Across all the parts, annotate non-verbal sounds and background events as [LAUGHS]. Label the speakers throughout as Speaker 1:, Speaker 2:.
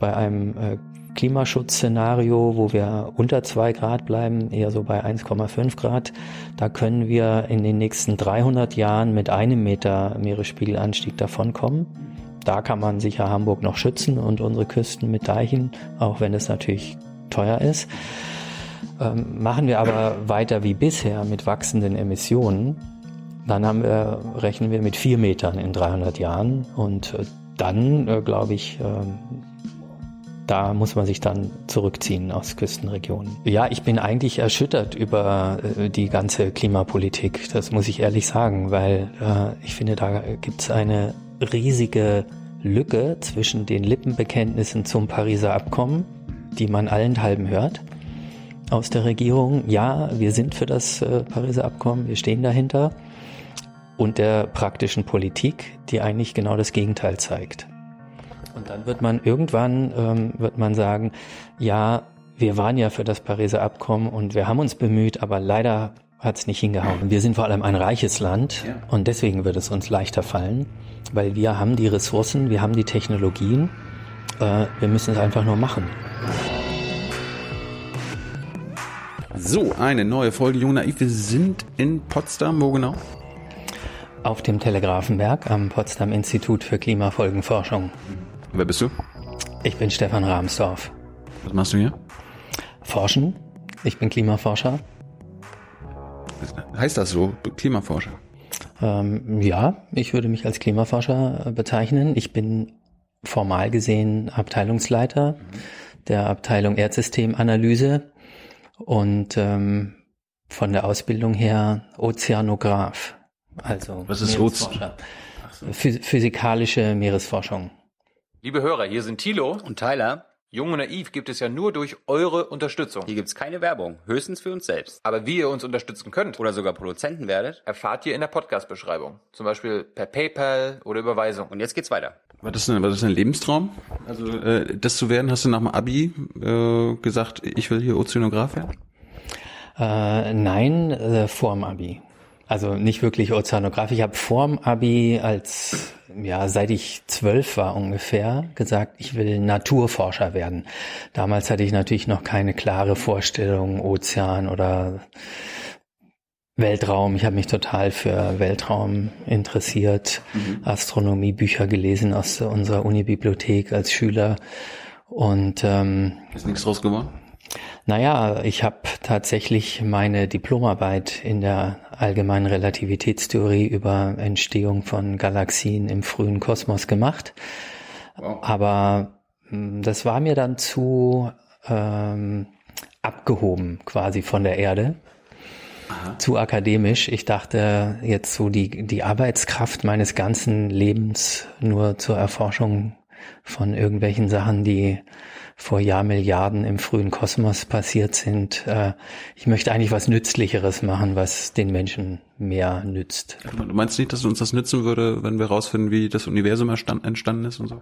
Speaker 1: bei einem äh, Klimaschutzszenario, wo wir unter zwei Grad bleiben, eher so bei 1,5 Grad, da können wir in den nächsten 300 Jahren mit einem Meter Meeresspiegelanstieg davonkommen. Da kann man sicher Hamburg noch schützen und unsere Küsten mit Deichen, auch wenn es natürlich teuer ist. Ähm, machen wir aber weiter wie bisher mit wachsenden Emissionen, dann haben wir, rechnen wir mit vier Metern in 300 Jahren und äh, dann, äh, glaube ich, äh, da muss man sich dann zurückziehen aus Küstenregionen. Ja, ich bin eigentlich erschüttert über äh, die ganze Klimapolitik. Das muss ich ehrlich sagen, weil äh, ich finde, da gibt es eine riesige Lücke zwischen den Lippenbekenntnissen zum Pariser Abkommen, die man allenthalben hört aus der Regierung. Ja, wir sind für das äh, Pariser Abkommen, wir stehen dahinter. Und der praktischen Politik, die eigentlich genau das Gegenteil zeigt. Und dann wird man irgendwann, ähm, wird man sagen, ja, wir waren ja für das Pariser Abkommen und wir haben uns bemüht, aber leider hat es nicht hingehauen. Wir sind vor allem ein reiches Land ja. und deswegen wird es uns leichter fallen, weil wir haben die Ressourcen, wir haben die Technologien, äh, wir müssen es einfach nur machen.
Speaker 2: So, eine neue Folge Jung Naiv. Wir sind in Potsdam, wo genau?
Speaker 1: Auf dem Telegrafenberg am Potsdam Institut für Klimafolgenforschung.
Speaker 2: Wer bist du?
Speaker 1: Ich bin Stefan Rahmsdorf.
Speaker 2: Was machst du hier?
Speaker 1: Forschen. Ich bin Klimaforscher.
Speaker 2: Heißt das so, Klimaforscher?
Speaker 1: Ähm, ja, ich würde mich als Klimaforscher äh, bezeichnen. Ich bin formal gesehen Abteilungsleiter der Abteilung Erdsystemanalyse und ähm, von der Ausbildung her Ozeanograph. Also
Speaker 2: Was ist Meeresforscher.
Speaker 1: Physikalische Meeresforschung.
Speaker 3: Liebe Hörer, hier sind Thilo und Tyler. Jung und Naiv gibt es ja nur durch eure Unterstützung.
Speaker 4: Hier gibt's keine Werbung, höchstens für uns selbst.
Speaker 3: Aber wie ihr uns unterstützen könnt
Speaker 4: oder sogar Produzenten werdet,
Speaker 3: erfahrt ihr in der Podcast-Beschreibung. Zum Beispiel per PayPal oder Überweisung.
Speaker 4: Und jetzt geht's weiter.
Speaker 2: War das, ein, war das ein Lebenstraum? Also äh, das zu werden, hast du nach dem Abi äh, gesagt, ich will hier Ozeanograf werden?
Speaker 1: Äh, nein, äh, vor dem Abi. Also nicht wirklich Ozeanograf. Ich habe vorm Abi als, ja, seit ich zwölf war ungefähr, gesagt, ich will Naturforscher werden. Damals hatte ich natürlich noch keine klare Vorstellung, Ozean oder Weltraum. Ich habe mich total für Weltraum interessiert, mhm. Astronomie, Bücher gelesen aus unserer Unibibliothek als Schüler. Und ähm,
Speaker 2: ist nichts draus geworden?
Speaker 1: Naja, ich habe tatsächlich meine Diplomarbeit in der allgemeinen Relativitätstheorie über Entstehung von Galaxien im frühen Kosmos gemacht. Wow. Aber hm, das war mir dann zu ähm, abgehoben quasi von der Erde. Aha. Zu akademisch. Ich dachte jetzt so die, die Arbeitskraft meines ganzen Lebens nur zur Erforschung von irgendwelchen Sachen, die vor Jahrmilliarden im frühen Kosmos passiert sind. Äh, ich möchte eigentlich was Nützlicheres machen, was den Menschen mehr nützt.
Speaker 2: Du meinst nicht, dass uns das nützen würde, wenn wir rausfinden, wie das Universum entstanden ist und so?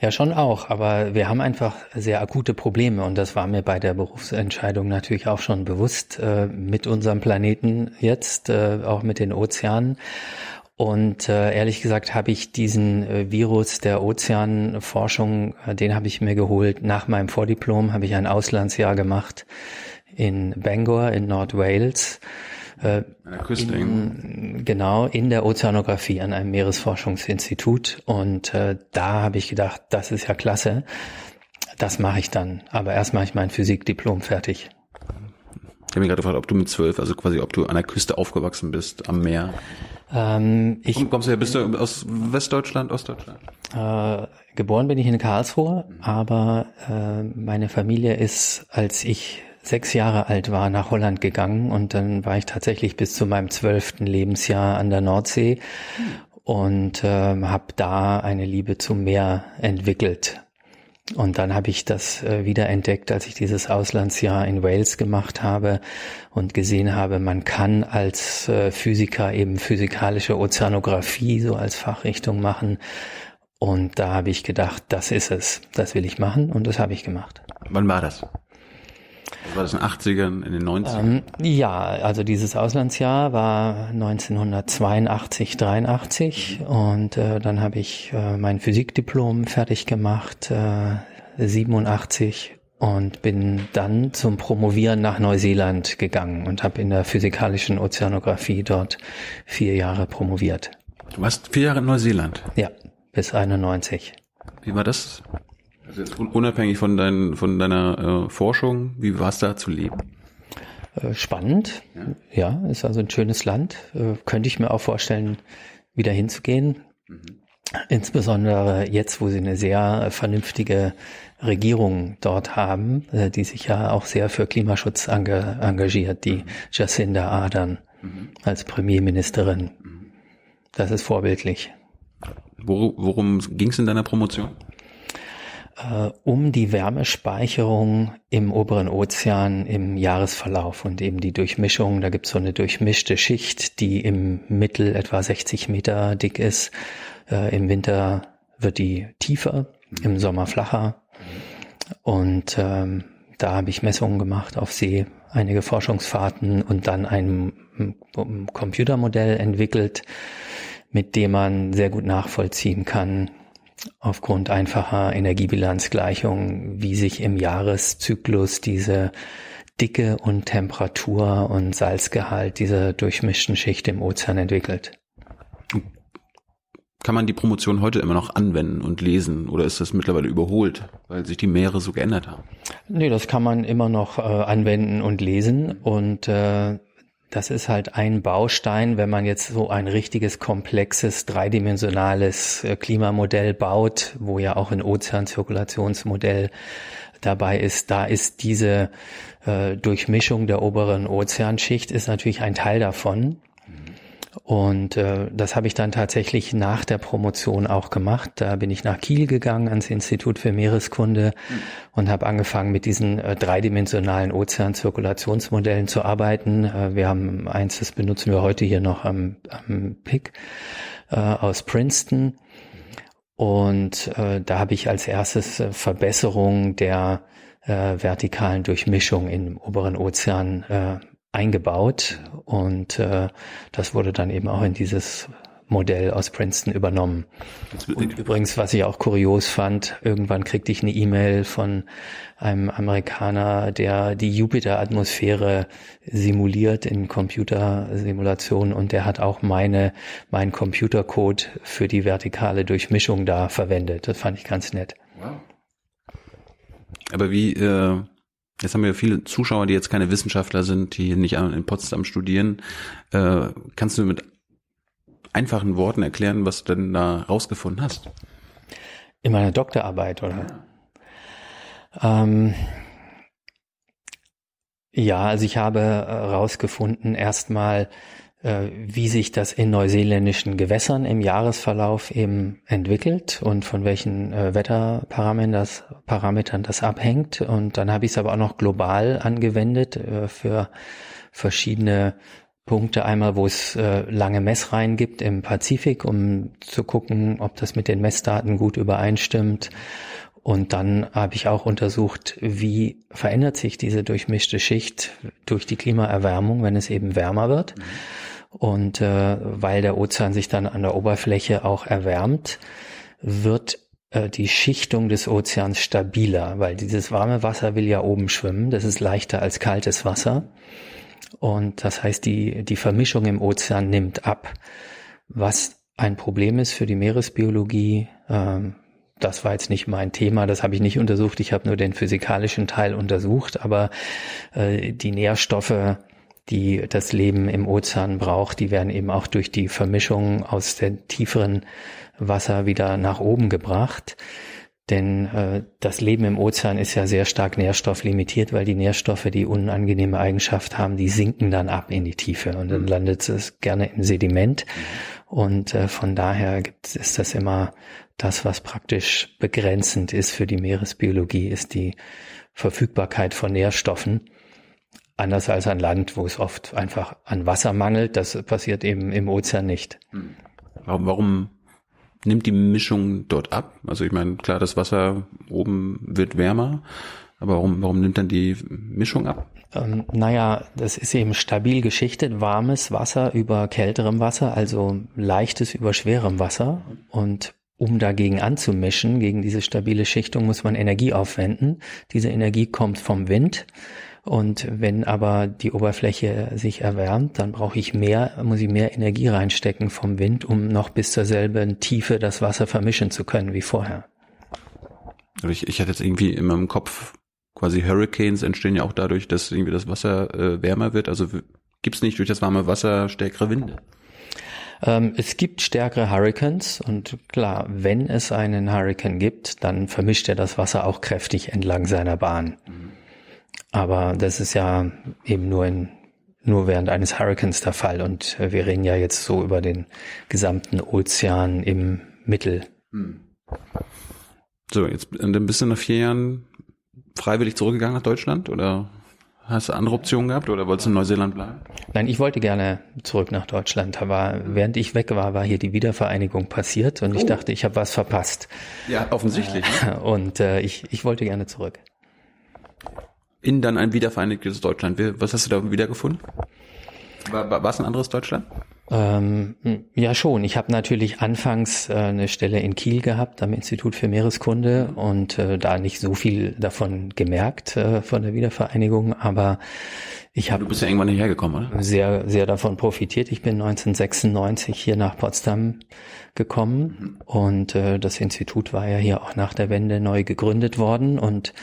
Speaker 1: Ja, schon auch. Aber wir haben einfach sehr akute Probleme und das war mir bei der Berufsentscheidung natürlich auch schon bewusst äh, mit unserem Planeten jetzt, äh, auch mit den Ozeanen. Und äh, ehrlich gesagt habe ich diesen äh, Virus der Ozeanforschung, äh, den habe ich mir geholt. Nach meinem Vordiplom habe ich ein Auslandsjahr gemacht in Bangor in Nordwales. Äh, in, genau, in der Ozeanographie an einem Meeresforschungsinstitut. Und äh, da habe ich gedacht, das ist ja klasse. Das mache ich dann. Aber erst mache ich mein Physikdiplom fertig.
Speaker 2: Ich habe mich gerade gefragt, ob du mit zwölf, also quasi, ob du an der Küste aufgewachsen bist, am Meer.
Speaker 1: Ähm,
Speaker 2: ich, Komm, kommst du her, bist du aus Westdeutschland, Ostdeutschland?
Speaker 1: Äh, geboren bin ich in Karlsruhe, aber äh, meine Familie ist, als ich sechs Jahre alt war, nach Holland gegangen und dann war ich tatsächlich bis zu meinem zwölften Lebensjahr an der Nordsee und äh, habe da eine Liebe zum Meer entwickelt. Und dann habe ich das äh, wieder als ich dieses Auslandsjahr in Wales gemacht habe und gesehen habe, man kann als äh, Physiker eben physikalische Ozeanographie so als Fachrichtung machen. Und da habe ich gedacht, das ist es, das will ich machen und das habe ich gemacht.
Speaker 2: Wann war das? War das in den 80ern, in den 90ern? Ähm,
Speaker 1: ja, also dieses Auslandsjahr war 1982, 83 und äh, dann habe ich äh, mein Physikdiplom fertig gemacht, äh, 87 und bin dann zum Promovieren nach Neuseeland gegangen und habe in der physikalischen Ozeanographie dort vier Jahre promoviert.
Speaker 2: Du warst vier Jahre in Neuseeland?
Speaker 1: Ja, bis 91.
Speaker 2: Wie war das? Unabhängig von, dein, von deiner äh, Forschung, wie war es da zu leben?
Speaker 1: Äh, spannend, ja. ja. ist also ein schönes Land. Äh, könnte ich mir auch vorstellen, wieder hinzugehen. Mhm. Insbesondere jetzt, wo sie eine sehr vernünftige Regierung dort haben, äh, die sich ja auch sehr für Klimaschutz engagiert, die Jacinda Ardern mhm. als Premierministerin. Mhm. Das ist vorbildlich.
Speaker 2: Worum ging es in deiner Promotion?
Speaker 1: Äh, um die Wärmespeicherung im oberen Ozean im Jahresverlauf und eben die Durchmischung. Da gibt es so eine durchmischte Schicht, die im Mittel etwa 60 Meter dick ist. Äh, Im Winter wird die tiefer, mhm. im Sommer flacher. Und ähm, da habe ich Messungen gemacht auf See, einige Forschungsfahrten und dann ein, ein Computermodell entwickelt, mit dem man sehr gut nachvollziehen kann, aufgrund einfacher Energiebilanzgleichungen, wie sich im Jahreszyklus diese Dicke und Temperatur und Salzgehalt dieser durchmischten Schicht im Ozean entwickelt.
Speaker 2: Kann man die Promotion heute immer noch anwenden und lesen oder ist das mittlerweile überholt, weil sich die Meere so geändert haben?
Speaker 1: Nee, das kann man immer noch äh, anwenden und lesen und äh, das ist halt ein Baustein, wenn man jetzt so ein richtiges komplexes dreidimensionales äh, Klimamodell baut, wo ja auch ein Ozeanzirkulationsmodell dabei ist. Da ist diese äh, Durchmischung der oberen Ozeanschicht ist natürlich ein Teil davon. Und äh, das habe ich dann tatsächlich nach der Promotion auch gemacht. Da bin ich nach Kiel gegangen ans Institut für Meereskunde mhm. und habe angefangen mit diesen äh, dreidimensionalen Ozeanzirkulationsmodellen zu arbeiten. Äh, wir haben eins, das benutzen wir heute hier noch am, am PIC äh, aus Princeton. Und äh, da habe ich als erstes äh, Verbesserung der äh, vertikalen Durchmischung im oberen Ozean äh, eingebaut und äh, das wurde dann eben auch in dieses Modell aus Princeton übernommen. Und übrigens, was ich auch kurios fand, irgendwann kriegte ich eine E-Mail von einem Amerikaner, der die Jupiter-Atmosphäre simuliert in Computersimulationen und der hat auch meine, meinen Computercode für die vertikale Durchmischung da verwendet. Das fand ich ganz nett. Wow.
Speaker 2: Aber wie, äh, Jetzt haben wir viele Zuschauer, die jetzt keine Wissenschaftler sind, die nicht in Potsdam studieren. Äh, kannst du mit einfachen Worten erklären, was du denn da rausgefunden hast?
Speaker 1: In meiner Doktorarbeit, oder? Ja, ähm, ja also ich habe herausgefunden, erstmal, äh, wie sich das in neuseeländischen Gewässern im Jahresverlauf eben entwickelt und von welchen äh, Wetterparametern das abhängt. Und dann habe ich es aber auch noch global angewendet äh, für verschiedene Punkte. Einmal, wo es lange Messreihen gibt im Pazifik, um zu gucken, ob das mit den Messdaten gut übereinstimmt. Und dann habe ich auch untersucht, wie verändert sich diese durchmischte Schicht durch die Klimaerwärmung, wenn es eben wärmer wird. Mhm. Und äh, weil der Ozean sich dann an der Oberfläche auch erwärmt, wird äh, die Schichtung des Ozeans stabiler, weil dieses warme Wasser will ja oben schwimmen. Das ist leichter als kaltes Wasser. Und das heißt, die, die Vermischung im Ozean nimmt ab, was ein Problem ist für die Meeresbiologie. Ähm, das war jetzt nicht mein Thema, das habe ich nicht untersucht. Ich habe nur den physikalischen Teil untersucht, aber äh, die Nährstoffe die das Leben im Ozean braucht, die werden eben auch durch die Vermischung aus dem tieferen Wasser wieder nach oben gebracht. Denn äh, das Leben im Ozean ist ja sehr stark nährstofflimitiert, weil die Nährstoffe die unangenehme Eigenschaft haben, die sinken dann ab in die Tiefe und dann mhm. landet es gerne im Sediment. Und äh, von daher gibt, ist das immer das, was praktisch begrenzend ist für die Meeresbiologie, ist die Verfügbarkeit von Nährstoffen. Anders als an Land, wo es oft einfach an Wasser mangelt. Das passiert eben im Ozean nicht. Hm.
Speaker 2: Warum, warum nimmt die Mischung dort ab? Also ich meine, klar, das Wasser oben wird wärmer, aber warum, warum nimmt dann die Mischung ab?
Speaker 1: Ähm, naja, das ist eben stabil geschichtet, warmes Wasser über kälterem Wasser, also leichtes über schwerem Wasser. Und um dagegen anzumischen, gegen diese stabile Schichtung, muss man Energie aufwenden. Diese Energie kommt vom Wind. Und wenn aber die Oberfläche sich erwärmt, dann brauche ich mehr, muss ich mehr Energie reinstecken vom Wind, um noch bis zur selben Tiefe das Wasser vermischen zu können wie vorher.
Speaker 2: Ich, ich hatte jetzt irgendwie in meinem Kopf quasi Hurricanes entstehen ja auch dadurch, dass irgendwie das Wasser äh, wärmer wird. Also gibt es nicht durch das warme Wasser stärkere Winde?
Speaker 1: Ähm, es gibt stärkere Hurricanes und klar, wenn es einen Hurricane gibt, dann vermischt er das Wasser auch kräftig entlang seiner Bahn. Mhm. Aber das ist ja eben nur in nur während eines Hurricanes der Fall und wir reden ja jetzt so über den gesamten Ozean im Mittel. Hm.
Speaker 2: So, jetzt bist du nach vier Jahren freiwillig zurückgegangen nach Deutschland oder hast du andere Optionen gehabt oder wolltest du in Neuseeland bleiben?
Speaker 1: Nein, ich wollte gerne zurück nach Deutschland, aber während ich weg war, war hier die Wiedervereinigung passiert und oh. ich dachte, ich habe was verpasst.
Speaker 2: Ja, offensichtlich.
Speaker 1: Ne? [LAUGHS] Und äh, ich, ich wollte gerne zurück
Speaker 2: in dann ein wiedervereinigtes Deutschland. Was hast du da wiedergefunden? War, war, es ein anderes Deutschland?
Speaker 1: Ähm, ja schon. Ich habe natürlich anfangs äh, eine Stelle in Kiel gehabt am Institut für Meereskunde und äh, da nicht so viel davon gemerkt äh, von der Wiedervereinigung, aber ich habe.
Speaker 2: Du bist ja irgendwann hierher gekommen,
Speaker 1: oder? Sehr, sehr davon profitiert. Ich bin 1996 hier nach Potsdam gekommen mhm. und äh, das Institut war ja hier auch nach der Wende neu gegründet worden und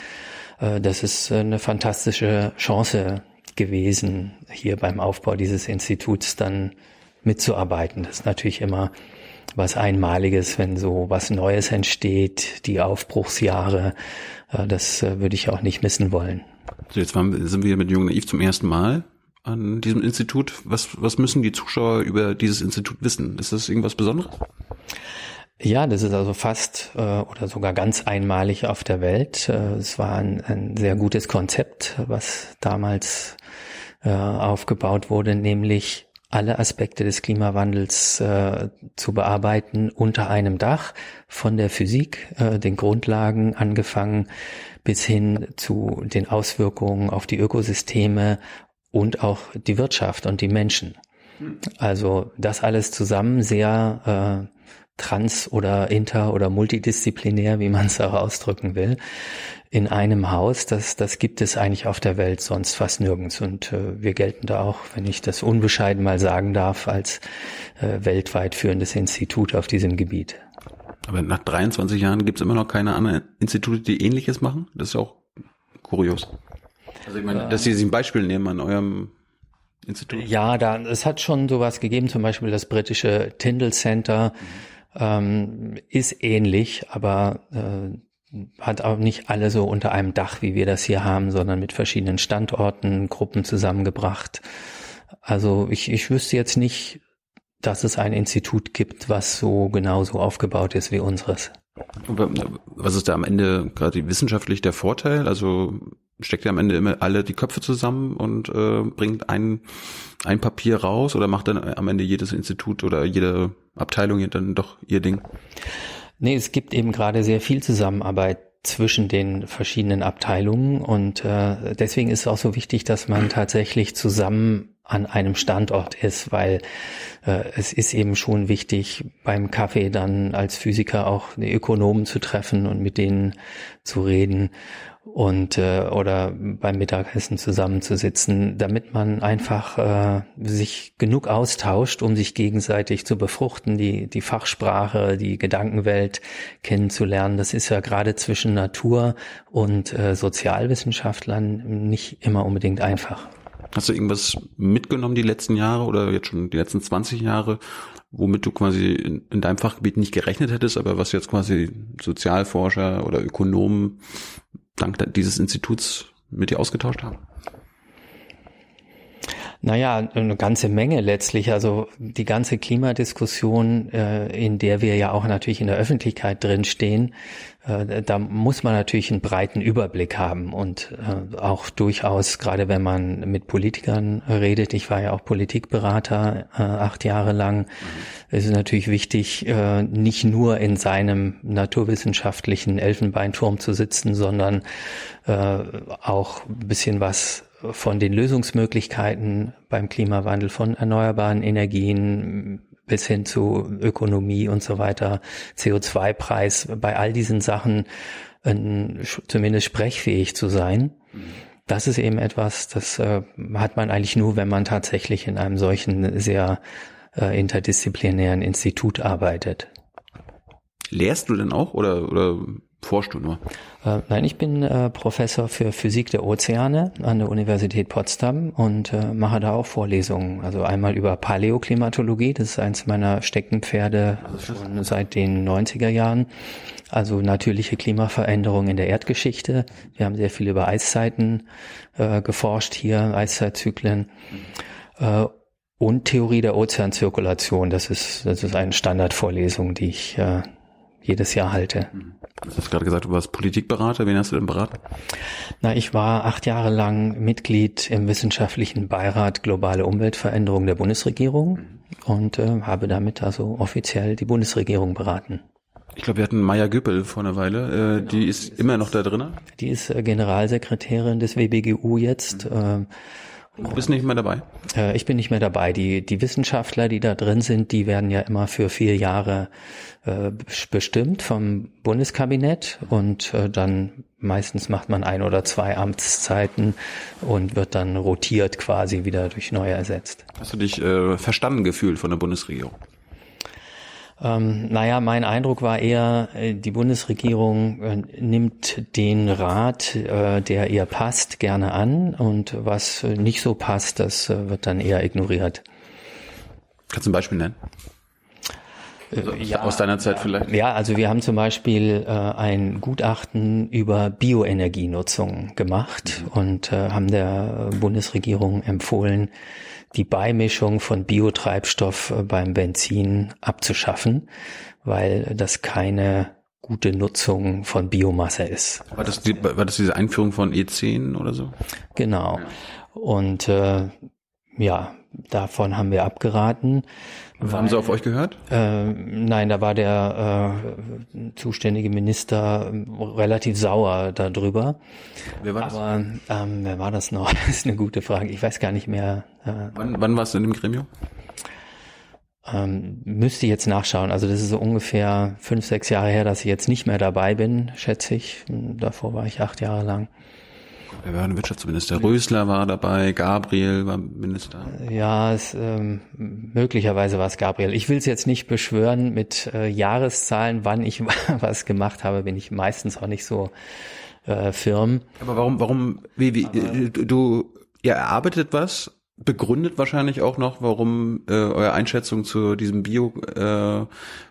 Speaker 1: äh, das ist äh, eine fantastische Chance gewesen, hier beim Aufbau dieses Instituts dann mitzuarbeiten. Das ist natürlich immer was Einmaliges, wenn so was Neues entsteht, die Aufbruchsjahre. Äh, das würde ich auch nicht missen wollen.
Speaker 2: So, jetzt waren, sind wir mit Jung Naiv zum ersten Mal an diesem Institut. Was, was müssen die Zuschauer über dieses Institut wissen? Ist das irgendwas Besonderes?
Speaker 1: Ja, das ist also fast äh, oder sogar ganz einmalig auf der Welt. Äh, es war ein, ein sehr gutes Konzept, was damals äh, aufgebaut wurde, nämlich alle Aspekte des Klimawandels äh, zu bearbeiten unter einem Dach, von der Physik, äh, den Grundlagen angefangen bis hin zu den Auswirkungen auf die Ökosysteme und auch die Wirtschaft und die Menschen. Hm. Also das alles zusammen sehr äh, trans- oder inter- oder multidisziplinär, wie man es auch ausdrücken will, in einem Haus. Das, das gibt es eigentlich auf der Welt sonst fast nirgends. Und äh, wir gelten da auch, wenn ich das unbescheiden mal sagen darf, als äh, weltweit führendes Institut auf diesem Gebiet.
Speaker 2: Aber nach 23 Jahren gibt es immer noch keine anderen Institute, die ähnliches machen? Das ist auch kurios. Also ich meine, dass Sie sich ein Beispiel nehmen an eurem Institut.
Speaker 1: Ja, da, es hat schon sowas gegeben, zum Beispiel das britische Tyndall Center. Mhm ähm, ist ähnlich, aber äh, hat auch nicht alle so unter einem Dach, wie wir das hier haben, sondern mit verschiedenen Standorten, Gruppen zusammengebracht. Also ich, ich wüsste jetzt nicht, dass es ein Institut gibt, was so genauso aufgebaut ist wie unseres.
Speaker 2: Was ist da am Ende gerade wissenschaftlich der Vorteil? Also steckt ja am Ende immer alle die Köpfe zusammen und äh, bringt ein, ein Papier raus oder macht dann am Ende jedes Institut oder jede Abteilung dann doch ihr Ding?
Speaker 1: Nee, es gibt eben gerade sehr viel Zusammenarbeit zwischen den verschiedenen Abteilungen und äh, deswegen ist es auch so wichtig, dass man tatsächlich zusammen an einem Standort ist, weil äh, es ist eben schon wichtig, beim Kaffee dann als Physiker auch Ökonomen zu treffen und mit denen zu reden und äh, oder beim Mittagessen zusammenzusitzen, damit man einfach äh, sich genug austauscht, um sich gegenseitig zu befruchten, die die Fachsprache, die Gedankenwelt kennenzulernen. Das ist ja gerade zwischen Natur und äh, Sozialwissenschaftlern nicht immer unbedingt einfach.
Speaker 2: Hast du irgendwas mitgenommen die letzten Jahre oder jetzt schon die letzten 20 Jahre, womit du quasi in, in deinem Fachgebiet nicht gerechnet hättest, aber was jetzt quasi Sozialforscher oder Ökonomen dank dieses Instituts mit dir ausgetauscht haben?
Speaker 1: Naja, eine ganze Menge letztlich. Also die ganze Klimadiskussion, äh, in der wir ja auch natürlich in der Öffentlichkeit drinstehen, äh, da muss man natürlich einen breiten Überblick haben und äh, auch durchaus, gerade wenn man mit Politikern redet, ich war ja auch Politikberater acht Jahre lang, mhm. ist es natürlich wichtig, nicht nur in seinem naturwissenschaftlichen Elfenbeinturm zu sitzen, sondern auch ein bisschen was von den Lösungsmöglichkeiten beim Klimawandel von erneuerbaren Energien bis hin zu Ökonomie und so weiter, CO2-Preis, bei all diesen Sachen äh, zumindest sprechfähig zu sein. Das ist eben etwas, das äh, hat man eigentlich nur, wenn man tatsächlich in einem solchen sehr äh, interdisziplinären Institut arbeitet.
Speaker 2: Lehrst du denn auch oder, oder forschst du nur?
Speaker 1: Äh, nein, ich bin äh, Professor für Physik der Ozeane an der Universität Potsdam und äh, mache da auch Vorlesungen. Also einmal über Paläoklimatologie, das ist eins meiner Steckenpferde schon seit den 90er Jahren. Also natürliche Klimaveränderungen in der Erdgeschichte. Wir haben sehr viel über Eiszeiten äh, geforscht hier, Eiszeitzyklen. Äh, und Theorie der Ozeanzirkulation. Das ist, das ist eine Standardvorlesung, die ich äh, jedes Jahr halte.
Speaker 2: Du hast gerade gesagt, du warst Politikberater. Wen hast du denn beraten?
Speaker 1: Na, ich war acht Jahre lang Mitglied im wissenschaftlichen Beirat Globale Umweltveränderung der Bundesregierung und äh, habe damit also offiziell die Bundesregierung beraten.
Speaker 2: Ich glaube, wir hatten Maya Güppel vor einer Weile. Äh, die ist immer noch da drin.
Speaker 1: Die ist äh, Generalsekretärin des WBGU jetzt.
Speaker 2: Mhm. Du bist nicht mehr dabei?
Speaker 1: Äh, ich bin nicht mehr dabei. Die, die Wissenschaftler, die da drin sind, die werden ja immer für vier Jahre äh, bestimmt vom Bundeskabinett und äh, dann meistens macht man ein oder zwei Amtszeiten und wird dann rotiert quasi wieder durch neue ersetzt.
Speaker 2: Hast du dich äh, verstanden gefühlt von der Bundesregierung?
Speaker 1: Ähm, naja, mein Eindruck war eher, äh, die Bundesregierung äh, nimmt den Rat, äh, der ihr passt, gerne an und was nicht so passt, das äh, wird dann eher ignoriert.
Speaker 2: Kannst du ein Beispiel nennen? Also ja, aus deiner Zeit vielleicht?
Speaker 1: Ja, also wir haben zum Beispiel äh, ein Gutachten über Bioenergienutzung gemacht mhm. und äh, haben der Bundesregierung empfohlen, die Beimischung von Biotreibstoff äh, beim Benzin abzuschaffen, weil das keine gute Nutzung von Biomasse ist.
Speaker 2: War das, die, war das diese Einführung von E10 oder so?
Speaker 1: Genau. Und äh, ja, davon haben wir abgeraten.
Speaker 2: Weil, haben sie auf euch gehört?
Speaker 1: Äh, nein, da war der äh, zuständige Minister relativ sauer darüber. Wer war das? Aber ähm, wer war das noch? [LAUGHS] Das ist eine gute Frage. Ich weiß gar nicht mehr.
Speaker 2: Äh, wann, wann warst du in dem Gremium?
Speaker 1: Ähm, müsste ich jetzt nachschauen. Also das ist so ungefähr fünf, sechs Jahre her, dass ich jetzt nicht mehr dabei bin, schätze ich. Davor war ich acht Jahre lang.
Speaker 2: Wer war ein Wirtschaftsminister? Rösler war dabei, Gabriel war Minister.
Speaker 1: Ja, es, ähm, möglicherweise war es Gabriel. Ich will es jetzt nicht beschwören mit äh, Jahreszahlen, wann ich [LAUGHS] was gemacht habe, bin ich meistens auch nicht so äh, firm.
Speaker 2: Aber warum, warum, wie, wie, Aber, du, ihr erarbeitet was, begründet wahrscheinlich auch noch, warum äh, eure Einschätzung zu diesem Bio, äh,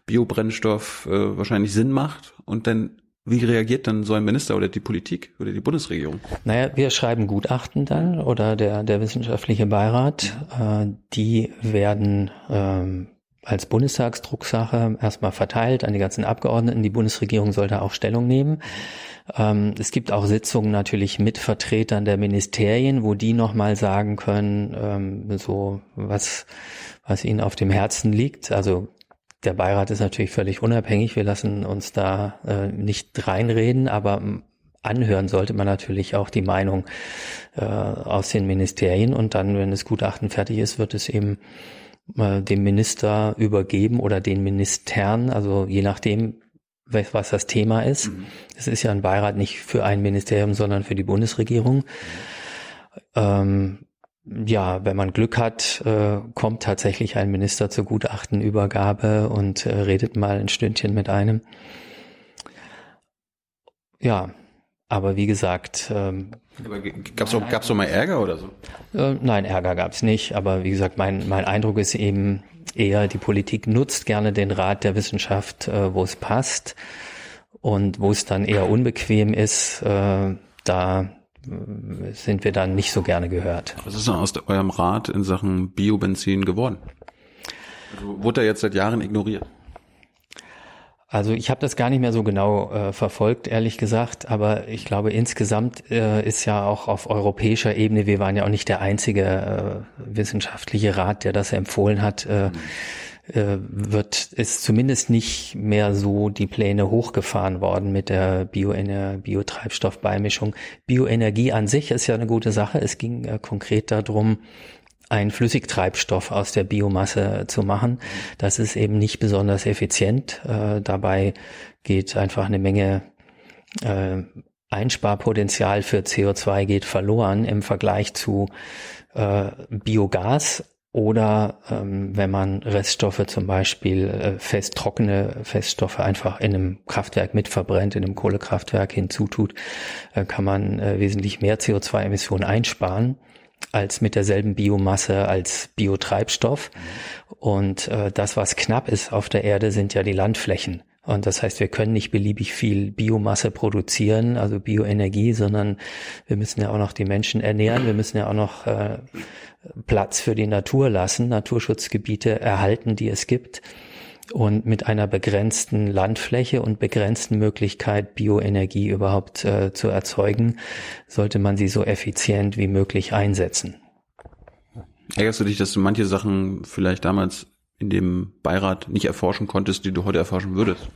Speaker 2: Biobrennstoff äh, wahrscheinlich Sinn macht und dann wie reagiert dann so ein Minister oder die Politik oder die Bundesregierung?
Speaker 1: Naja, wir schreiben Gutachten dann oder der, der wissenschaftliche Beirat. Äh, die werden ähm, als Bundestagsdrucksache erstmal verteilt an die ganzen Abgeordneten. Die Bundesregierung soll da auch Stellung nehmen. Ähm, es gibt auch Sitzungen natürlich mit Vertretern der Ministerien, wo die nochmal sagen können, ähm, so was, was ihnen auf dem Herzen liegt. Also der Beirat ist natürlich völlig unabhängig. Wir lassen uns da äh, nicht reinreden, aber anhören sollte man natürlich auch die Meinung äh, aus den Ministerien und dann, wenn das Gutachten fertig ist, wird es eben äh, dem Minister übergeben oder den Ministern, also je nachdem, was das Thema ist. Mhm. Es ist ja ein Beirat nicht für ein Ministerium, sondern für die Bundesregierung. Ähm, ja, wenn man Glück hat, äh, kommt tatsächlich ein Minister zur Gutachtenübergabe und äh, redet mal ein Stündchen mit einem. Ja, aber wie gesagt. Ähm,
Speaker 2: gab's auch, gab's auch mal Ärger oder so?
Speaker 1: Äh, nein, Ärger gab's nicht. Aber wie gesagt, mein, mein Eindruck ist eben eher, die Politik nutzt gerne den Rat der Wissenschaft, äh, wo es passt. Und wo es dann eher unbequem ist, äh, da sind wir dann nicht so gerne gehört.
Speaker 2: Was ist denn aus eurem Rat in Sachen Biobenzin geworden? Also wurde er jetzt seit Jahren ignoriert?
Speaker 1: Also ich habe das gar nicht mehr so genau äh, verfolgt, ehrlich gesagt, aber ich glaube insgesamt äh, ist ja auch auf europäischer Ebene, wir waren ja auch nicht der einzige äh, wissenschaftliche Rat, der das empfohlen hat, äh, mhm äh, wird ist zumindest nicht mehr so die Pläne hochgefahren worden mit der Bioener Biotreibstoffbeimischung. Bioenergie an sich ist ja eine gute Sache. Es ging äh, konkret darum, einen Flüssigtreibstoff aus der Biomasse zu machen. Das ist eben nicht besonders effizient. Äh, dabei geht einfach eine Menge äh, Einsparpotenzial für CO2 geht verloren im Vergleich zu äh, Biogas oder ähm, wenn man Reststoffe zum Beispiel äh, fest trockene Feststoffe einfach in einem Kraftwerk mitverbrennt, in einem Kohlekraftwerk hinzutut, äh, kann man äh, wesentlich mehr CO2-Emissionen einsparen als mit derselben Biomasse als Biotreibstoff. Und äh, das, was knapp ist auf der Erde, sind ja die Landflächen. Und das heißt, wir können nicht beliebig viel Biomasse produzieren, also Bioenergie, sondern wir müssen ja auch noch die Menschen ernähren. Wir müssen ja auch noch äh, Platz für die Natur lassen, Naturschutzgebiete erhalten, die es gibt. Und mit einer begrenzten Landfläche und begrenzten Möglichkeit, Bioenergie überhaupt äh, zu erzeugen, sollte man sie so effizient wie möglich einsetzen.
Speaker 2: Ärgerst du dich, dass du manche Sachen vielleicht damals in dem Beirat nicht erforschen konntest, die du heute erforschen würdest?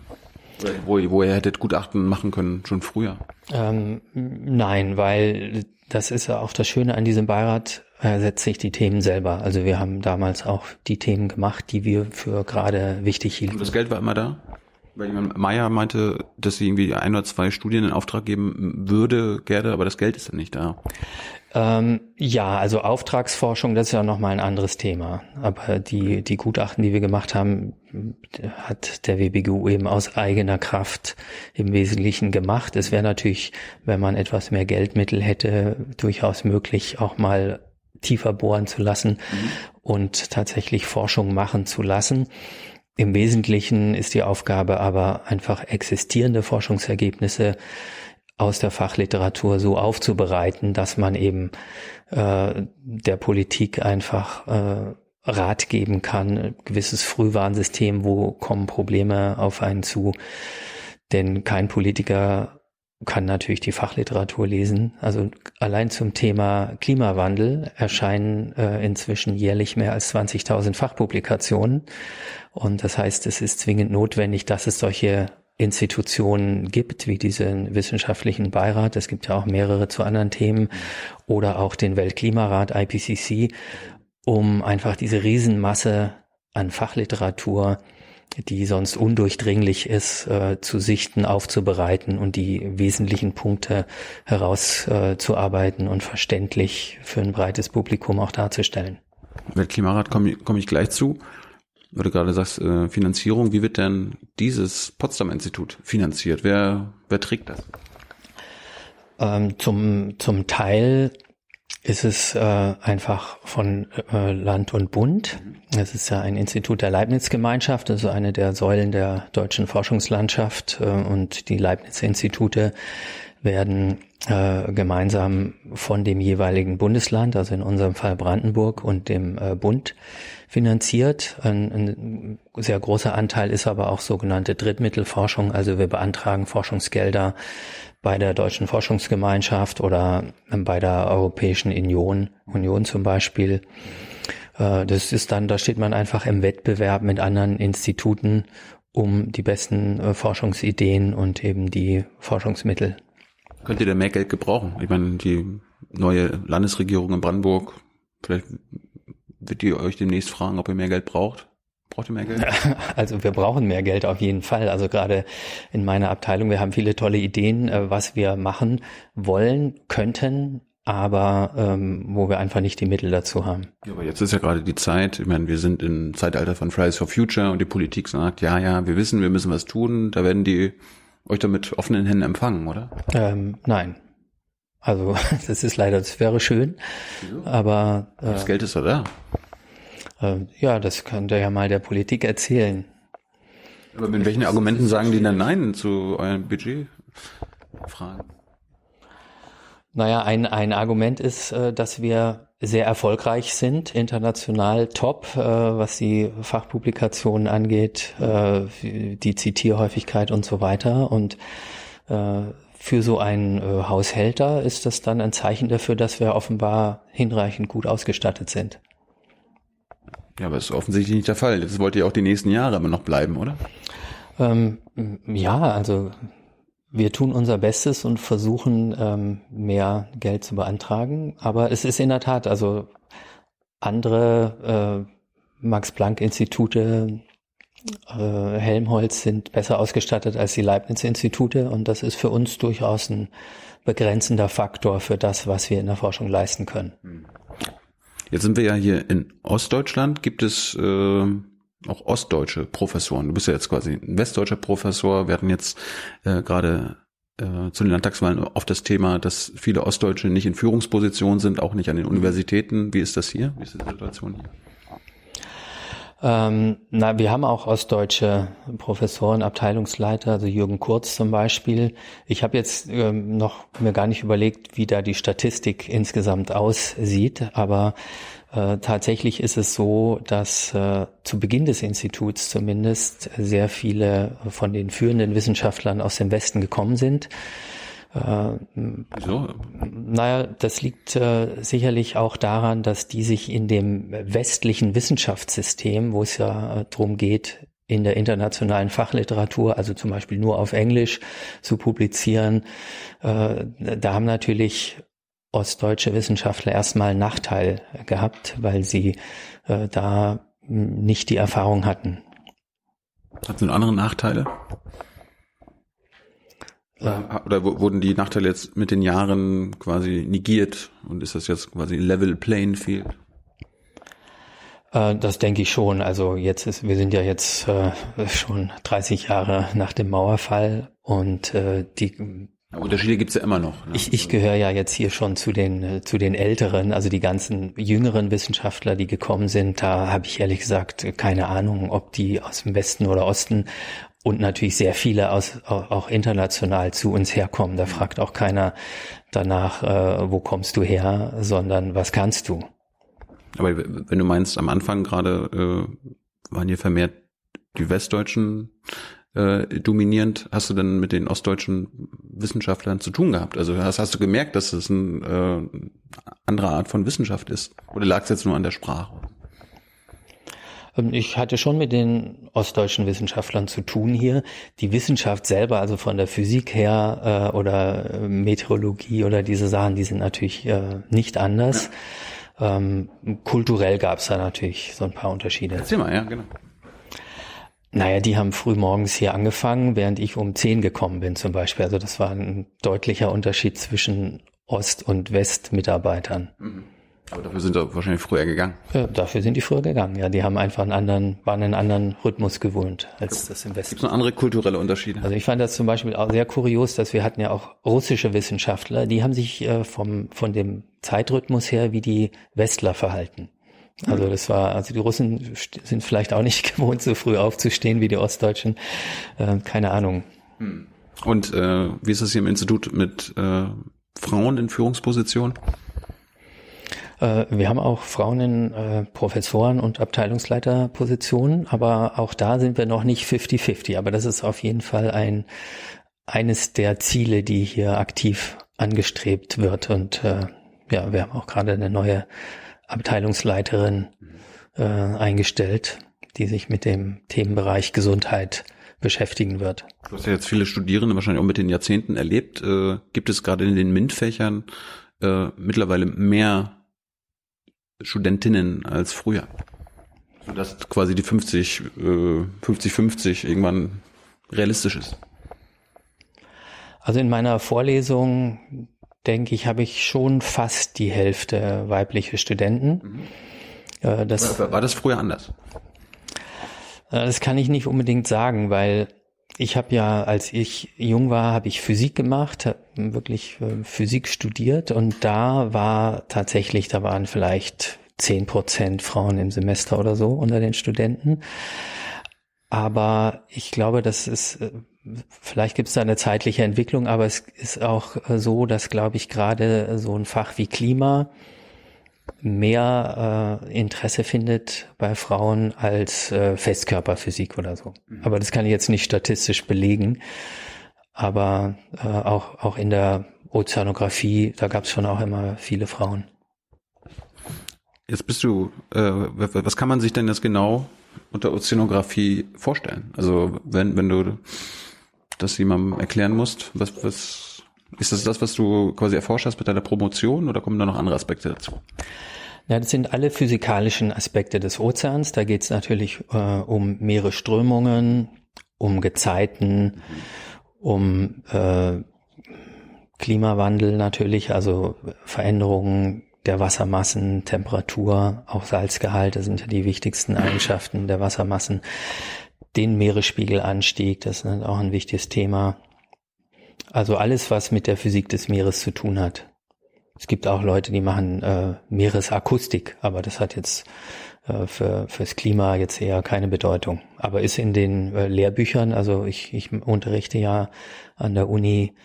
Speaker 2: Wo, wo ihr hättet Gutachten machen können, schon früher?
Speaker 1: Ähm, nein, weil das ist ja auch das Schöne an diesem Beirat, er setzt sich die Themen selber. Also wir haben damals auch die Themen gemacht, die wir für gerade wichtig hielten.
Speaker 2: Und das Geld war immer da? Weil Meier meinte, dass sie irgendwie ein oder zwei Studien in Auftrag geben würde, gerne, aber das Geld ist dann nicht da.
Speaker 1: Ähm, ja, also Auftragsforschung, das ist ja nochmal ein anderes Thema. Aber die, die Gutachten, die wir gemacht haben, hat der WBGU eben aus eigener Kraft im Wesentlichen gemacht. Es wäre natürlich, wenn man etwas mehr Geldmittel hätte, durchaus möglich, auch mal tiefer bohren zu lassen mhm. und tatsächlich Forschung machen zu lassen. Im Wesentlichen ist die Aufgabe aber einfach existierende Forschungsergebnisse aus der Fachliteratur so aufzubereiten, dass man eben äh, der Politik einfach äh, Rat geben kann, ein gewisses Frühwarnsystem, wo kommen Probleme auf einen zu. Denn kein Politiker kann natürlich die Fachliteratur lesen. Also allein zum Thema Klimawandel erscheinen äh, inzwischen jährlich mehr als 20.000 Fachpublikationen. Und das heißt, es ist zwingend notwendig, dass es solche Institutionen gibt, wie diesen wissenschaftlichen Beirat, es gibt ja auch mehrere zu anderen Themen, oder auch den Weltklimarat IPCC, um einfach diese Riesenmasse an Fachliteratur, die sonst undurchdringlich ist, äh, zu sichten, aufzubereiten und die wesentlichen Punkte herauszuarbeiten äh, und verständlich für ein breites Publikum auch darzustellen.
Speaker 2: Weltklimarat komme komm ich gleich zu weil du gerade sagst, äh, Finanzierung, wie wird denn dieses Potsdam-Institut finanziert? Wer, wer trägt das?
Speaker 1: Ähm, zum, zum Teil ist es äh, einfach von äh, Land und Bund. Es ist ja ein Institut der Leibniz-Gemeinschaft, also eine der Säulen der deutschen Forschungslandschaft. Äh, und die Leibniz-Institute werden äh, gemeinsam von dem jeweiligen Bundesland, also in unserem Fall Brandenburg und dem äh, Bund finanziert. Ein, ein sehr großer Anteil ist aber auch sogenannte Drittmittelforschung. Also wir beantragen Forschungsgelder bei der Deutschen Forschungsgemeinschaft oder bei der Europäischen Union, Union zum Beispiel. Äh, das ist dann, da steht man einfach im Wettbewerb mit anderen Instituten um die besten äh, Forschungsideen und eben die Forschungsmittel.
Speaker 2: Könnt ihr da mehr Geld gebrauchen? Ich meine, die neue Landesregierung in Brandenburg, vielleicht wird die euch demnächst fragen, ob ihr mehr Geld braucht? Braucht ihr mehr Geld? [LAUGHS]
Speaker 1: Also wir brauchen mehr Geld auf jeden Fall. Also gerade in meiner Abteilung, wir haben viele tolle Ideen, äh, was wir machen wollen, könnten, aber ähm, wo wir einfach nicht die Mittel dazu haben.
Speaker 2: Ja, aber jetzt ist ja gerade die Zeit, ich meine, wir sind im Zeitalter von Fridays for Future und die Politik sagt, ja, ja, wir wissen, wir müssen was tun, da werden die euch damit offenen Händen empfangen, oder?
Speaker 1: Ähm, nein. Also [LAUGHS] das ist leider, das wäre schön, Wieso? aber
Speaker 2: äh, das Geld ist doch da.
Speaker 1: Äh, ja, das könnte ja mal der Politik erzählen.
Speaker 2: Aber mit welchen Argumenten sagen die dann Nein zu eurem Budget? Fragen.
Speaker 1: Naja, ein, ein Argument ist, äh, dass wir sehr erfolgreich sind, international top, äh, was die Fachpublikationen angeht, äh, die Zitierhäufigkeit und so weiter. Und für so einen Haushälter ist das dann ein Zeichen dafür, dass wir offenbar hinreichend gut ausgestattet sind.
Speaker 2: Ja, aber das ist offensichtlich nicht der Fall. Das wollt ihr auch die nächsten Jahre immer noch bleiben, oder?
Speaker 1: Ähm, ja, also wir tun unser Bestes und versuchen ähm, mehr Geld zu beantragen. Aber es ist in der Tat, also andere äh, Max-Planck-Institute, äh, Helmholtz sind besser ausgestattet als die Leibniz-Institute und das ist für uns durchaus ein begrenzender Faktor für das, was wir in der Forschung leisten können.
Speaker 2: Jetzt sind wir ja hier in Ostdeutschland. Gibt es äh, auch ostdeutsche Professoren? Du bist ja jetzt quasi ein westdeutscher Professor. Wir hatten jetzt äh, gerade äh, zu den Landtagswahlen oft das Thema, dass viele Ostdeutsche nicht in Führungspositionen sind, auch nicht an den Universitäten. Wie ist das hier? Wie ist die Situation hier?
Speaker 1: Ähm, na, wir haben auch ostdeutsche Professoren, Abteilungsleiter, also Jürgen Kurz zum Beispiel. Ich habe jetzt ähm, noch mir gar nicht überlegt, wie da die Statistik insgesamt aussieht, aber äh, tatsächlich ist es so, dass äh, zu Beginn des Instituts zumindest sehr viele von den führenden Wissenschaftlern aus dem Westen gekommen sind. Äh, Wieso? Naja, das liegt äh, sicherlich auch daran, dass die sich in dem westlichen Wissenschaftssystem, wo es ja äh, darum geht, in der internationalen Fachliteratur, also zum Beispiel nur auf Englisch zu publizieren, äh, da haben natürlich ostdeutsche Wissenschaftler erstmal einen Nachteil gehabt, weil sie äh, da nicht die Erfahrung hatten.
Speaker 2: Hat es andere Nachteile? Oder wurden die Nachteile jetzt mit den Jahren quasi negiert und ist das jetzt quasi Level Playing Field?
Speaker 1: Äh, das denke ich schon. Also jetzt ist, wir sind ja jetzt äh, schon 30 Jahre nach dem Mauerfall und äh, die
Speaker 2: Unterschiede gibt's ja immer noch.
Speaker 1: Ne? Ich, ich gehöre ja jetzt hier schon zu den zu den Älteren, also die ganzen jüngeren Wissenschaftler, die gekommen sind. Da habe ich ehrlich gesagt keine Ahnung, ob die aus dem Westen oder Osten und natürlich sehr viele aus auch international zu uns herkommen. Da fragt auch keiner danach, äh, wo kommst du her, sondern was kannst du.
Speaker 2: Aber wenn du meinst, am Anfang gerade äh, waren hier vermehrt die Westdeutschen äh, dominierend, hast du denn mit den ostdeutschen Wissenschaftlern zu tun gehabt? Also hast, hast du gemerkt, dass es eine äh, andere Art von Wissenschaft ist? Oder lag es jetzt nur an der Sprache?
Speaker 1: Ähm, ich hatte schon mit den ostdeutschen Wissenschaftlern zu tun hier. Die Wissenschaft selber, also von der Physik her äh, oder Meteorologie oder diese Sachen, die sind natürlich äh, nicht anders. Ja. Ähm, kulturell gab es da natürlich so ein paar Unterschiede.
Speaker 2: Erzähl mal, ja, genau.
Speaker 1: Naja, die haben früh morgens hier angefangen, während ich um zehn gekommen bin zum Beispiel. Also das war ein deutlicher Unterschied zwischen Ost- und West-Mitarbeitern. Mhm.
Speaker 2: Aber dafür sind sie wahrscheinlich früher gegangen.
Speaker 1: Ja, dafür sind die früher gegangen. Ja, die haben einfach einen anderen, waren einen anderen Rhythmus gewohnt als das im Westen.
Speaker 2: Gibt es noch andere kulturelle Unterschiede?
Speaker 1: Also ich fand das zum Beispiel auch sehr kurios, dass wir hatten ja auch russische Wissenschaftler, die haben sich äh, vom von dem Zeitrhythmus her wie die Westler verhalten. Also das war, also die Russen sind vielleicht auch nicht [LAUGHS] gewohnt, so früh aufzustehen wie die Ostdeutschen. Äh, keine Ahnung. Hm.
Speaker 2: Und äh, wie ist das hier im Institut mit äh, Frauen in Führungspositionen?
Speaker 1: Äh, wir haben auch Frauen in äh, Professoren- und Abteilungsleiterpositionen, aber auch da sind wir noch nicht 50-50. Aber das ist auf jeden Fall ein eines der Ziele, die hier aktiv angestrebt wird. Und äh, ja, wir haben auch gerade eine neue Abteilungsleiterin äh, eingestellt, die sich mit dem Themenbereich Gesundheit beschäftigen wird.
Speaker 2: Du hast ja jetzt viele Studierende wahrscheinlich auch mit den Jahrzehnten erlebt. Äh, gibt es gerade in den MINT-Fächern äh, mittlerweile mehr Studentinnen als früher. Sodass quasi die 50, äh, 50, 50 irgendwann realistisch ist.
Speaker 1: Also in meiner Vorlesung, denke ich, habe ich schon fast die Hälfte weibliche Studenten.
Speaker 2: Mhm. Äh, das, war, war das früher anders?
Speaker 1: Äh, das kann ich nicht unbedingt sagen, weil ich habe ja, als ich jung war, habe ich Physik gemacht, habe wirklich äh, Physik studiert und da war tatsächlich, da waren vielleicht zehn Prozent Frauen im Semester oder so unter den Studenten. Aber ich glaube, das ist, äh, vielleicht gibt es da eine zeitliche Entwicklung, aber es ist auch äh, so, dass, glaube ich, gerade so ein Fach wie Klima mehr äh, Interesse findet bei Frauen als äh, Festkörperphysik oder so. Mhm. Aber das kann ich jetzt nicht statistisch belegen. Aber äh, auch, auch in der Ozeanographie, da gab es schon auch immer viele Frauen.
Speaker 2: Jetzt bist du, äh, was kann man sich denn jetzt genau unter Ozeanographie vorstellen? Also wenn, wenn du das jemandem erklären musst, was, was ist das das, was du quasi erforscht hast mit deiner Promotion oder kommen da noch andere Aspekte dazu?
Speaker 1: Ja, das sind alle physikalischen Aspekte des Ozeans. Da geht es natürlich äh, um Meeresströmungen, um Gezeiten, um äh, Klimawandel natürlich, also Veränderungen der Wassermassen, Temperatur, auch Salzgehalt, das sind ja die wichtigsten Eigenschaften der Wassermassen. Den Meeresspiegelanstieg, das ist auch ein wichtiges Thema. Also alles, was mit der Physik des Meeres zu tun hat. Es gibt auch Leute, die machen äh, Meeresakustik, aber das hat jetzt äh, für fürs Klima jetzt eher keine Bedeutung. Aber ist in den äh, Lehrbüchern, also ich, ich unterrichte ja an der Uni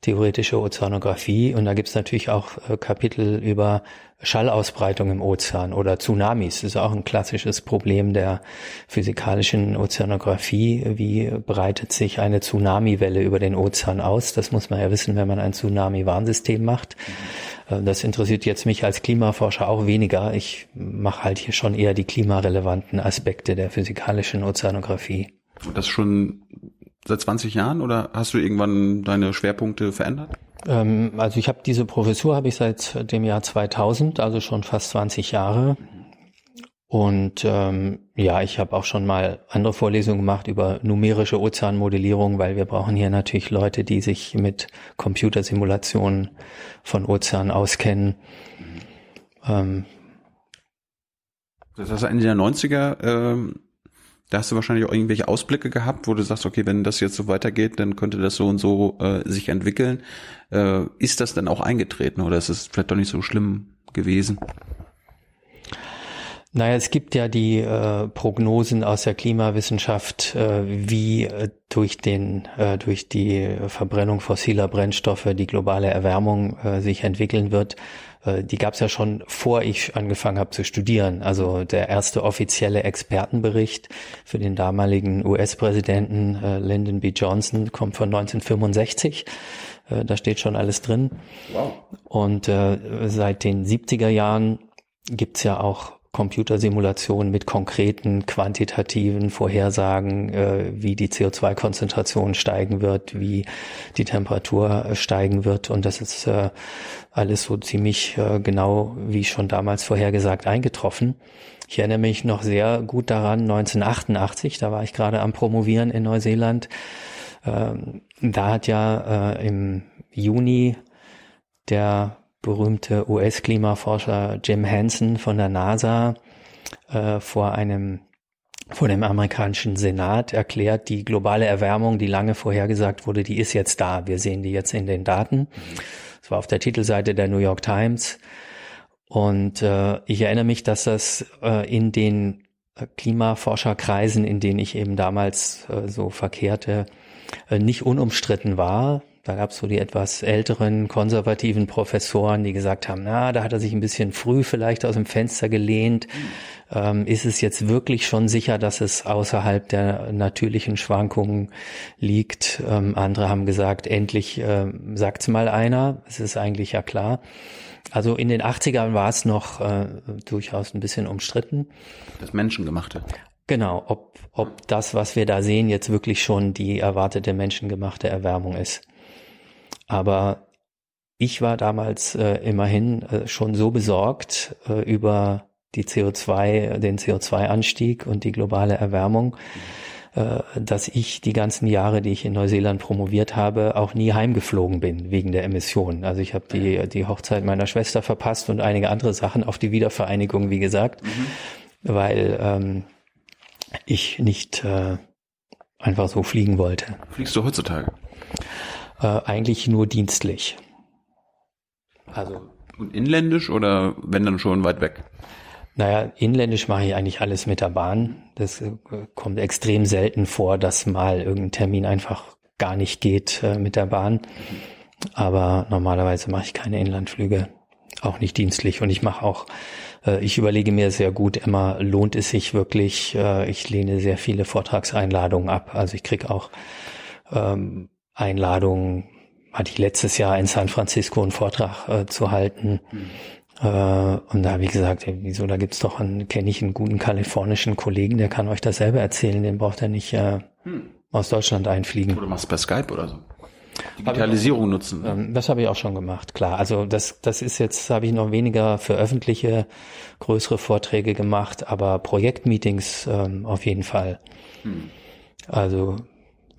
Speaker 1: theoretische Ozeanographie und da gibt's natürlich auch äh, Kapitel über Schallausbreitung im Ozean oder Tsunamis. Das ist auch ein klassisches Problem der physikalischen Ozeanographie. Wie breitet sich eine Tsunamiwelle über den Ozean aus? Das muss man ja wissen, wenn man ein Tsunami-Warnsystem macht. Äh, das interessiert jetzt mich als Klimaforscher auch weniger. Ich mache halt hier schon eher die klimarelevanten Aspekte der physikalischen Ozeanographie.
Speaker 2: Und das schon seit 20 Jahren oder hast du irgendwann deine Schwerpunkte verändert?
Speaker 1: Ähm, also ich habe diese Professur habe ich seit dem Jahr 2000, also schon fast 20 Jahre. Und ähm, ja, ich habe auch schon mal andere Vorlesungen gemacht über numerische Ozeanmodellierung, weil wir brauchen hier natürlich Leute, die sich mit Computersimulationen von Ozeanen auskennen. Ähm,
Speaker 2: das heißt, Ende der 90er ähm, da hast du wahrscheinlich auch irgendwelche Ausblicke gehabt, wo du sagst, okay, wenn das jetzt so weitergeht, dann könnte das so und so äh, sich entwickeln. Äh, ist das dann auch eingetreten oder ist es vielleicht doch nicht so schlimm gewesen?
Speaker 1: Naja, es gibt ja die äh, Prognosen aus der Klimawissenschaft, äh, wie äh, durch den äh, durch die Verbrennung fossiler Brennstoffe die globale Erwärmung äh, sich entwickeln wird. Äh, die gab es ja schon vor ich angefangen habe zu studieren. Also der erste offizielle Expertenbericht für den damaligen US-Präsidenten äh, Lyndon B. Johnson kommt von 1965. Äh, da steht schon alles drin. Wow. Und äh, seit den 70er Jahren gibt's ja auch Computersimulationen mit konkreten quantitativen Vorhersagen, äh, wie die CO2-Konzentration steigen wird, wie die Temperatur äh, steigen wird. Und das ist äh, alles so ziemlich äh, genau, wie schon damals vorhergesagt, eingetroffen. Ich erinnere mich noch sehr gut daran, 1988, da war ich gerade am Promovieren in Neuseeland. Ähm, da hat ja äh, im Juni der berühmte US-Klimaforscher Jim Hansen von der NASA äh, vor einem vor dem amerikanischen Senat erklärt, die globale Erwärmung, die lange vorhergesagt wurde, die ist jetzt da. Wir sehen die jetzt in den Daten. Das war auf der Titelseite der New York Times. Und äh, ich erinnere mich, dass das äh, in den Klimaforscherkreisen, in denen ich eben damals äh, so verkehrte, äh, nicht unumstritten war. Da gab es so die etwas älteren konservativen Professoren, die gesagt haben, na, da hat er sich ein bisschen früh vielleicht aus dem Fenster gelehnt. Ähm, ist es jetzt wirklich schon sicher, dass es außerhalb der natürlichen Schwankungen liegt? Ähm, andere haben gesagt, endlich äh, sagt's mal einer. Es ist eigentlich ja klar. Also in den 80ern war es noch äh, durchaus ein bisschen umstritten.
Speaker 2: Das Menschengemachte.
Speaker 1: Genau, ob, ob das, was wir da sehen, jetzt wirklich schon die erwartete menschengemachte Erwärmung ist. Aber ich war damals äh, immerhin äh, schon so besorgt äh, über die CO2, den CO2-Anstieg und die globale Erwärmung, äh, dass ich die ganzen Jahre, die ich in Neuseeland promoviert habe, auch nie heimgeflogen bin wegen der Emissionen. Also ich habe die, die Hochzeit meiner Schwester verpasst und einige andere Sachen auf die Wiedervereinigung, wie gesagt, mhm. weil ähm, ich nicht äh, einfach so fliegen wollte.
Speaker 2: Fliegst du heutzutage?
Speaker 1: Äh, eigentlich nur dienstlich.
Speaker 2: Also und inländisch oder wenn dann schon weit weg?
Speaker 1: Naja, inländisch mache ich eigentlich alles mit der Bahn. Das äh, kommt extrem selten vor, dass mal irgendein Termin einfach gar nicht geht äh, mit der Bahn. Aber normalerweise mache ich keine Inlandflüge, auch nicht dienstlich. Und ich mache auch, äh, ich überlege mir sehr gut immer, lohnt es sich wirklich? Äh, ich lehne sehr viele Vortragseinladungen ab. Also ich kriege auch ähm, Einladung, hatte ich letztes Jahr in San Francisco einen Vortrag äh, zu halten. Mhm. Äh, und da habe ich gesagt, ey, wieso, da gibt's doch einen, kenne ich einen guten kalifornischen Kollegen, der kann euch das selber erzählen, den braucht er nicht äh, mhm. aus Deutschland einfliegen.
Speaker 2: Oder machst per Skype oder so. Digitalisierung nutzen.
Speaker 1: Ähm, das habe ich auch schon gemacht, klar. Also das, das ist jetzt, habe ich noch weniger für öffentliche größere Vorträge gemacht, aber Projektmeetings ähm, auf jeden Fall. Hm. Also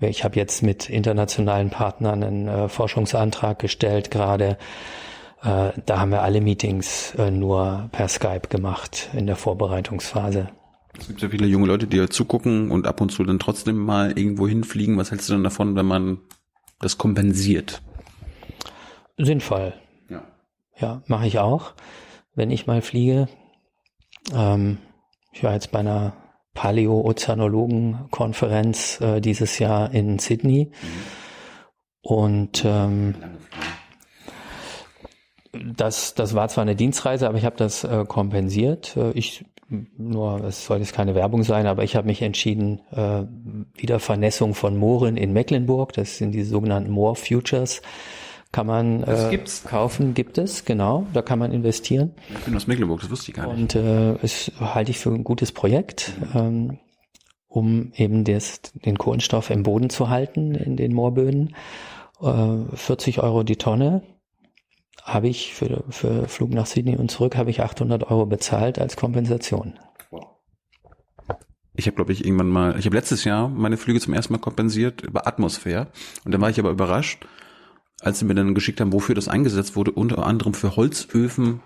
Speaker 1: ich habe jetzt mit internationalen Partnern einen äh, Forschungsantrag gestellt gerade. Äh, da haben wir alle Meetings äh, nur per Skype gemacht in der Vorbereitungsphase.
Speaker 2: Es gibt ja viele junge Leute, die ja zugucken und ab und zu dann trotzdem mal irgendwo hinfliegen. Was hältst du denn davon, wenn man das kompensiert?
Speaker 1: Sinnvoll. Ja. Ja, mache ich auch, wenn ich mal fliege. Ähm, ich war jetzt bei einer Paleo-Ozeanologen-Konferenz äh, dieses Jahr in Sydney. Mhm. Und ähm, das, das war zwar eine Dienstreise, aber ich habe das äh, kompensiert. Äh, ich nur, es soll jetzt keine Werbung sein, aber ich habe mich entschieden, äh, wieder Vernässung von Mooren in Mecklenburg, das sind die sogenannten Moor Futures, kann man äh, kaufen, gibt es, genau, da kann man investieren.
Speaker 2: Ich bin aus Mecklenburg, das wusste ich gar
Speaker 1: nicht. Und äh, es halte ich für ein gutes Projekt, mhm. ähm, um eben des, den Kohlenstoff im Boden zu halten in den Moorböden. Äh, 40 Euro die Tonne, habe ich für, für Flug nach Sydney und zurück habe ich 800 Euro bezahlt als Kompensation.
Speaker 2: Ich habe, glaube ich, irgendwann mal, ich habe letztes Jahr meine Flüge zum ersten Mal kompensiert über Atmosphäre. Und dann war ich aber überrascht, als sie mir dann geschickt haben, wofür das eingesetzt wurde, unter anderem für Holzöfen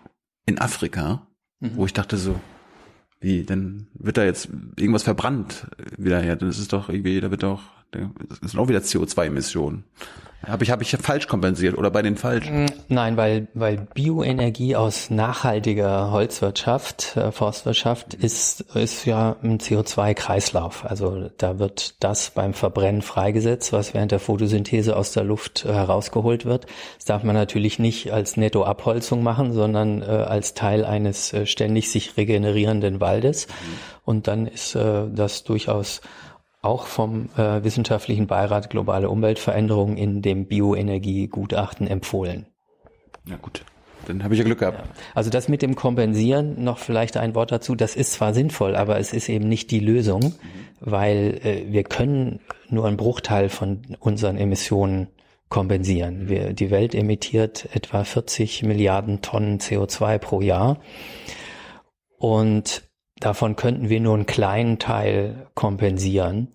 Speaker 2: in Afrika, mhm. wo ich dachte so, wie, dann wird da jetzt irgendwas verbrannt wieder her. Das ist doch irgendwie, da wird doch, das sind auch wieder CO2-Emissionen. Habe ich, habe ich falsch kompensiert oder bei den falschen? Mm,
Speaker 1: nein, weil, weil Bioenergie aus nachhaltiger Holzwirtschaft, äh, Forstwirtschaft ist, ist ja ein CO2-Kreislauf. Also da wird das beim Verbrennen freigesetzt, was während der Photosynthese aus der Luft äh, herausgeholt wird. Das darf man natürlich nicht als Nettoabholzung machen, sondern äh, als Teil eines ständig sich regenerierenden Waldes. Mhm. Und dann ist das durchaus auch vom äh, Wissenschaftlichen Beirat Globale Umweltveränderung in dem Bioenergiegutachten empfohlen.
Speaker 2: Ja gut, dann habe ich ja Glück gehabt. Ja.
Speaker 1: Also das mit dem Kompensieren, noch vielleicht ein Wort dazu, das ist zwar sinnvoll, aber es ist eben nicht die Lösung, mhm. weil äh, wir können nur einen Bruchteil von unseren Emissionen kompensieren. Wir, die Welt emittiert etwa 40 Milliarden Tonnen CO2 pro Jahr. Und Davon könnten wir nur einen kleinen Teil kompensieren.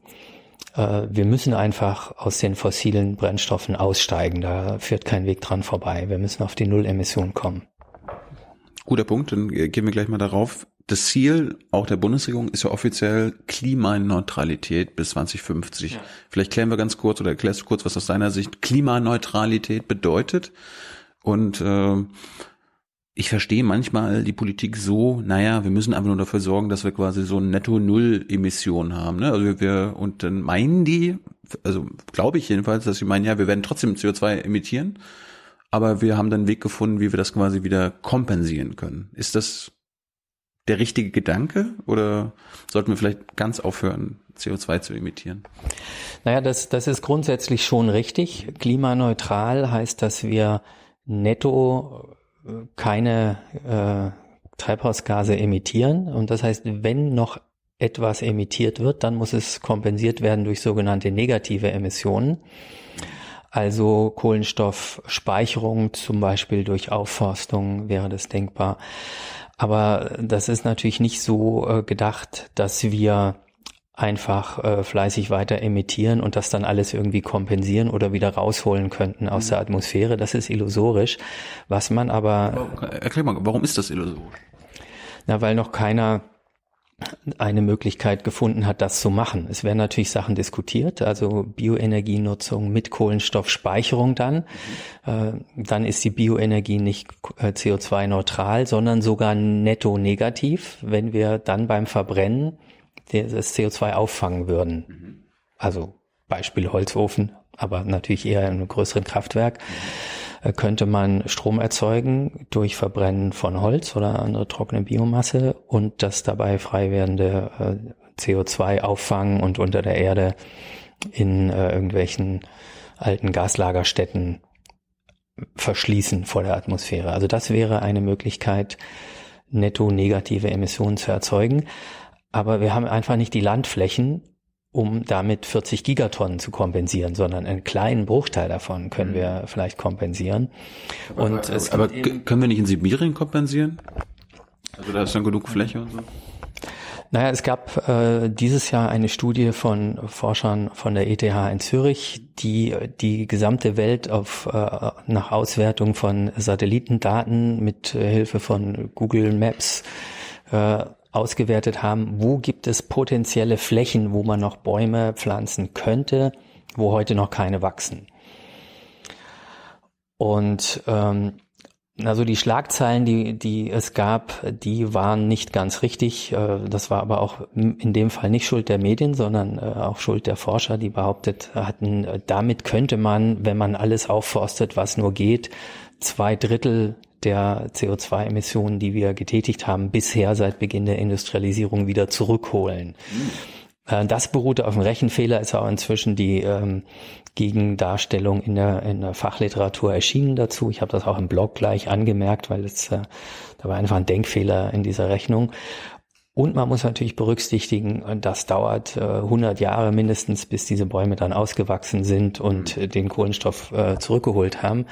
Speaker 1: Äh, wir müssen einfach aus den fossilen Brennstoffen aussteigen. Da führt kein Weg dran vorbei. Wir müssen auf die Nullemission kommen.
Speaker 2: Guter Punkt, dann gehen wir gleich mal darauf. Das Ziel auch der Bundesregierung ist ja offiziell Klimaneutralität bis 2050. Ja. Vielleicht klären wir ganz kurz oder erklärst du kurz, was aus deiner Sicht Klimaneutralität bedeutet. Und äh, ich verstehe manchmal die Politik so, naja, wir müssen einfach nur dafür sorgen, dass wir quasi so Netto-Null-Emission haben. Ne? Also wir, und dann meinen die, also glaube ich jedenfalls, dass sie meinen, ja, wir werden trotzdem CO2 emittieren, aber wir haben dann einen Weg gefunden, wie wir das quasi wieder kompensieren können. Ist das der richtige Gedanke oder sollten wir vielleicht ganz aufhören, CO2 zu emittieren?
Speaker 1: Naja, das, das ist grundsätzlich schon richtig. Klimaneutral heißt, dass wir netto keine äh, Treibhausgase emittieren. Und das heißt, wenn noch etwas emittiert wird, dann muss es kompensiert werden durch sogenannte negative Emissionen. Also Kohlenstoffspeicherung zum Beispiel durch Aufforstung wäre das denkbar. Aber das ist natürlich nicht so äh, gedacht, dass wir einfach äh, fleißig weiter emittieren und das dann alles irgendwie kompensieren oder wieder rausholen könnten aus mhm. der Atmosphäre. Das ist illusorisch. Was man aber.
Speaker 2: Erklär mal, warum ist das illusorisch?
Speaker 1: Na, weil noch keiner eine Möglichkeit gefunden hat, das zu machen. Es werden natürlich Sachen diskutiert, also Bioenergienutzung mit Kohlenstoffspeicherung dann. Mhm. Äh, dann ist die Bioenergie nicht äh, CO2-neutral, sondern sogar netto negativ, wenn wir dann beim Verbrennen das CO2 auffangen würden. Mhm. Also Beispiel Holzofen, aber natürlich eher in einem größeren Kraftwerk. Mhm. Könnte man Strom erzeugen durch Verbrennen von Holz oder andere trockene Biomasse und das dabei frei werdende äh, CO2 auffangen und unter der Erde in äh, irgendwelchen alten Gaslagerstätten verschließen vor der Atmosphäre. Also das wäre eine Möglichkeit, netto negative Emissionen zu erzeugen. Aber wir haben einfach nicht die Landflächen, um damit 40 Gigatonnen zu kompensieren, sondern einen kleinen Bruchteil davon können wir vielleicht kompensieren.
Speaker 2: Und aber, aber können wir nicht in Sibirien kompensieren? Also da ist dann genug Fläche und so?
Speaker 1: Naja, es gab äh, dieses Jahr eine Studie von Forschern von der ETH in Zürich, die die gesamte Welt auf äh, nach Auswertung von Satellitendaten mit Hilfe von Google Maps äh, ausgewertet haben, wo gibt es potenzielle Flächen, wo man noch Bäume pflanzen könnte, wo heute noch keine wachsen. Und ähm, also die Schlagzeilen, die, die es gab, die waren nicht ganz richtig. Äh, das war aber auch in dem Fall nicht Schuld der Medien, sondern äh, auch Schuld der Forscher, die behauptet hatten, äh, damit könnte man, wenn man alles aufforstet, was nur geht, zwei Drittel der CO2-Emissionen, die wir getätigt haben, bisher seit Beginn der Industrialisierung wieder zurückholen. Mhm. Das beruhte auf einem Rechenfehler, ist auch inzwischen die ähm, Gegendarstellung in der, in der Fachliteratur erschienen dazu. Ich habe das auch im Blog gleich angemerkt, weil es äh, da war einfach ein Denkfehler in dieser Rechnung. Und man muss natürlich berücksichtigen, das dauert äh, 100 Jahre mindestens, bis diese Bäume dann ausgewachsen sind und mhm. den Kohlenstoff äh, zurückgeholt haben.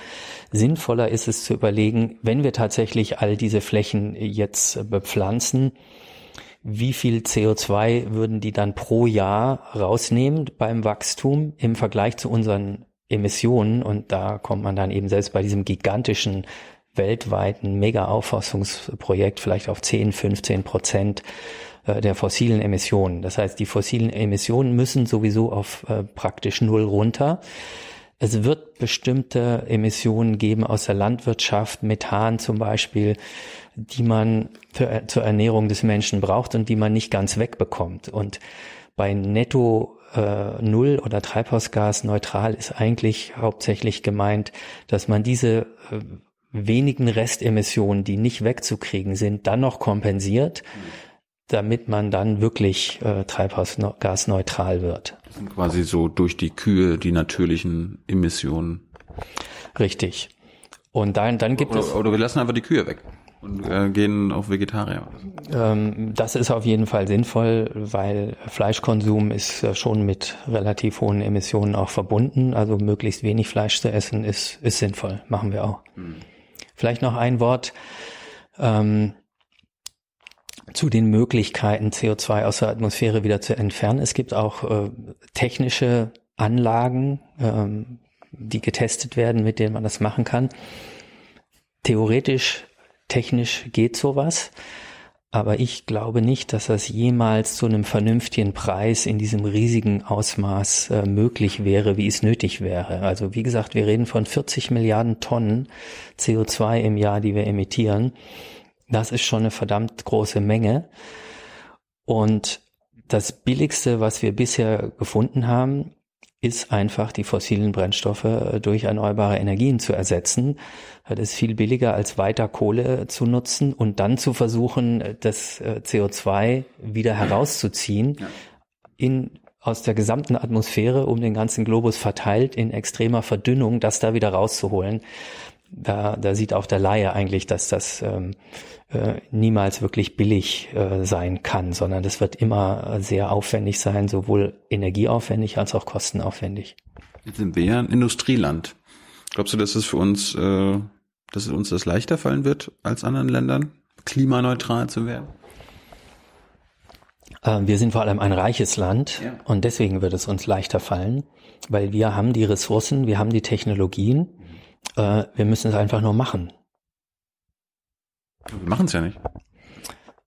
Speaker 1: Sinnvoller ist es zu überlegen, wenn wir tatsächlich all diese Flächen jetzt bepflanzen, wie viel CO2 würden die dann pro Jahr rausnehmen beim Wachstum im Vergleich zu unseren Emissionen. Und da kommt man dann eben selbst bei diesem gigantischen weltweiten Mega-Aufforstungsprojekt vielleicht auf 10, 15 Prozent äh, der fossilen Emissionen. Das heißt, die fossilen Emissionen müssen sowieso auf äh, praktisch null runter. Es wird bestimmte Emissionen geben aus der Landwirtschaft, Methan zum Beispiel, die man für, zur Ernährung des Menschen braucht und die man nicht ganz wegbekommt. Und bei Netto äh, Null oder Treibhausgas neutral ist eigentlich hauptsächlich gemeint, dass man diese äh, wenigen Restemissionen, die nicht wegzukriegen sind, dann noch kompensiert, damit man dann wirklich äh, treibhausgasneutral wird.
Speaker 2: Das sind quasi so durch die Kühe die natürlichen Emissionen.
Speaker 1: Richtig. Und dann, dann gibt
Speaker 2: oder,
Speaker 1: es.
Speaker 2: Oder wir lassen einfach die Kühe weg und äh, gehen auf Vegetarier.
Speaker 1: Ähm, das ist auf jeden Fall sinnvoll, weil Fleischkonsum ist äh, schon mit relativ hohen Emissionen auch verbunden. Also möglichst wenig Fleisch zu essen ist, ist sinnvoll. Machen wir auch. Hm. Vielleicht noch ein Wort ähm, zu den Möglichkeiten, CO2 aus der Atmosphäre wieder zu entfernen. Es gibt auch äh, technische Anlagen, ähm, die getestet werden, mit denen man das machen kann. Theoretisch, technisch geht sowas. Aber ich glaube nicht, dass das jemals zu einem vernünftigen Preis in diesem riesigen Ausmaß äh, möglich wäre, wie es nötig wäre. Also wie gesagt, wir reden von 40 Milliarden Tonnen CO2 im Jahr, die wir emittieren. Das ist schon eine verdammt große Menge. Und das Billigste, was wir bisher gefunden haben, ist einfach die fossilen Brennstoffe äh, durch erneuerbare Energien zu ersetzen. Das ist viel billiger als weiter Kohle zu nutzen und dann zu versuchen, das äh, CO2 wieder herauszuziehen ja. in aus der gesamten Atmosphäre um den ganzen Globus verteilt in extremer Verdünnung, das da wieder rauszuholen. Da, da sieht auch der Laie eigentlich, dass das ähm, äh, niemals wirklich billig äh, sein kann, sondern das wird immer sehr aufwendig sein, sowohl energieaufwendig als auch kostenaufwendig.
Speaker 2: Jetzt sind wir ja ein Industrieland. Glaubst du, dass es für uns, äh, dass es uns das leichter fallen wird als anderen Ländern, klimaneutral zu werden?
Speaker 1: Äh, wir sind vor allem ein reiches Land ja. und deswegen wird es uns leichter fallen, weil wir haben die Ressourcen, wir haben die Technologien, äh, wir müssen es einfach nur machen.
Speaker 2: Wir machen es ja nicht.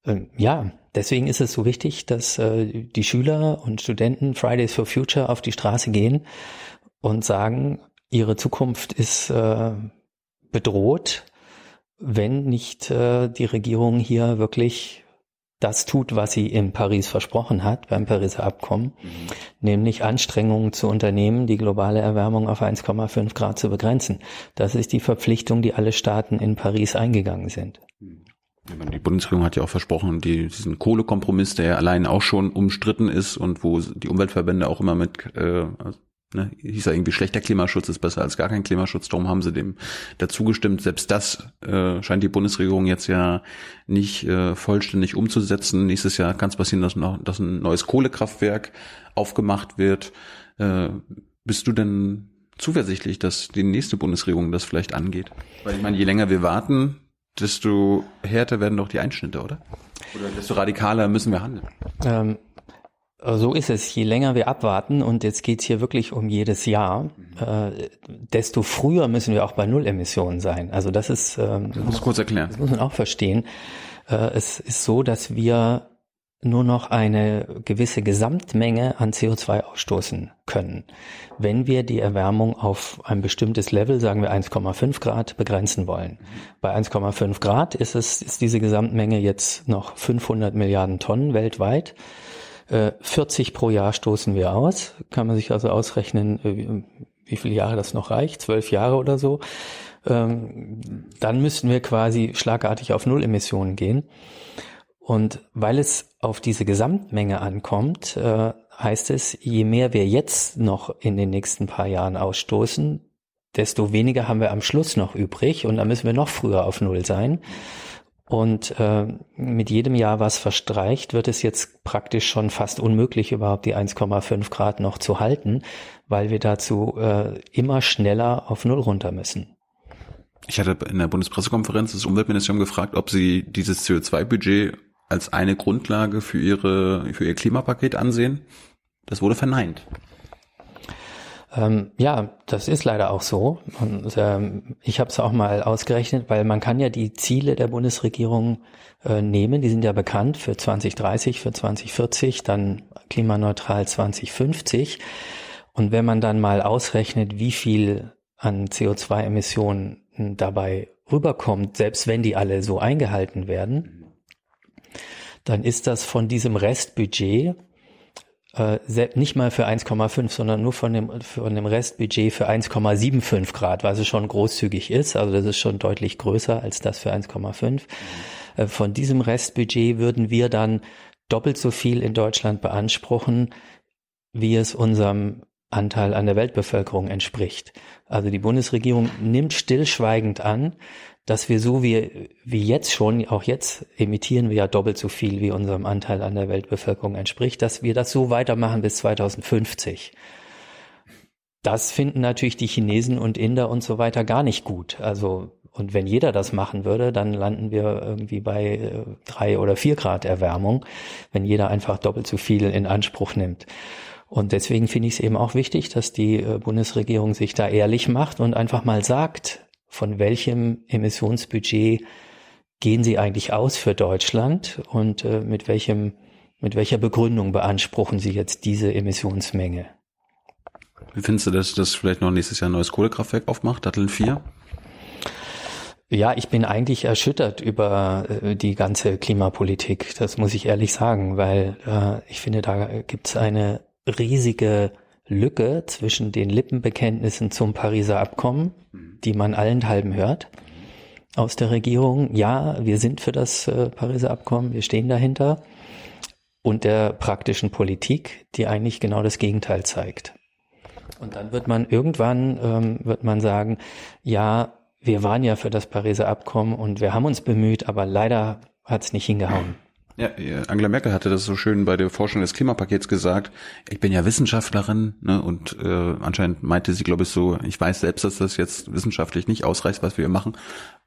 Speaker 1: Ähm, ja, deswegen ist es so wichtig, dass äh, die Schüler und Studenten Fridays for Future auf die Straße gehen und sagen, ihre Zukunft ist äh, bedroht, wenn nicht äh, die Regierung hier wirklich das tut, was sie in Paris versprochen hat, beim Pariser Abkommen, mhm. nämlich Anstrengungen zu unternehmen, die globale Erwärmung auf 1,5 Grad zu begrenzen. Das ist die Verpflichtung, die alle Staaten in Paris eingegangen sind.
Speaker 2: Die Bundesregierung hat ja auch versprochen, die, diesen Kohlekompromiss, der ja allein auch schon umstritten ist und wo die Umweltverbände auch immer mit äh, Ne, hieß ja irgendwie schlechter Klimaschutz ist besser als gar kein Klimaschutz, darum haben sie dem dazugestimmt. Selbst das äh, scheint die Bundesregierung jetzt ja nicht äh, vollständig umzusetzen. Nächstes Jahr kann es passieren, dass noch dass ein neues Kohlekraftwerk aufgemacht wird. Äh, bist du denn zuversichtlich, dass die nächste Bundesregierung das vielleicht angeht? Weil ich meine, je länger wir warten, desto härter werden doch die Einschnitte, oder? Oder desto radikaler müssen wir handeln.
Speaker 1: Ähm, so ist es. Je länger wir abwarten, und jetzt geht's hier wirklich um jedes Jahr, äh, desto früher müssen wir auch bei Nullemissionen sein. Also das ist, ähm,
Speaker 2: das muss kurz erklären.
Speaker 1: Das muss man auch verstehen. Äh, es ist so, dass wir nur noch eine gewisse Gesamtmenge an CO2 ausstoßen können, wenn wir die Erwärmung auf ein bestimmtes Level, sagen wir 1,5 Grad, begrenzen wollen. Bei 1,5 Grad ist es, ist diese Gesamtmenge jetzt noch 500 Milliarden Tonnen weltweit. 40 äh, pro Jahr stoßen wir aus. Kann man sich also ausrechnen, äh, wie viele Jahre das noch reicht, zwölf Jahre oder so. Ähm, dann müssten wir quasi schlagartig auf Null-Emissionen gehen. Und weil es auf diese Gesamtmenge ankommt, äh, heißt es, je mehr wir jetzt noch in den nächsten paar Jahren ausstoßen, desto weniger haben wir am Schluss noch übrig und dann müssen wir noch früher auf Null sein. Und äh, mit jedem Jahr, was verstreicht, wird es jetzt praktisch schon fast unmöglich, überhaupt die 1,5 Grad noch zu halten, weil wir dazu äh, immer schneller auf Null runter müssen.
Speaker 2: Ich hatte in der Bundespressekonferenz das Umweltministerium gefragt, ob sie dieses CO2-Budget als eine Grundlage für ihre für ihr Klimapaket ansehen. Das wurde verneint.
Speaker 1: Ähm, ja, das ist leider auch so. Und ähm, ich habe es auch mal ausgerechnet, weil man kann ja die Ziele der Bundesregierung äh, nehmen, die sind ja bekannt für 2030, für 2040, dann klimaneutral 2050. Und wenn man dann mal ausrechnet, wie viel an CO2-Emissionen dabei rüberkommt, selbst wenn die alle so eingehalten werden, dann ist das von diesem Restbudget äh, nicht mal für 1,5, sondern nur von dem, von dem Restbudget für 1,75 Grad, was es schon großzügig ist. Also das ist schon deutlich größer als das für 1,5. Mhm. Äh, von diesem Restbudget würden wir dann doppelt so viel in Deutschland beanspruchen, wie es unserem Anteil an der Weltbevölkerung entspricht. Also die Bundesregierung nimmt stillschweigend an, dass wir so wie, wie jetzt schon, auch jetzt emittieren wir ja doppelt so viel, wie unserem Anteil an der Weltbevölkerung entspricht, dass wir das so weitermachen bis 2050. Das finden natürlich die Chinesen und Inder und so weiter gar nicht gut. Also, und wenn jeder das machen würde, dann landen wir irgendwie bei äh, drei oder vier Grad Erwärmung, wenn jeder einfach doppelt so viel in Anspruch nimmt. Und deswegen finde ich es eben auch wichtig, dass die äh, Bundesregierung sich da ehrlich macht und einfach mal sagt, von welchem Emissionsbudget gehen Sie eigentlich aus für Deutschland und äh, mit welchem mit welcher Begründung beanspruchen Sie jetzt diese Emissionsmenge?
Speaker 2: Wie findest du das, dass vielleicht noch nächstes Jahr ein neues Kohlekraftwerk aufmacht, Datteln 4?
Speaker 1: Ja, ich bin eigentlich erschüttert über äh, die ganze Klimapolitik. Das muss ich ehrlich sagen, weil äh, ich finde, da gibt es eine riesige Lücke zwischen den Lippenbekenntnissen zum Pariser Abkommen, die man allenthalben hört aus der Regierung. Ja, wir sind für das äh, Pariser Abkommen, wir stehen dahinter. Und der praktischen Politik, die eigentlich genau das Gegenteil zeigt. Und dann wird man irgendwann, ähm, wird man sagen, ja, wir waren ja für das Pariser Abkommen und wir haben uns bemüht, aber leider hat es nicht hingehauen.
Speaker 2: Ja, Angela Merkel hatte das so schön bei der Forschung des Klimapakets gesagt. Ich bin ja Wissenschaftlerin ne, und äh, anscheinend meinte sie, glaube ich, so, ich weiß selbst, dass das jetzt wissenschaftlich nicht ausreicht, was wir machen.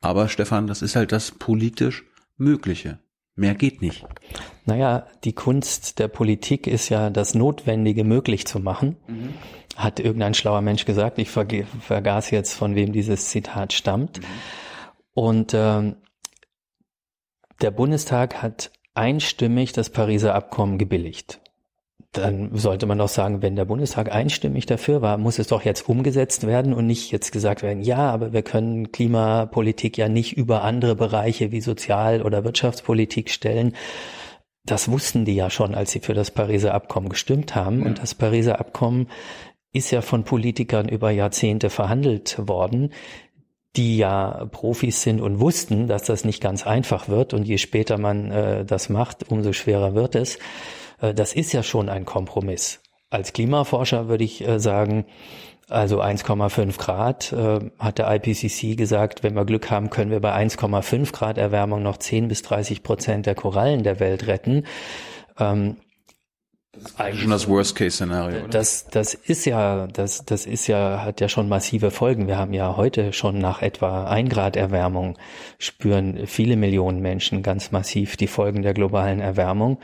Speaker 2: Aber Stefan, das ist halt das politisch Mögliche. Mehr geht nicht.
Speaker 1: Naja, die Kunst der Politik ist ja, das Notwendige möglich zu machen. Mhm. Hat irgendein schlauer Mensch gesagt. Ich vergaß jetzt, von wem dieses Zitat stammt. Mhm. Und ähm, der Bundestag hat einstimmig das Pariser Abkommen gebilligt. Dann sollte man doch sagen, wenn der Bundestag einstimmig dafür war, muss es doch jetzt umgesetzt werden und nicht jetzt gesagt werden, ja, aber wir können Klimapolitik ja nicht über andere Bereiche wie Sozial- oder Wirtschaftspolitik stellen. Das wussten die ja schon, als sie für das Pariser Abkommen gestimmt haben. Und das Pariser Abkommen ist ja von Politikern über Jahrzehnte verhandelt worden die ja Profis sind und wussten, dass das nicht ganz einfach wird und je später man äh, das macht, umso schwerer wird es. Äh, das ist ja schon ein Kompromiss. als Klimaforscher würde ich äh, sagen, also 1,5 Grad, äh, hat der IPCC gesagt, wenn wir Glück haben, können wir bei 1,5 Grad Erwärmung noch 10 bis 30 Prozent der Korallen der Welt retten. Ähm,
Speaker 2: eigentlich schon das Worst-Case-Szenario.
Speaker 1: Das, das ist ja, das, das ist ja, hat ja schon massive Folgen. Wir haben ja heute schon nach etwa ein Grad Erwärmung spüren viele Millionen Menschen ganz massiv die Folgen der globalen Erwärmung.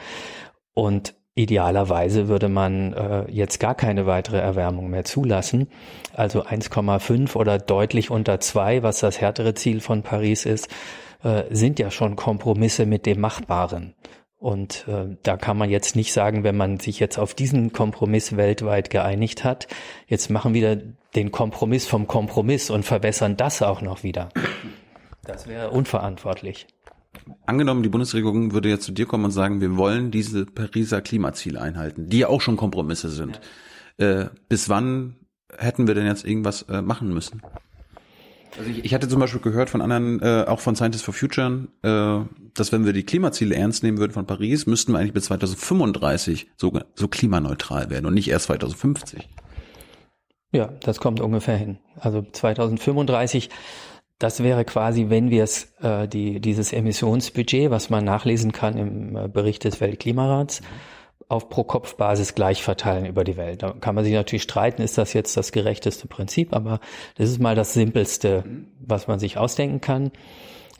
Speaker 1: Und idealerweise würde man äh, jetzt gar keine weitere Erwärmung mehr zulassen. Also 1,5 oder deutlich unter zwei, was das härtere Ziel von Paris ist, äh, sind ja schon Kompromisse mit dem Machbaren. Und äh, da kann man jetzt nicht sagen, wenn man sich jetzt auf diesen Kompromiss weltweit geeinigt hat, jetzt machen wir den Kompromiss vom Kompromiss und verbessern das auch noch wieder. Das wäre unverantwortlich.
Speaker 2: Angenommen, die Bundesregierung würde jetzt zu dir kommen und sagen, wir wollen diese Pariser Klimaziele einhalten, die ja auch schon Kompromisse sind. Ja. Äh, bis wann hätten wir denn jetzt irgendwas äh, machen müssen? Also ich, ich hatte zum Beispiel gehört von anderen, äh, auch von Scientists for Future, äh, dass wenn wir die Klimaziele ernst nehmen würden von Paris, müssten wir eigentlich bis 2035 so, so klimaneutral werden und nicht erst 2050.
Speaker 1: Ja, das kommt ungefähr hin. Also 2035, das wäre quasi, wenn wir es äh, die, dieses Emissionsbudget, was man nachlesen kann im äh, Bericht des Weltklimarats, mhm auf Pro-Kopf-Basis gleich verteilen über die Welt. Da kann man sich natürlich streiten, ist das jetzt das gerechteste Prinzip, aber das ist mal das Simpelste, was man sich ausdenken kann.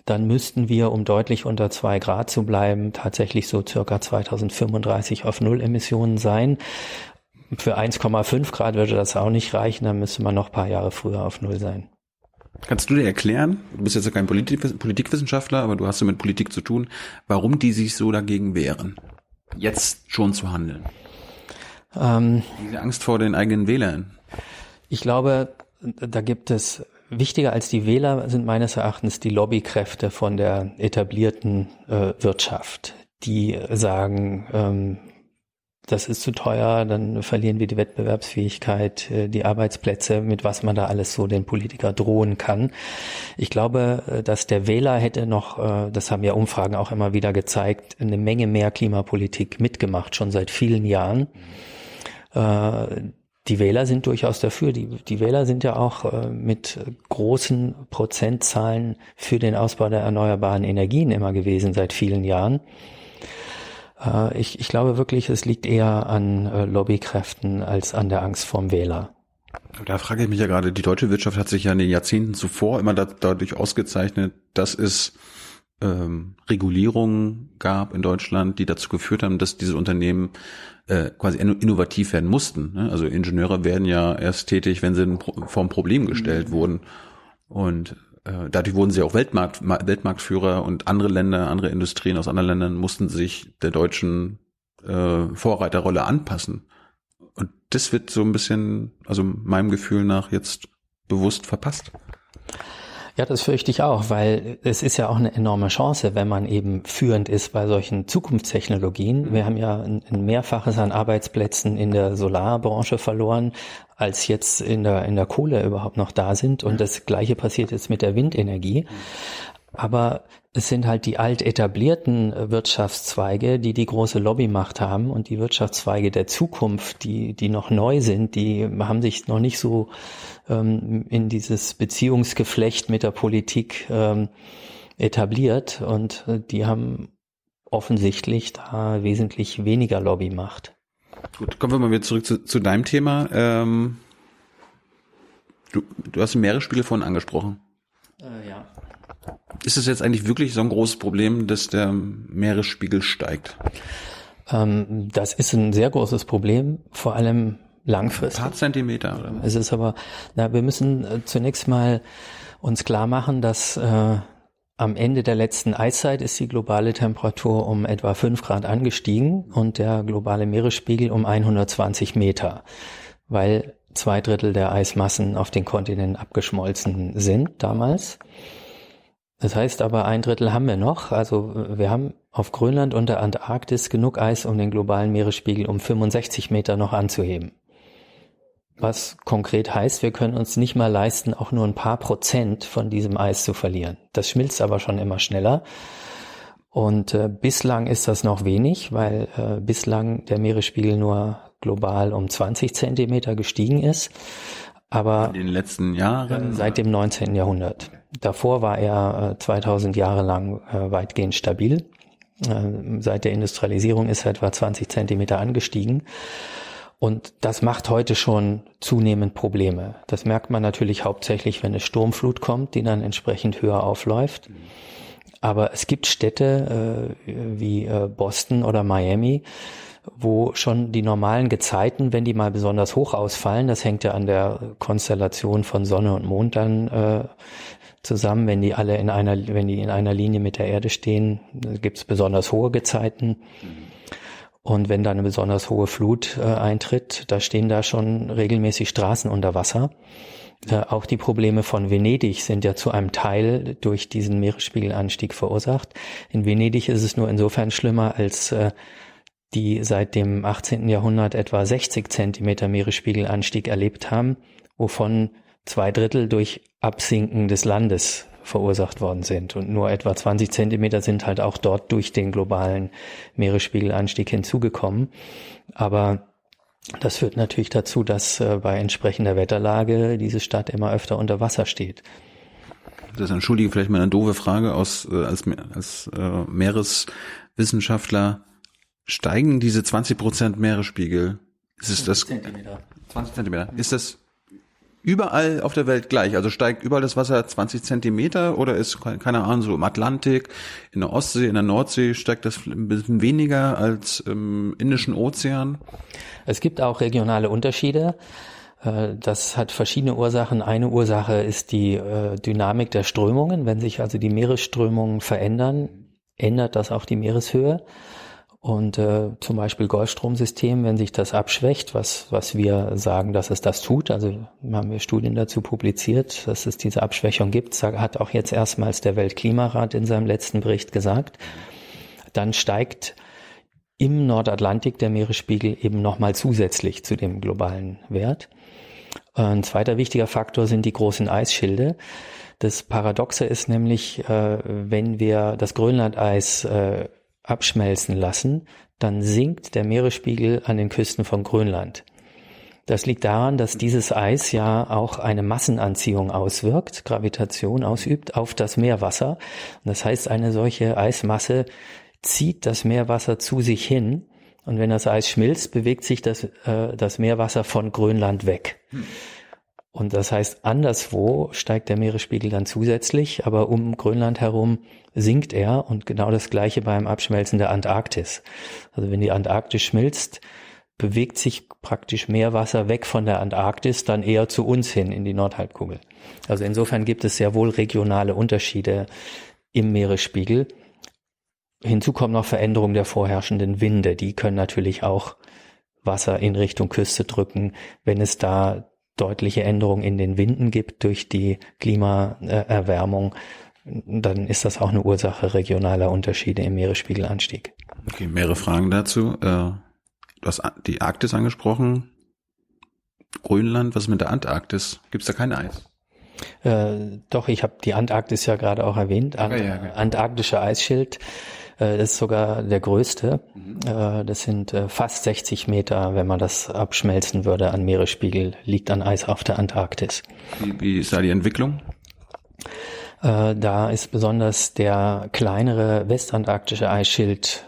Speaker 1: Dann müssten wir, um deutlich unter zwei Grad zu bleiben, tatsächlich so circa 2035 auf Null Emissionen sein. Für 1,5 Grad würde das auch nicht reichen, dann müsste man noch ein paar Jahre früher auf Null sein.
Speaker 2: Kannst du dir erklären, du bist jetzt kein Politik Politikwissenschaftler, aber du hast ja mit Politik zu tun, warum die sich so dagegen wehren? Jetzt schon zu handeln? Ähm, Diese Angst vor den eigenen Wählern.
Speaker 1: Ich glaube, da gibt es wichtiger als die Wähler sind meines Erachtens die Lobbykräfte von der etablierten äh, Wirtschaft, die sagen, ähm, das ist zu teuer, dann verlieren wir die Wettbewerbsfähigkeit, äh, die Arbeitsplätze, mit was man da alles so den Politiker drohen kann. Ich glaube, äh, dass der Wähler hätte noch, äh, das haben ja Umfragen auch immer wieder gezeigt, eine Menge mehr Klimapolitik mitgemacht, schon seit vielen Jahren. Die Wähler sind durchaus dafür. Die, die Wähler sind ja auch mit großen Prozentzahlen für den Ausbau der erneuerbaren Energien immer gewesen seit vielen Jahren. Äh, ich, ich glaube wirklich, es liegt eher an äh, Lobbykräften als an der Angst vorm Wähler.
Speaker 2: Da frage ich mich ja gerade, die deutsche Wirtschaft hat sich ja in den Jahrzehnten zuvor immer da, dadurch ausgezeichnet, dass es ähm, Regulierungen gab in Deutschland, die dazu geführt haben, dass diese Unternehmen äh, quasi innovativ werden mussten. Ne? Also Ingenieure werden ja erst tätig, wenn sie vor ein Problem gestellt mhm. wurden. Und dadurch wurden sie auch Weltmarkt, Weltmarktführer und andere Länder, andere Industrien aus anderen Ländern mussten sich der deutschen äh, Vorreiterrolle anpassen. Und das wird so ein bisschen, also meinem Gefühl nach jetzt bewusst verpasst.
Speaker 1: Ja, das fürchte ich auch, weil es ist ja auch eine enorme Chance, wenn man eben führend ist bei solchen Zukunftstechnologien. Wir haben ja ein, ein Mehrfaches an Arbeitsplätzen in der Solarbranche verloren, als jetzt in der, in der Kohle überhaupt noch da sind. Und das Gleiche passiert jetzt mit der Windenergie. Aber es sind halt die alt etablierten Wirtschaftszweige, die die große Lobbymacht haben und die Wirtschaftszweige der Zukunft, die, die noch neu sind, die haben sich noch nicht so ähm, in dieses Beziehungsgeflecht mit der Politik ähm, etabliert und äh, die haben offensichtlich da wesentlich weniger Lobbymacht.
Speaker 2: Gut, kommen wir mal wieder zurück zu, zu deinem Thema. Ähm, du, du hast den Meeresspiegel vorhin angesprochen. Äh, ja. Ist es jetzt eigentlich wirklich so ein großes Problem, dass der Meeresspiegel steigt?
Speaker 1: Ähm, das ist ein sehr großes Problem, vor allem langfristig.
Speaker 2: Ein paar Zentimeter. Oder?
Speaker 1: Es ist aber, na, wir müssen äh, zunächst mal uns klar machen, dass äh, am Ende der letzten Eiszeit ist die globale Temperatur um etwa fünf Grad angestiegen und der globale Meeresspiegel um 120 Meter, weil zwei Drittel der Eismassen auf den Kontinenten abgeschmolzen sind damals. Das heißt aber, ein Drittel haben wir noch. Also wir haben auf Grönland und der Antarktis genug Eis, um den globalen Meeresspiegel um 65 Meter noch anzuheben. Was konkret heißt, wir können uns nicht mal leisten, auch nur ein paar Prozent von diesem Eis zu verlieren. Das schmilzt aber schon immer schneller. Und äh, bislang ist das noch wenig, weil äh, bislang der Meeresspiegel nur global um 20 Zentimeter gestiegen ist. Aber
Speaker 2: in den letzten Jahren?
Speaker 1: Seit dem 19. Jahrhundert. Davor war er 2000 Jahre lang weitgehend stabil. Seit der Industrialisierung ist er etwa 20 Zentimeter angestiegen. Und das macht heute schon zunehmend Probleme. Das merkt man natürlich hauptsächlich, wenn eine Sturmflut kommt, die dann entsprechend höher aufläuft. Aber es gibt Städte äh, wie äh, Boston oder Miami, wo schon die normalen Gezeiten, wenn die mal besonders hoch ausfallen, das hängt ja an der Konstellation von Sonne und Mond dann äh, zusammen, wenn die alle in einer, wenn die in einer Linie mit der Erde stehen, gibt es besonders hohe Gezeiten. Mhm. Und wenn da eine besonders hohe Flut äh, eintritt, da stehen da schon regelmäßig Straßen unter Wasser. Äh, auch die Probleme von Venedig sind ja zu einem Teil durch diesen Meeresspiegelanstieg verursacht. In Venedig ist es nur insofern schlimmer, als äh, die seit dem 18. Jahrhundert etwa 60 Zentimeter Meeresspiegelanstieg erlebt haben, wovon zwei Drittel durch Absinken des Landes verursacht worden sind. Und nur etwa 20 Zentimeter sind halt auch dort durch den globalen Meeresspiegelanstieg hinzugekommen. Aber das führt natürlich dazu, dass äh, bei entsprechender Wetterlage diese Stadt immer öfter unter Wasser steht.
Speaker 2: Das entschuldige vielleicht mal eine doofe Frage aus äh, als, als äh, Meereswissenschaftler. Steigen diese 20 Prozent Meeresspiegel? Ist es das? Zentimeter. 20 Zentimeter. Ist das überall auf der Welt gleich? Also steigt überall das Wasser 20 Zentimeter oder ist, keine Ahnung, so im Atlantik, in der Ostsee, in der Nordsee steigt das ein bisschen weniger als im Indischen Ozean?
Speaker 1: Es gibt auch regionale Unterschiede. Äh, das hat verschiedene Ursachen. Eine Ursache ist die äh, Dynamik der Strömungen. Wenn sich also die Meeresströmungen verändern, ändert das auch die Meereshöhe. Und äh, zum Beispiel Golfstromsystem, wenn sich das abschwächt, was, was wir sagen, dass es das tut, also haben wir Studien dazu publiziert, dass es diese Abschwächung gibt, hat auch jetzt erstmals der Weltklimarat in seinem letzten Bericht gesagt, dann steigt im Nordatlantik der Meeresspiegel eben nochmal zusätzlich zu dem globalen Wert. Ein zweiter wichtiger Faktor sind die großen Eisschilde. Das Paradoxe ist nämlich, äh, wenn wir das Grönlandeis äh, abschmelzen lassen, dann sinkt der Meeresspiegel an den Küsten von Grönland. Das liegt daran, dass dieses Eis ja auch eine Massenanziehung auswirkt, Gravitation ausübt auf das Meerwasser. Das heißt, eine solche Eismasse zieht das Meerwasser zu sich hin. Und wenn das Eis schmilzt, bewegt sich das, äh, das Meerwasser von Grönland weg. Hm. Und das heißt, anderswo steigt der Meeresspiegel dann zusätzlich, aber um Grönland herum sinkt er und genau das gleiche beim Abschmelzen der Antarktis. Also wenn die Antarktis schmilzt, bewegt sich praktisch Meerwasser weg von der Antarktis dann eher zu uns hin in die Nordhalbkugel. Also insofern gibt es sehr wohl regionale Unterschiede im Meeresspiegel. Hinzu kommen noch Veränderungen der vorherrschenden Winde. Die können natürlich auch Wasser in Richtung Küste drücken, wenn es da deutliche Änderungen in den Winden gibt durch die Klimaerwärmung, dann ist das auch eine Ursache regionaler Unterschiede im Meeresspiegelanstieg.
Speaker 2: Okay, mehrere Fragen dazu. Äh, du hast die Arktis angesprochen. Grönland, was ist mit der Antarktis? Gibt es da kein Eis?
Speaker 1: Äh, doch, ich habe die Antarktis ja gerade auch erwähnt. Ant ja, ja, ja. Antarktische Eisschild das ist sogar der größte. Mhm. Äh, das sind äh, fast 60 Meter, wenn man das abschmelzen würde an Meeresspiegel, liegt an Eis auf der Antarktis.
Speaker 2: Wie, wie ist da die Entwicklung?
Speaker 1: Da ist besonders der kleinere westantarktische Eisschild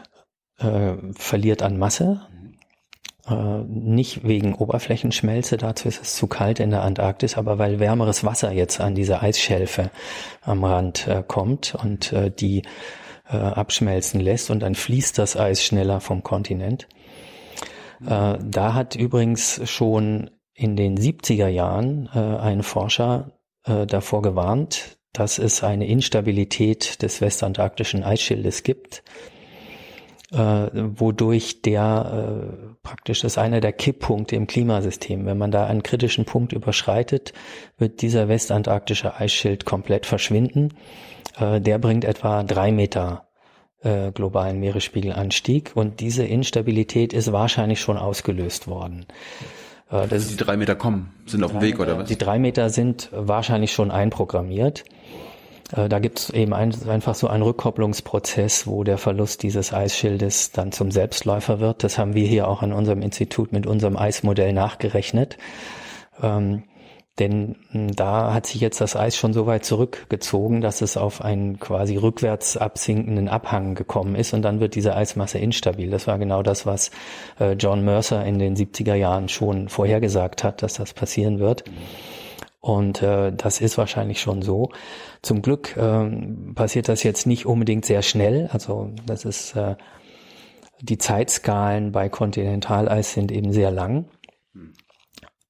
Speaker 1: äh, verliert an Masse. Äh, nicht wegen Oberflächenschmelze, dazu ist es zu kalt in der Antarktis, aber weil wärmeres Wasser jetzt an diese Eisschelfe am Rand äh, kommt und die äh, abschmelzen lässt und dann fließt das Eis schneller vom Kontinent. Äh, da hat übrigens schon in den 70er Jahren äh, ein Forscher äh, davor gewarnt, dass es eine Instabilität des westantarktischen Eisschildes gibt, äh, wodurch der äh, praktisch ist einer der Kipppunkte im Klimasystem. Wenn man da einen kritischen Punkt überschreitet, wird dieser westantarktische Eisschild komplett verschwinden der bringt etwa drei Meter äh, globalen Meeresspiegelanstieg und diese Instabilität ist wahrscheinlich schon ausgelöst worden.
Speaker 2: Äh, das die drei Meter kommen, sind auf dem Weg
Speaker 1: Meter,
Speaker 2: oder was?
Speaker 1: Die drei Meter sind wahrscheinlich schon einprogrammiert. Äh, da gibt es eben ein, einfach so einen Rückkopplungsprozess, wo der Verlust dieses Eisschildes dann zum Selbstläufer wird. Das haben wir hier auch an unserem Institut mit unserem Eismodell nachgerechnet. Ähm, denn hm, da hat sich jetzt das Eis schon so weit zurückgezogen, dass es auf einen quasi rückwärts absinkenden Abhang gekommen ist und dann wird diese Eismasse instabil. Das war genau das, was äh, John Mercer in den 70er Jahren schon vorhergesagt hat, dass das passieren wird. Und äh, das ist wahrscheinlich schon so. Zum Glück äh, passiert das jetzt nicht unbedingt sehr schnell. Also das ist äh, die Zeitskalen bei Kontinentaleis sind eben sehr lang.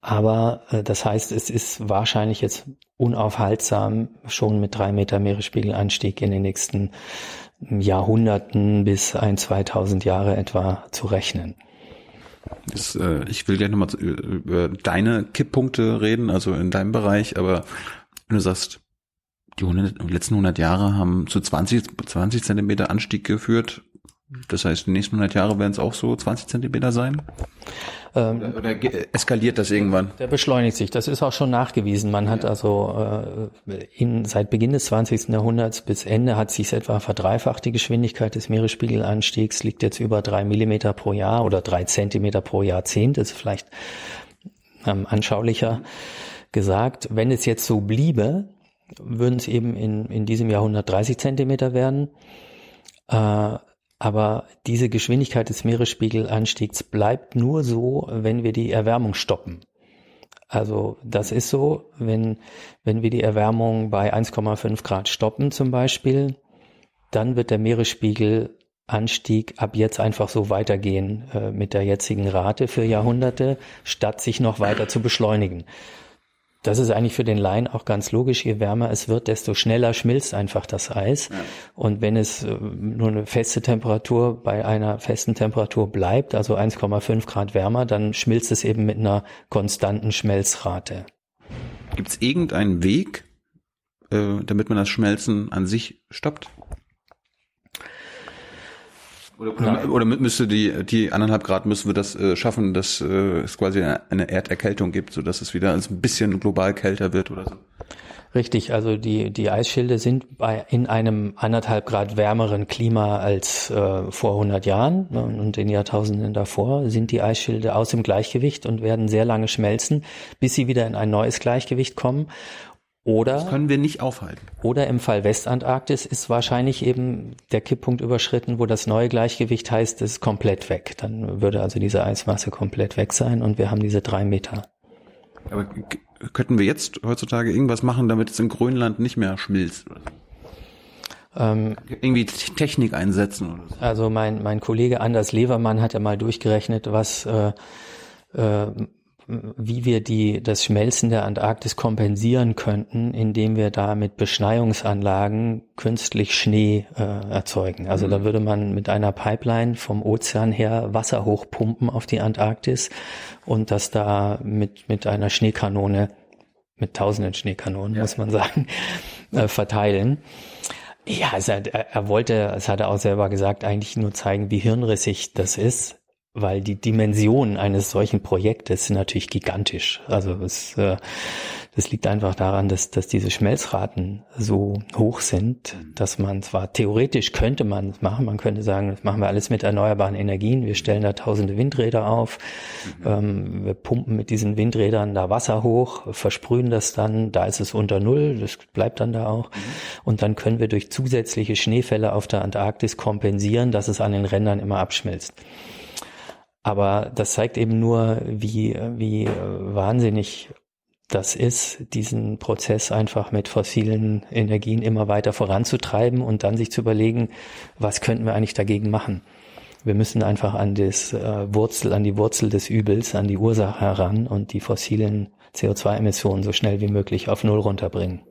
Speaker 1: Aber äh, das heißt, es ist wahrscheinlich jetzt unaufhaltsam schon mit drei Meter Meeresspiegelanstieg in den nächsten Jahrhunderten bis ein 2000 Jahre etwa zu rechnen.
Speaker 2: Das, äh, ich will gleich nochmal über deine Kipppunkte reden, also in deinem Bereich, aber wenn du sagst, die 100, letzten 100 Jahre haben zu 20, 20 Zentimeter Anstieg geführt, das heißt, die nächsten 100 Jahre werden es auch so 20 Zentimeter sein? Ähm, oder, oder eskaliert das irgendwann?
Speaker 1: Der beschleunigt sich. Das ist auch schon nachgewiesen. Man hat also äh, in, seit Beginn des 20. Jahrhunderts bis Ende hat sich etwa verdreifacht. Die Geschwindigkeit des Meeresspiegelanstiegs liegt jetzt über drei Millimeter pro Jahr oder drei Zentimeter pro Jahrzehnt. Das ist vielleicht ähm, anschaulicher gesagt. Wenn es jetzt so bliebe, würden es eben in, in diesem Jahrhundert 30 Zentimeter werden. Äh, aber diese Geschwindigkeit des Meeresspiegelanstiegs bleibt nur so, wenn wir die Erwärmung stoppen. Also das ist so, wenn, wenn wir die Erwärmung bei 1,5 Grad stoppen zum Beispiel, dann wird der Meeresspiegelanstieg ab jetzt einfach so weitergehen äh, mit der jetzigen Rate für Jahrhunderte, statt sich noch weiter zu beschleunigen. Das ist eigentlich für den Laien auch ganz logisch. Je wärmer es wird, desto schneller schmilzt einfach das Eis. Ja. Und wenn es äh, nur eine feste Temperatur bei einer festen Temperatur bleibt, also 1,5 Grad wärmer, dann schmilzt es eben mit einer konstanten Schmelzrate.
Speaker 2: Gibt es irgendeinen Weg, äh, damit man das Schmelzen an sich stoppt? Oder, oder, oder, müsste die, die anderthalb Grad müssen wir das äh, schaffen, dass äh, es quasi eine Erderkältung gibt, so dass es wieder ein bisschen global kälter wird oder so?
Speaker 1: Richtig, also die, die Eisschilde sind bei, in einem anderthalb Grad wärmeren Klima als äh, vor 100 Jahren ne, und in Jahrtausenden davor sind die Eisschilde aus dem Gleichgewicht und werden sehr lange schmelzen, bis sie wieder in ein neues Gleichgewicht kommen. Oder
Speaker 2: das können wir nicht aufhalten.
Speaker 1: Oder im Fall Westantarktis ist wahrscheinlich eben der Kipppunkt überschritten, wo das neue Gleichgewicht heißt, es ist komplett weg. Dann würde also diese Eismasse komplett weg sein und wir haben diese drei Meter.
Speaker 2: Aber könnten wir jetzt heutzutage irgendwas machen, damit es in Grönland nicht mehr schmilzt? Ähm, Irgendwie Technik einsetzen oder so.
Speaker 1: Also mein, mein Kollege Anders Levermann hat ja mal durchgerechnet, was äh, äh, wie wir die, das Schmelzen der Antarktis kompensieren könnten, indem wir da mit Beschneiungsanlagen künstlich Schnee äh, erzeugen. Also mhm. da würde man mit einer Pipeline vom Ozean her Wasser hochpumpen auf die Antarktis und das da mit, mit einer Schneekanone, mit tausenden Schneekanonen, ja. muss man sagen, äh, verteilen. Ja, hat, er wollte, es hat er auch selber gesagt, eigentlich nur zeigen, wie hirnrissig das ist weil die Dimension eines solchen Projektes sind natürlich gigantisch. Also es, äh, das liegt einfach daran, dass, dass diese Schmelzraten so hoch sind, dass man zwar theoretisch könnte man es machen, man könnte sagen, das machen wir alles mit erneuerbaren Energien, wir stellen da tausende Windräder auf, mhm. ähm, wir pumpen mit diesen Windrädern da Wasser hoch, versprühen das dann, da ist es unter Null, das bleibt dann da auch. Mhm. Und dann können wir durch zusätzliche Schneefälle auf der Antarktis kompensieren, dass es an den Rändern immer abschmilzt. Aber das zeigt eben nur, wie, wie wahnsinnig das ist, diesen Prozess einfach mit fossilen Energien immer weiter voranzutreiben und dann sich zu überlegen, was könnten wir eigentlich dagegen machen. Wir müssen einfach an das äh, Wurzel, an die Wurzel des Übels, an die Ursache heran und die fossilen CO2-Emissionen so schnell wie möglich auf Null runterbringen.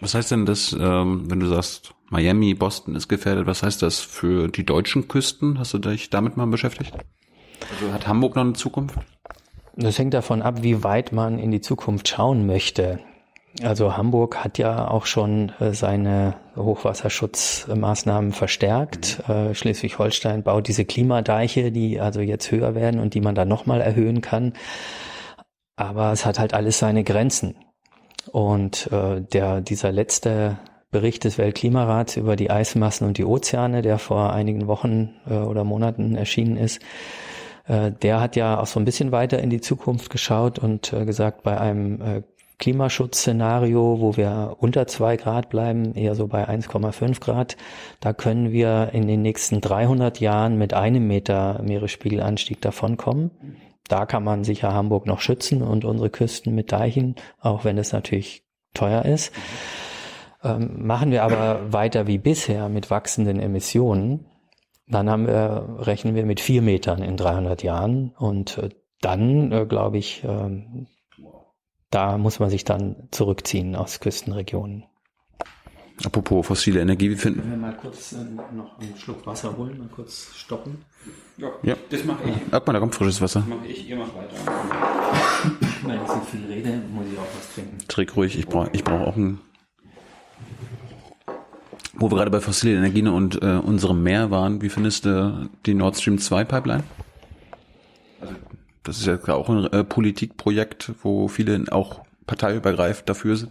Speaker 2: Was heißt denn das, ähm, wenn du sagst, Miami, Boston ist gefährdet, was heißt das für die deutschen Küsten? Hast du dich damit mal beschäftigt? Also hat Hamburg noch eine Zukunft?
Speaker 1: Das hängt davon ab, wie weit man in die Zukunft schauen möchte. Also Hamburg hat ja auch schon äh, seine Hochwasserschutzmaßnahmen verstärkt. Mhm. Schleswig-Holstein baut diese Klimadeiche, die also jetzt höher werden und die man dann nochmal erhöhen kann. Aber es hat halt alles seine Grenzen. Und äh, der, dieser letzte Bericht des Weltklimarats über die Eismassen und die Ozeane, der vor einigen Wochen äh, oder Monaten erschienen ist, äh, der hat ja auch so ein bisschen weiter in die Zukunft geschaut und äh, gesagt, bei einem äh, Klimaschutzszenario, wo wir unter zwei Grad bleiben, eher so bei 1,5 Grad, da können wir in den nächsten 300 Jahren mit einem Meter Meeresspiegelanstieg davonkommen. Da kann man sicher Hamburg noch schützen und unsere Küsten mit Deichen, auch wenn es natürlich teuer ist. Ähm, machen wir aber weiter wie bisher mit wachsenden Emissionen, dann haben wir, rechnen wir mit vier Metern in 300 Jahren und äh, dann, äh, glaube ich, äh, da muss man sich dann zurückziehen aus Küstenregionen.
Speaker 2: Apropos fossile Energie, wie finden
Speaker 1: Können wir mal kurz äh, noch einen Schluck Wasser holen, mal kurz stoppen?
Speaker 4: Ja,
Speaker 2: Ja.
Speaker 4: das mache ich.
Speaker 2: Guck mal, da kommt frisches Wasser.
Speaker 4: Mache ich, ihr macht weiter.
Speaker 1: Wenn ich so viel rede, muss ich auch was trinken.
Speaker 2: Trink ruhig, ich brauche ich brauch auch einen. Wo wir gerade bei fossilen Energien und äh, unserem Meer waren, wie findest du die Nord Stream 2 Pipeline? Also, das ist ja auch ein äh, Politikprojekt, wo viele auch parteiübergreifend dafür sind.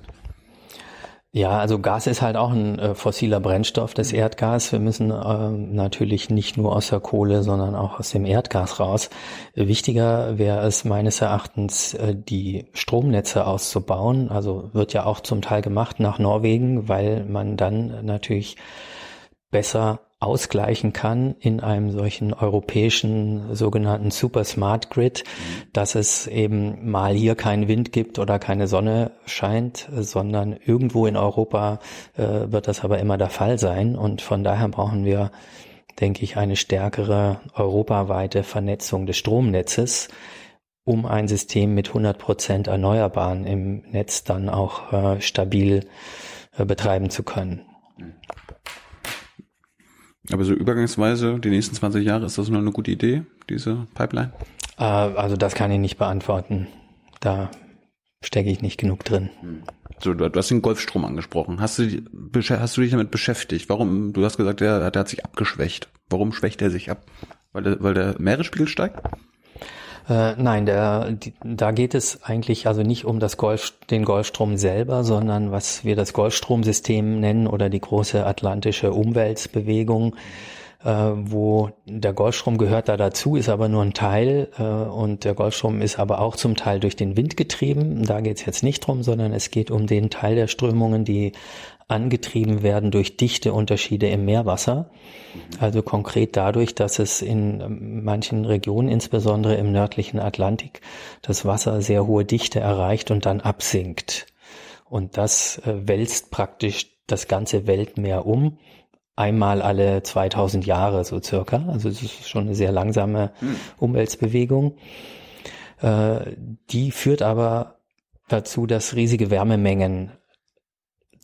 Speaker 1: Ja, also Gas ist halt auch ein äh, fossiler Brennstoff, das Erdgas. Wir müssen äh, natürlich nicht nur aus der Kohle, sondern auch aus dem Erdgas raus. Äh, wichtiger wäre es meines Erachtens, äh, die Stromnetze auszubauen. Also wird ja auch zum Teil gemacht nach Norwegen, weil man dann natürlich besser ausgleichen kann in einem solchen europäischen sogenannten Super Smart Grid, dass es eben mal hier keinen Wind gibt oder keine Sonne scheint, sondern irgendwo in Europa äh, wird das aber immer der Fall sein. Und von daher brauchen wir, denke ich, eine stärkere europaweite Vernetzung des Stromnetzes, um ein System mit 100 Prozent Erneuerbaren im Netz dann auch äh, stabil äh, betreiben zu können.
Speaker 2: Aber so übergangsweise, die nächsten 20 Jahre, ist das nur eine gute Idee, diese Pipeline?
Speaker 1: Äh, also das kann ich nicht beantworten. Da stecke ich nicht genug drin.
Speaker 2: So, du, hast den Golfstrom angesprochen. Hast du, hast du dich damit beschäftigt? Warum? Du hast gesagt, der, der hat sich abgeschwächt. Warum schwächt er sich ab? Weil der, weil der Meeresspiegel steigt?
Speaker 1: Äh, nein, der, die, da geht es eigentlich also nicht um das Golf, den Golfstrom selber, sondern was wir das Golfstromsystem nennen oder die große atlantische Umweltbewegung, äh, wo der Golfstrom gehört da dazu, ist aber nur ein Teil äh, und der Golfstrom ist aber auch zum Teil durch den Wind getrieben. Da geht es jetzt nicht drum, sondern es geht um den Teil der Strömungen, die angetrieben werden durch Dichteunterschiede im Meerwasser. Also konkret dadurch, dass es in ähm, manchen Regionen, insbesondere im nördlichen Atlantik, das Wasser sehr hohe Dichte erreicht und dann absinkt. Und das äh, wälzt praktisch das ganze Weltmeer um. Einmal alle 2000 Jahre so circa. Also es ist schon eine sehr langsame Umweltbewegung. Äh, die führt aber dazu, dass riesige Wärmemengen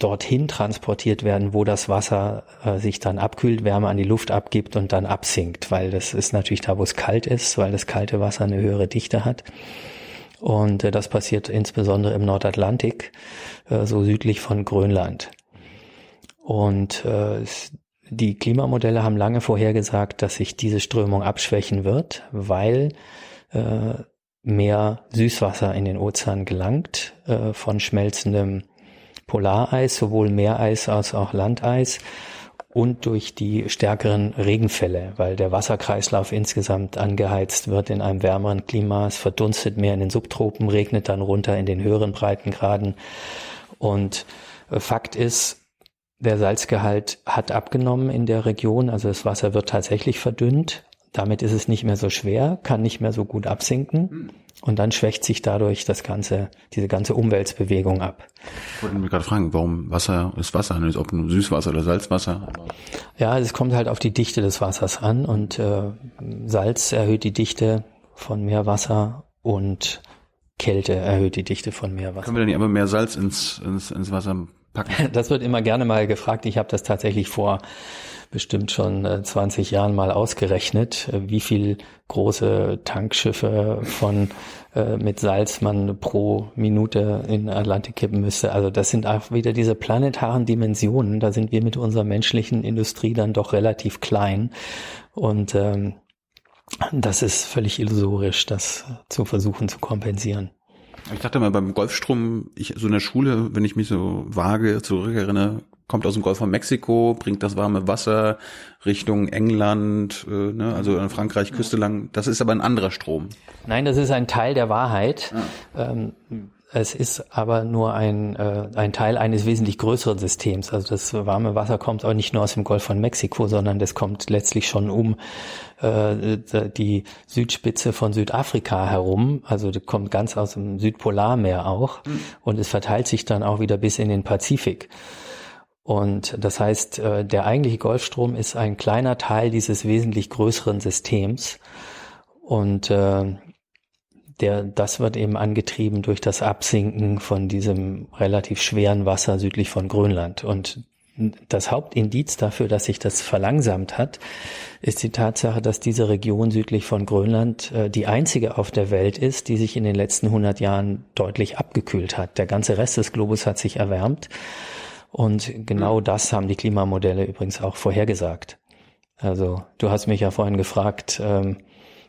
Speaker 1: dorthin transportiert werden, wo das Wasser äh, sich dann abkühlt, Wärme an die Luft abgibt und dann absinkt, weil das ist natürlich da, wo es kalt ist, weil das kalte Wasser eine höhere Dichte hat. Und äh, das passiert insbesondere im Nordatlantik, äh, so südlich von Grönland. Und äh, die Klimamodelle haben lange vorhergesagt, dass sich diese Strömung abschwächen wird, weil äh, mehr Süßwasser in den Ozean gelangt äh, von schmelzendem Polareis, sowohl Meereis als auch Landeis und durch die stärkeren Regenfälle, weil der Wasserkreislauf insgesamt angeheizt wird in einem wärmeren Klima. Es verdunstet mehr in den Subtropen, regnet dann runter in den höheren Breitengraden. Und äh, Fakt ist, der Salzgehalt hat abgenommen in der Region, also das Wasser wird tatsächlich verdünnt. Damit ist es nicht mehr so schwer, kann nicht mehr so gut absinken. Und dann schwächt sich dadurch das ganze, diese ganze Umweltbewegung ab.
Speaker 2: Ich wollte mich gerade fragen, warum Wasser ist Wasser, nicht ob nur Süßwasser oder Salzwasser. Aber
Speaker 1: Ja, es kommt halt auf die Dichte des Wassers an und äh, Salz erhöht die Dichte von Meerwasser und Kälte erhöht die Dichte von Meerwasser.
Speaker 2: können wir dann nicht einfach mehr Salz ins, ins, ins Wasser packen? [LAUGHS]
Speaker 1: Das wird immer gerne mal gefragt. Ich habe das tatsächlich vor bestimmt schon äh, 20 Jahren mal ausgerechnet, äh, wie viel große Tankschiffe von äh, mit Salz man pro Minute in Atlantik kippen müsste. Also das sind auch wieder diese planetaren Dimensionen. Da sind wir mit unserer menschlichen Industrie dann doch relativ klein. Und ähm, das ist völlig illusorisch, das zu versuchen zu kompensieren.
Speaker 2: Ich dachte mal beim Golfstrom, ich so in der Schule, wenn ich mich so vage zurückerinnere, kommt aus dem Golf von Mexiko, bringt das warme Wasser Richtung England, äh, ne, also in Frankreich Küste lang. Das ist aber ein anderer Strom.
Speaker 1: Nein, das ist ein Teil der Wahrheit. Ah. Ähm, es ist aber nur ein, äh, ein Teil eines wesentlich größeren Systems. Also das warme Wasser kommt auch nicht nur aus dem Golf von Mexiko, sondern das kommt letztlich schon um äh, die Südspitze von Südafrika herum. Also das kommt ganz aus dem Südpolarmeer auch. Mhm. Und es verteilt sich dann auch wieder bis in den Pazifik. Und das heißt, äh, der eigentliche Golfstrom ist ein kleiner Teil dieses wesentlich größeren Systems. Und äh, der, das wird eben angetrieben durch das Absinken von diesem relativ schweren Wasser südlich von Grönland. Und das Hauptindiz dafür, dass sich das verlangsamt hat, ist die Tatsache, dass diese Region südlich von Grönland äh, die einzige auf der Welt ist, die sich in den letzten 100 Jahren deutlich abgekühlt hat. Der ganze Rest des Globus hat sich erwärmt. Und genau das haben die Klimamodelle übrigens auch vorhergesagt. Also du hast mich ja vorhin gefragt, ähm,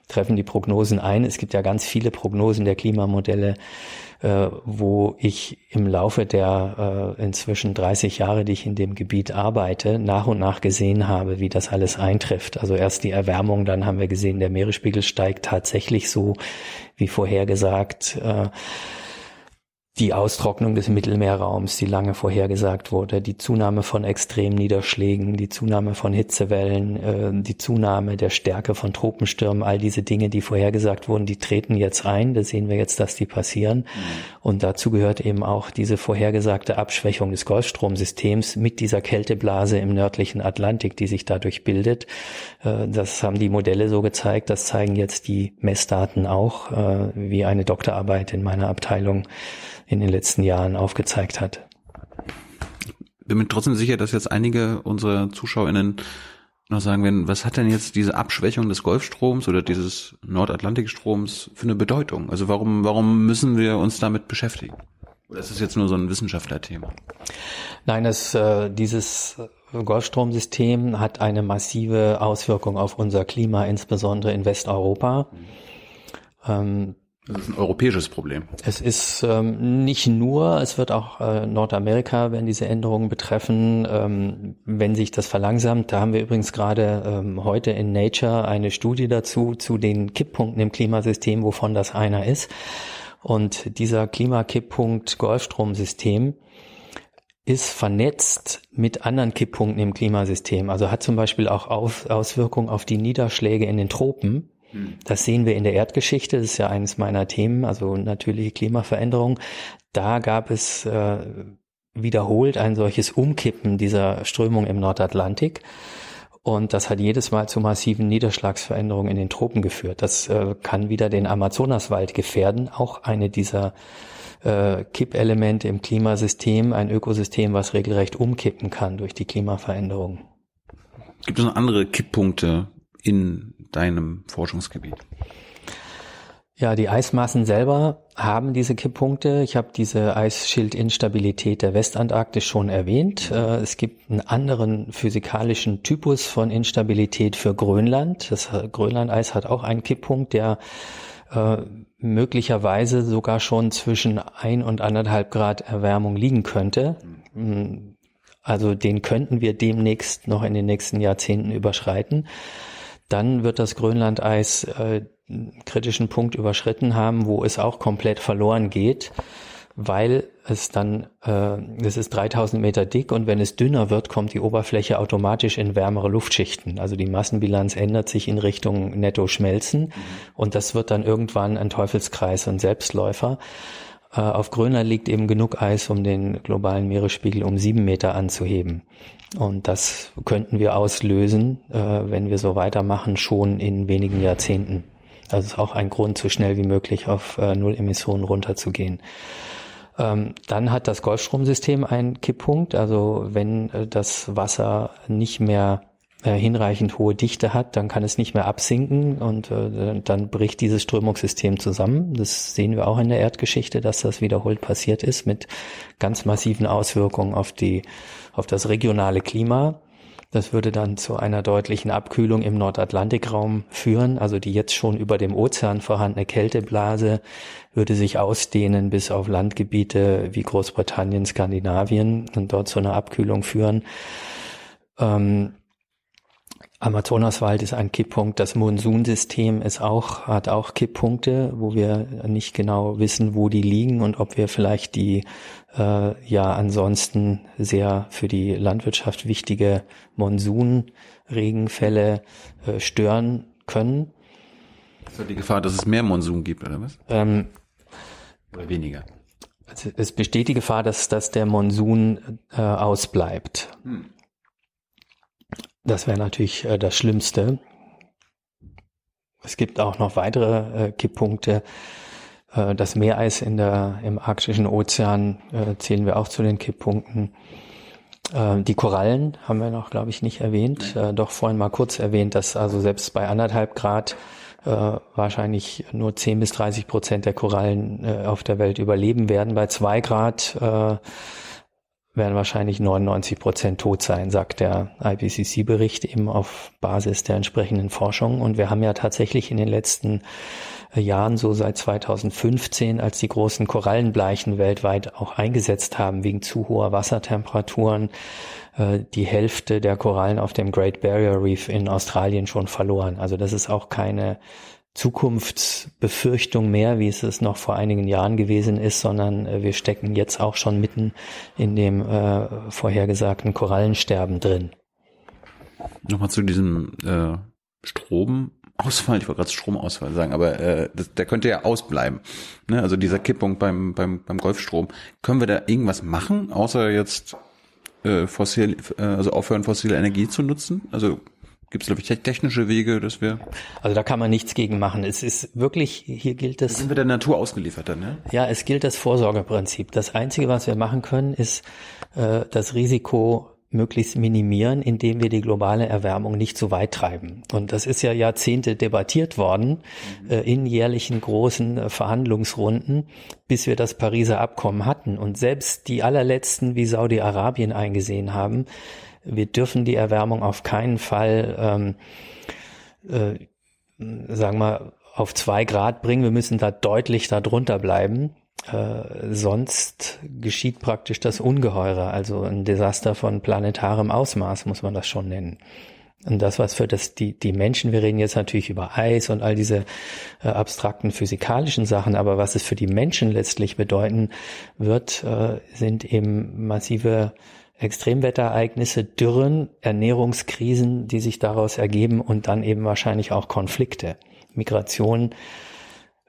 Speaker 1: treffen die Prognosen ein. Es gibt ja ganz viele Prognosen der Klimamodelle, äh, wo ich im Laufe der äh, inzwischen 30 Jahre, die ich in dem Gebiet arbeite, nach und nach gesehen habe, wie das alles eintrifft. Also erst die Erwärmung, dann haben wir gesehen, der Meeresspiegel steigt tatsächlich so, wie vorhergesagt. Äh, die Austrocknung des Mittelmeerraums, die lange vorhergesagt wurde, die Zunahme von Extremniederschlägen, die Zunahme von Hitzewellen, äh, die Zunahme der Stärke von Tropenstürmen, all diese Dinge, die vorhergesagt wurden, die treten jetzt ein. Da sehen wir jetzt, dass die passieren. Mhm. Und dazu gehört eben auch diese vorhergesagte Abschwächung des Golfstromsystems mit dieser Kälteblase im nördlichen Atlantik, die sich dadurch bildet. Äh, das haben die Modelle so gezeigt. Das zeigen jetzt die Messdaten auch, äh, wie eine Doktorarbeit in meiner Abteilung in den letzten Jahren aufgezeigt hat.
Speaker 2: Bin mir trotzdem sicher, dass jetzt einige unserer ZuschauerInnen noch sagen werden, was hat denn jetzt diese Abschwächung des Golfstroms oder dieses Nordatlantikstroms für eine Bedeutung? Also warum, warum müssen wir uns damit beschäftigen? Oder ist das jetzt nur so ein Wissenschaftlerthema?
Speaker 1: Nein, das, äh, dieses Golfstromsystem hat eine massive Auswirkung auf unser Klima, insbesondere in Westeuropa. Mhm.
Speaker 2: Ähm, das ist ein europäisches Problem.
Speaker 1: Es ist ähm, nicht nur, es wird auch äh, Nordamerika, wenn diese Änderungen betreffen, ähm, wenn sich das verlangsamt. Da haben wir übrigens gerade ähm, heute in Nature eine Studie dazu, zu den Kipppunkten im Klimasystem, wovon das einer ist. Und dieser Klimakipppunkt Golfstromsystem ist vernetzt mit anderen Kipppunkten im Klimasystem. Also hat zum Beispiel auch auf, Auswirkungen auf die Niederschläge in den Tropen. Das sehen wir in der Erdgeschichte, das ist ja eines meiner Themen, also natürliche Klimaveränderung. Da gab es äh, wiederholt ein solches Umkippen dieser Strömung im Nordatlantik. Und das hat jedes Mal zu massiven Niederschlagsveränderungen in den Tropen geführt. Das äh, kann wieder den Amazonaswald gefährden, auch eine dieser äh, Kippelemente im Klimasystem, ein Ökosystem, was regelrecht umkippen kann durch die Klimaveränderung.
Speaker 2: Gibt es noch andere Kipppunkte in deinem Forschungsgebiet?
Speaker 1: Ja, die Eismassen selber haben diese Kipppunkte. Ich habe diese Eisschildinstabilität der Westantarktis schon erwähnt. Äh, es gibt einen anderen physikalischen Typus von Instabilität für Grönland. Das Grönlandeis hat auch einen Kipppunkt, der äh, möglicherweise sogar schon zwischen ein und anderthalb Grad Erwärmung liegen könnte. Mm, also den könnten wir demnächst noch in den nächsten Jahrzehnten überschreiten dann wird das Grönlandeis äh, kritischen Punkt überschritten haben, wo es auch komplett verloren geht, weil es dann, äh, es ist 3000 Meter dick und wenn es dünner wird, kommt die Oberfläche automatisch in wärmere Luftschichten. Also die Massenbilanz ändert sich in Richtung Netto-Schmelzen mhm. und das wird dann irgendwann ein Teufelskreis und Selbstläufer. Äh, auf Grönland liegt eben genug Eis, um den globalen Meeresspiegel um sieben Meter anzuheben. Und das könnten wir auslösen, äh, wenn wir so weitermachen, schon in wenigen Jahrzehnten. Das ist auch ein Grund, so schnell wie möglich auf äh, Null Emissionen runterzugehen. Ähm, dann hat das Golfstromsystem einen Kipppunkt. Also wenn äh, das Wasser nicht mehr äh, hinreichend hohe Dichte hat, dann kann es nicht mehr absinken und äh, dann bricht dieses Strömungssystem zusammen. Das sehen wir auch in der Erdgeschichte, dass das wiederholt passiert ist mit ganz massiven Auswirkungen auf die auf das regionale Klima. Das würde dann zu einer deutlichen Abkühlung im Nordatlantikraum führen. Also die jetzt schon über dem Ozean vorhandene Kälteblase würde sich ausdehnen bis auf Landgebiete wie Großbritannien, Skandinavien und dort zu einer Abkühlung führen. Ähm, Amazonaswald ist ein Kipppunkt. Das Monsunsystem ist auch, hat auch Kipppunkte, wo wir nicht genau wissen, wo die liegen und ob wir vielleicht die äh, ja ansonsten sehr für die Landwirtschaft wichtige Monsunregenfälle äh, stören können.
Speaker 2: Ist die Gefahr, dass es mehr Monsun gibt, oder was?
Speaker 1: Ähm,
Speaker 2: oder weniger?
Speaker 1: Also es besteht die Gefahr, dass, dass der Monsun äh, ausbleibt. Hm. Das wäre natürlich äh, das Schlimmste. Es gibt auch noch weitere äh, Kipppunkte. Äh, das Meereis in der, im arktischen Ozean äh, zählen wir auch zu den Kipppunkten. Äh, die Korallen haben wir noch, glaube ich, nicht erwähnt. Äh, doch vorhin mal kurz erwähnt, dass also selbst bei anderthalb Grad wahrscheinlich nur 10 bis 30 Prozent der Korallen auf der Welt überleben werden. Bei zwei Grad werden wahrscheinlich 99 Prozent tot sein, sagt der IPCC-Bericht eben auf Basis der entsprechenden Forschung. Und wir haben ja tatsächlich in den letzten äh, Jahren, so seit 2015, als die großen Korallenbleichen weltweit auch eingesetzt haben wegen zu hoher Wassertemperaturen, äh, die Hälfte der Korallen auf dem Great Barrier Reef in Australien schon verloren. Also das ist auch keine Zukunftsbefürchtung mehr, wie es es noch vor einigen Jahren gewesen ist, sondern äh, wir stecken jetzt auch schon mitten in dem äh, vorhergesagten Korallensterben drin.
Speaker 2: Nochmal zu diesem äh, Stromausfall, ich wollte gerade Stromausfall sagen, aber äh, das, der könnte ja ausbleiben. Ne? Also dieser Kippung beim, beim, beim Golfstrom. Können wir da irgendwas machen, außer jetzt äh, fossil, äh, also aufhören, fossile Energie zu nutzen? Also Gibt es, glaube ich, technische Wege, dass wir.
Speaker 1: Also da kann man nichts gegen machen. Es ist wirklich, hier gilt das.
Speaker 2: sind wir der Natur ausgeliefert dann, ne?
Speaker 1: Ja, es gilt das Vorsorgeprinzip. Das Einzige, was wir machen können, ist äh, das Risiko möglichst minimieren, indem wir die globale Erwärmung nicht so weit treiben. Und das ist ja Jahrzehnte debattiert worden äh, in jährlichen großen äh, Verhandlungsrunden, bis wir das Pariser Abkommen hatten. Und selbst die allerletzten, wie Saudi-Arabien eingesehen haben, wir dürfen die Erwärmung auf keinen Fall, ähm, äh, sagen wir, auf zwei Grad bringen. Wir müssen da deutlich darunter bleiben. Äh, sonst geschieht praktisch das Ungeheure, also ein Desaster von planetarem Ausmaß, muss man das schon nennen. Und das, was für das, die, die Menschen, wir reden jetzt natürlich über Eis und all diese äh, abstrakten physikalischen Sachen, aber was es für die Menschen letztlich bedeuten wird, äh, sind eben massive Extremwetterereignisse, Dürren, Ernährungskrisen, die sich daraus ergeben und dann eben wahrscheinlich auch Konflikte, Migration.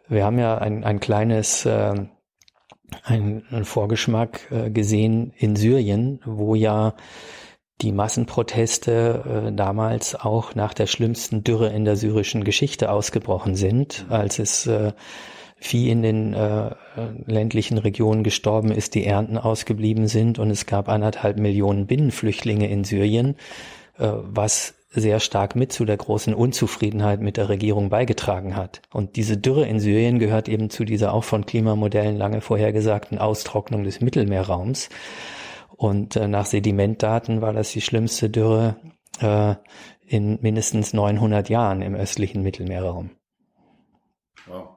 Speaker 1: Wir haben ja ein, ein kleines, äh, ein, ein Vorgeschmack äh, gesehen in Syrien, wo ja die Massenproteste äh, damals auch nach der schlimmsten Dürre in der syrischen Geschichte ausgebrochen sind, als es äh, Vieh in den äh, ländlichen Regionen gestorben ist, die Ernten ausgeblieben sind und es gab anderthalb Millionen Binnenflüchtlinge in Syrien, äh, was sehr stark mit zu der großen Unzufriedenheit mit der Regierung beigetragen hat. Und diese Dürre in Syrien gehört eben zu dieser auch von Klimamodellen lange vorhergesagten Austrocknung des Mittelmeerraums. Und äh, nach Sedimentdaten war das die schlimmste Dürre äh, in mindestens 900 Jahren im östlichen Mittelmeerraum.
Speaker 2: Wow.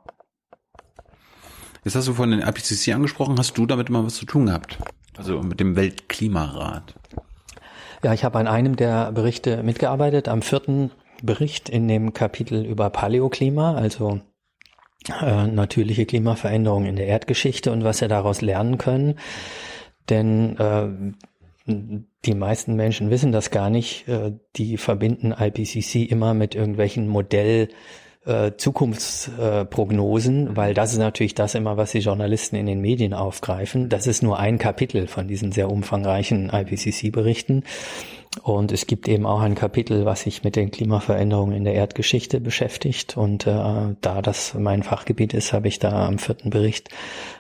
Speaker 2: Jetzt hast du von den IPCC angesprochen. Hast du damit mal was zu tun gehabt? Also mit dem Weltklimarat?
Speaker 1: Ja, ich habe an einem der Berichte mitgearbeitet, am vierten Bericht in dem Kapitel über Paläoklima, also äh, natürliche Klimaveränderungen in der Erdgeschichte und was wir daraus lernen können. Denn äh, die meisten Menschen wissen das gar nicht. Äh, die verbinden IPCC immer mit irgendwelchen Modell äh, Zukunftsprognosen, äh, weil das ist natürlich das immer, was die Journalisten in den Medien aufgreifen. Das ist nur ein Kapitel von diesen sehr umfangreichen IPCC-Berichten. Und es gibt eben auch ein Kapitel, was sich mit den Klimaveränderungen in der Erdgeschichte beschäftigt. Und äh, da das mein Fachgebiet ist, habe ich da am vierten Bericht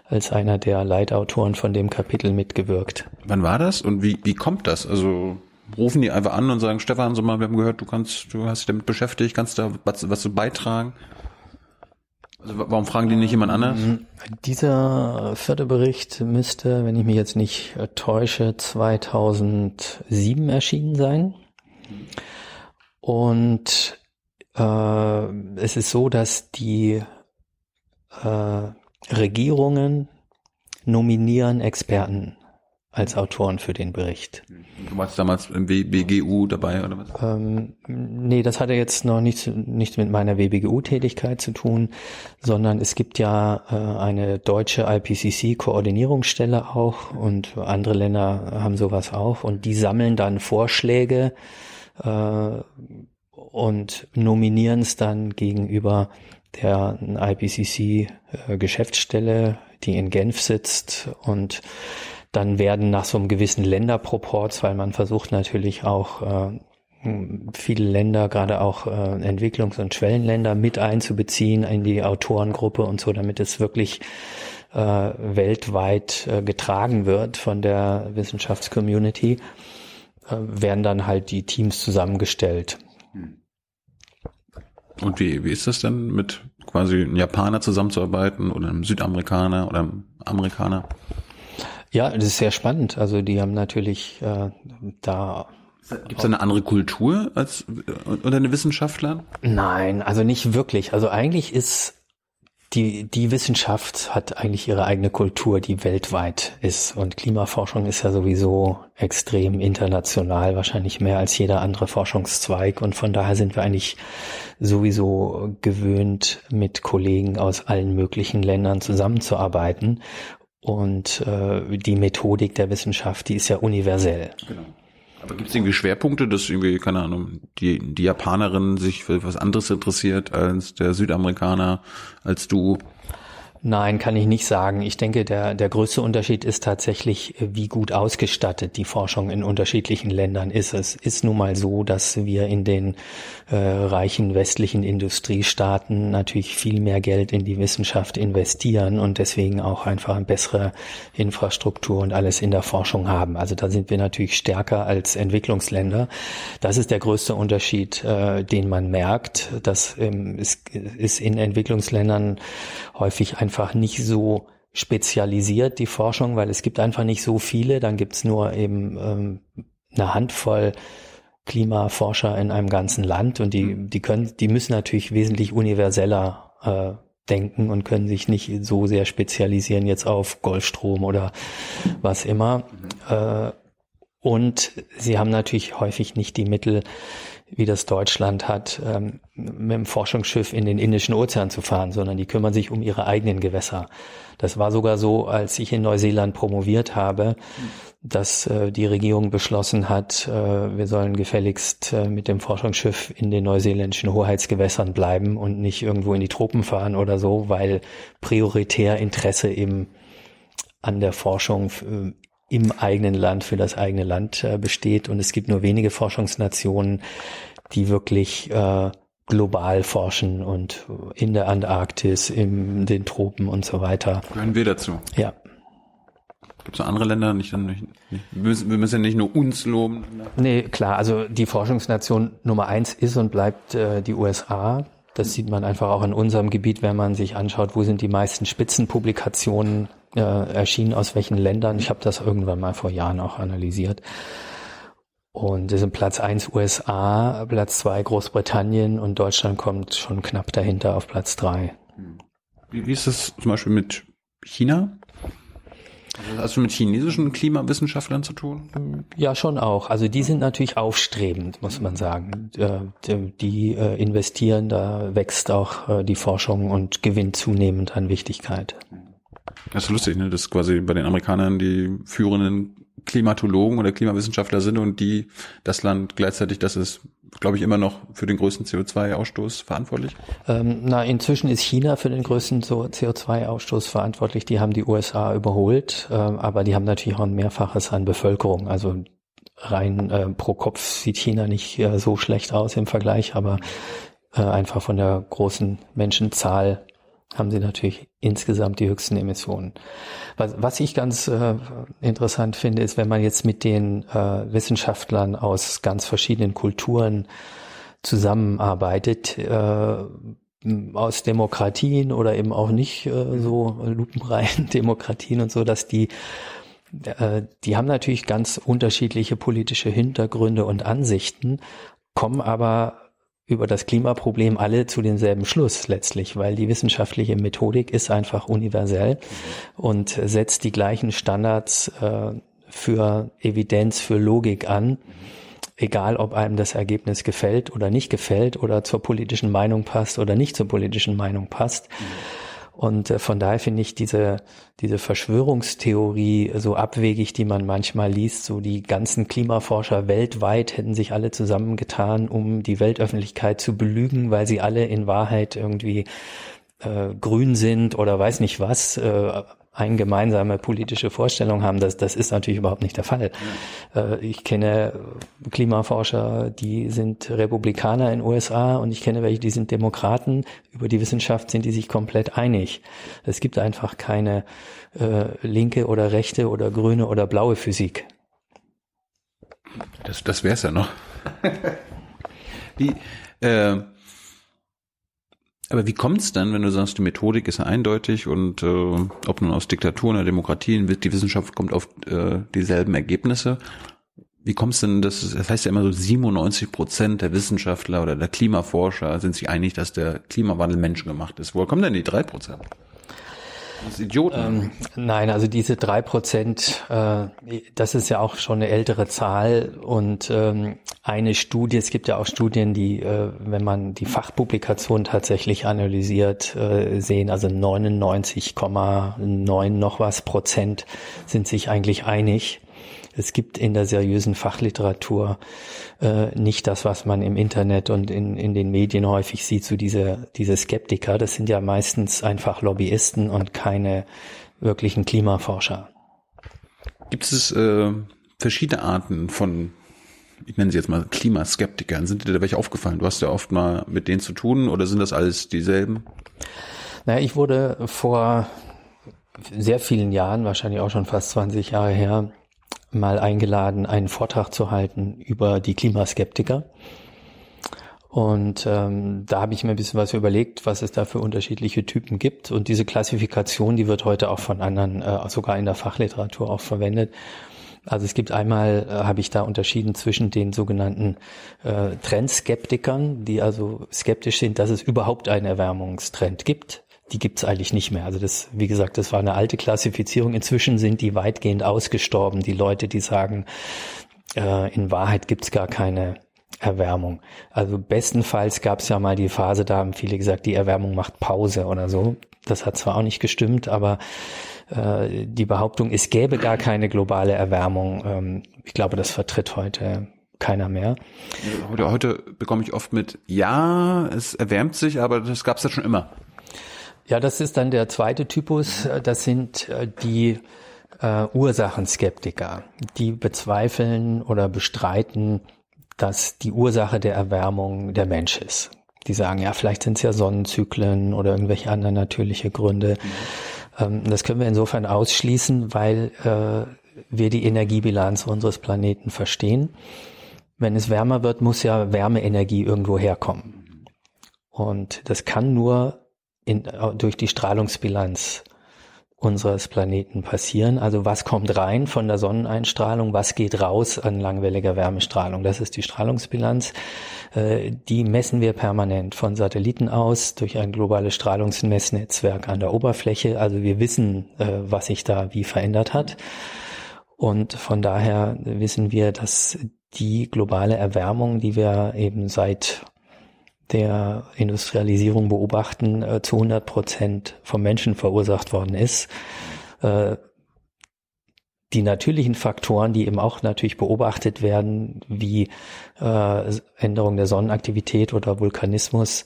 Speaker 1: als einer der Leitautoren von dem Kapitel mitgewirkt.
Speaker 2: Wann war das und wie, wie kommt das? Also rufen die einfach an und sagen, Stefan, so mal, wir haben gehört, du kannst, du hast dich damit beschäftigt, kannst da was, was beitragen? Also warum fragen die nicht jemand anders? Mhm.
Speaker 1: Dieser vierte Bericht müsste, wenn ich mich jetzt nicht täusche, 2007 erschienen sein. Und äh, es ist so, dass die äh, Regierungen nominieren Experten als Autoren für den Bericht.
Speaker 2: Du warst damals im WBGU dabei oder was?
Speaker 1: Ähm, nee, das hatte jetzt noch nichts, nichts mit meiner WBGU-Tätigkeit zu tun, sondern es gibt ja äh, eine deutsche IPCC-Koordinierungsstelle auch und andere Länder haben sowas auch und die sammeln dann Vorschläge äh, und nominieren es dann gegenüber der IPCC-Geschäftsstelle, äh, die in Genf sitzt und dann werden nach so einem gewissen Länderproports, weil man versucht natürlich auch äh, viele Länder, gerade auch äh, Entwicklungs- und Schwellenländer mit einzubeziehen in die Autorengruppe und so, damit es wirklich äh, weltweit äh, getragen wird von der Wissenschaftscommunity, äh, werden dann halt die Teams zusammengestellt.
Speaker 2: Und wie, wie ist das denn mit quasi einem Japaner zusammenzuarbeiten oder einem Südamerikaner oder einem Amerikaner?
Speaker 1: Ja, das ist sehr spannend. Also die haben natürlich äh, da
Speaker 2: Gibt es eine andere Kultur als unter den Wissenschaftlern?
Speaker 1: Nein, also nicht wirklich. Also eigentlich ist die, die Wissenschaft hat eigentlich ihre eigene Kultur, die weltweit ist. Und Klimaforschung ist ja sowieso extrem international, wahrscheinlich mehr als jeder andere Forschungszweig. Und von daher sind wir eigentlich sowieso gewöhnt, mit Kollegen aus allen möglichen Ländern zusammenzuarbeiten. Und äh, die Methodik der Wissenschaft, die ist ja universell.
Speaker 2: Genau. Aber gibt es irgendwie Schwerpunkte, dass irgendwie, keine Ahnung, die, die Japanerin sich für was anderes interessiert als der Südamerikaner, als du?
Speaker 1: Nein, kann ich nicht sagen. Ich denke, der, der größte Unterschied ist tatsächlich, wie gut ausgestattet die Forschung in unterschiedlichen Ländern ist. Es ist nun mal so, dass wir in den äh, reichen westlichen Industriestaaten natürlich viel mehr Geld in die Wissenschaft investieren und deswegen auch einfach eine bessere Infrastruktur und alles in der Forschung haben. Also da sind wir natürlich stärker als Entwicklungsländer. Das ist der größte Unterschied, äh, den man merkt. Das ähm, ist, ist in Entwicklungsländern häufig einfach einfach nicht so spezialisiert, die Forschung, weil es gibt einfach nicht so viele. Dann gibt's nur eben ähm, eine Handvoll Klimaforscher in einem ganzen Land und die, mhm. die können, die müssen natürlich wesentlich universeller äh, denken und können sich nicht so sehr spezialisieren jetzt auf Golfstrom oder was immer. Mhm. Äh, und sie haben natürlich häufig nicht die Mittel, wie das Deutschland hat, ähm, mit dem Forschungsschiff in den Indischen Ozean zu fahren, sondern die kümmern sich um ihre eigenen Gewässer. Das war sogar so, als ich in Neuseeland promoviert habe, dass äh, die Regierung beschlossen hat, äh, wir sollen gefälligst äh, mit dem Forschungsschiff in den neuseeländischen Hoheitsgewässern bleiben und nicht irgendwo in die Tropen fahren oder so, weil prioritär Interesse eben an der Forschung äh, im eigenen Land für das eigene Land äh, besteht. Und es gibt nur wenige Forschungsnationen, die wirklich äh, global forschen und in der Antarktis, in den Tropen und so weiter.
Speaker 2: Gehören wir dazu?
Speaker 1: Ja.
Speaker 2: Gibt es andere Länder? Nicht, nicht, nicht, wir, müssen, wir müssen ja nicht nur uns loben.
Speaker 1: Nee, klar. Also die Forschungsnation Nummer eins ist und bleibt äh, die USA. Das sieht man einfach auch in unserem Gebiet, wenn man sich anschaut, wo sind die meisten Spitzenpublikationen äh, erschienen, aus welchen Ländern. Ich habe das irgendwann mal vor Jahren auch analysiert. Und es sind Platz eins USA, Platz zwei Großbritannien und Deutschland kommt schon knapp dahinter auf Platz drei.
Speaker 2: Wie, wie ist das zum Beispiel mit China? Also hast du mit chinesischen Klimawissenschaftlern zu tun?
Speaker 1: Ja, schon auch. Also die sind natürlich aufstrebend, muss man sagen. Äh, die äh, investieren, da wächst auch äh, die Forschung und gewinnt zunehmend an Wichtigkeit.
Speaker 2: Das ist lustig, ne? dass quasi bei den Amerikanern die führenden Klimatologen oder Klimawissenschaftler sind und die das Land gleichzeitig, das ist, glaube ich, immer noch für den größten CO2-Ausstoß verantwortlich?
Speaker 1: Ähm, na, inzwischen ist China für den größten CO2-Ausstoß verantwortlich. Die haben die USA überholt, ähm, aber die haben natürlich auch ein Mehrfaches an Bevölkerung. Also rein äh, pro Kopf sieht China nicht äh, so schlecht aus im Vergleich, aber äh, einfach von der großen Menschenzahl haben sie natürlich insgesamt die höchsten Emissionen. Was, was ich ganz äh, interessant finde, ist, wenn man jetzt mit den äh, Wissenschaftlern aus ganz verschiedenen Kulturen zusammenarbeitet, äh, aus Demokratien oder eben auch nicht äh, so lupenreinen [LAUGHS] Demokratien und so, dass die äh, die haben natürlich ganz unterschiedliche politische Hintergründe und Ansichten, kommen aber über das Klimaproblem alle zu demselben Schluss letztlich, weil die wissenschaftliche Methodik ist einfach universell und setzt die gleichen Standards äh, für Evidenz, für Logik an, egal ob einem das Ergebnis gefällt oder nicht gefällt oder zur politischen Meinung passt oder nicht zur politischen Meinung passt. Und äh, von daher finde ich diese, diese Verschwörungstheorie so abwegig, die man manchmal liest. So die ganzen Klimaforscher weltweit hätten sich alle zusammengetan, um die Weltöffentlichkeit zu belügen, weil sie alle in Wahrheit irgendwie äh, grün sind oder weiß nicht was. Äh, eine gemeinsame politische Vorstellung haben, das, das ist natürlich überhaupt nicht der Fall. Äh, ich kenne Klimaforscher, die sind Republikaner in USA und ich kenne welche, die sind Demokraten. Über die Wissenschaft sind die sich komplett einig. Es gibt einfach keine äh, linke oder rechte oder grüne oder blaue Physik.
Speaker 2: Das, das wär's ja noch. [LAUGHS] Wie, äh, aber wie kommt es dann, wenn du sagst, die Methodik ist eindeutig und äh, ob nun aus Diktaturen oder Demokratien, die Wissenschaft kommt auf äh, dieselben Ergebnisse? Wie kommt es denn, dass, das heißt ja immer so 97 Prozent der Wissenschaftler oder der Klimaforscher sind sich einig, dass der Klimawandel menschengemacht ist. Woher kommen denn die drei Prozent?
Speaker 1: Das Idioten. Ähm, nein, also diese drei Prozent, äh, das ist ja auch schon eine ältere Zahl und ähm, eine Studie, es gibt ja auch Studien, die, äh, wenn man die Fachpublikation tatsächlich analysiert, äh, sehen, also 99,9 noch was Prozent sind sich eigentlich einig. Es gibt in der seriösen Fachliteratur äh, nicht das, was man im Internet und in, in den Medien häufig sieht, so diese, diese Skeptiker. Das sind ja meistens einfach Lobbyisten und keine wirklichen Klimaforscher.
Speaker 2: Gibt es äh, verschiedene Arten von ich nenne sie jetzt mal Klimaskeptikern. Sind dir da welche aufgefallen? Du hast ja oft mal mit denen zu tun oder sind das alles dieselben?
Speaker 1: Naja, ich wurde vor sehr vielen Jahren, wahrscheinlich auch schon fast 20 Jahre her, mal eingeladen, einen Vortrag zu halten über die Klimaskeptiker. Und ähm, da habe ich mir ein bisschen was überlegt, was es da für unterschiedliche Typen gibt. Und diese Klassifikation, die wird heute auch von anderen, äh, sogar in der Fachliteratur auch verwendet. Also es gibt einmal, äh, habe ich da unterschieden zwischen den sogenannten äh, Trendskeptikern, die also skeptisch sind, dass es überhaupt einen Erwärmungstrend gibt die gibt's eigentlich nicht mehr. Also das, wie gesagt, das war eine alte Klassifizierung. Inzwischen sind die weitgehend ausgestorben. Die Leute, die sagen, äh, in Wahrheit gibt's gar keine Erwärmung. Also bestenfalls gab's ja mal die Phase, da haben viele gesagt, die Erwärmung macht Pause oder so. Das hat zwar auch nicht gestimmt, aber äh, die Behauptung, es gäbe gar keine globale Erwärmung, ähm, ich glaube, das vertritt heute keiner mehr.
Speaker 2: Heute, heute bekomme ich oft mit, ja, es erwärmt sich, aber das gab's ja schon immer.
Speaker 1: Ja, das ist dann der zweite Typus. Das sind äh, die äh, Ursachenskeptiker, die bezweifeln oder bestreiten, dass die Ursache der Erwärmung der Mensch ist. Die sagen, ja, vielleicht sind es ja Sonnenzyklen oder irgendwelche anderen natürliche Gründe. Ähm, das können wir insofern ausschließen, weil äh, wir die Energiebilanz unseres Planeten verstehen. Wenn es wärmer wird, muss ja Wärmeenergie irgendwo herkommen. Und das kann nur in, durch die Strahlungsbilanz unseres Planeten passieren. Also was kommt rein von der Sonneneinstrahlung, was geht raus an langwelliger Wärmestrahlung. Das ist die Strahlungsbilanz. Äh, die messen wir permanent von Satelliten aus durch ein globales Strahlungsmessnetzwerk an der Oberfläche. Also wir wissen, äh, was sich da wie verändert hat. Und von daher wissen wir, dass die globale Erwärmung, die wir eben seit der Industrialisierung beobachten, äh, zu 100 Prozent vom Menschen verursacht worden ist. Äh, die natürlichen Faktoren, die eben auch natürlich beobachtet werden, wie äh, Änderung der Sonnenaktivität oder Vulkanismus,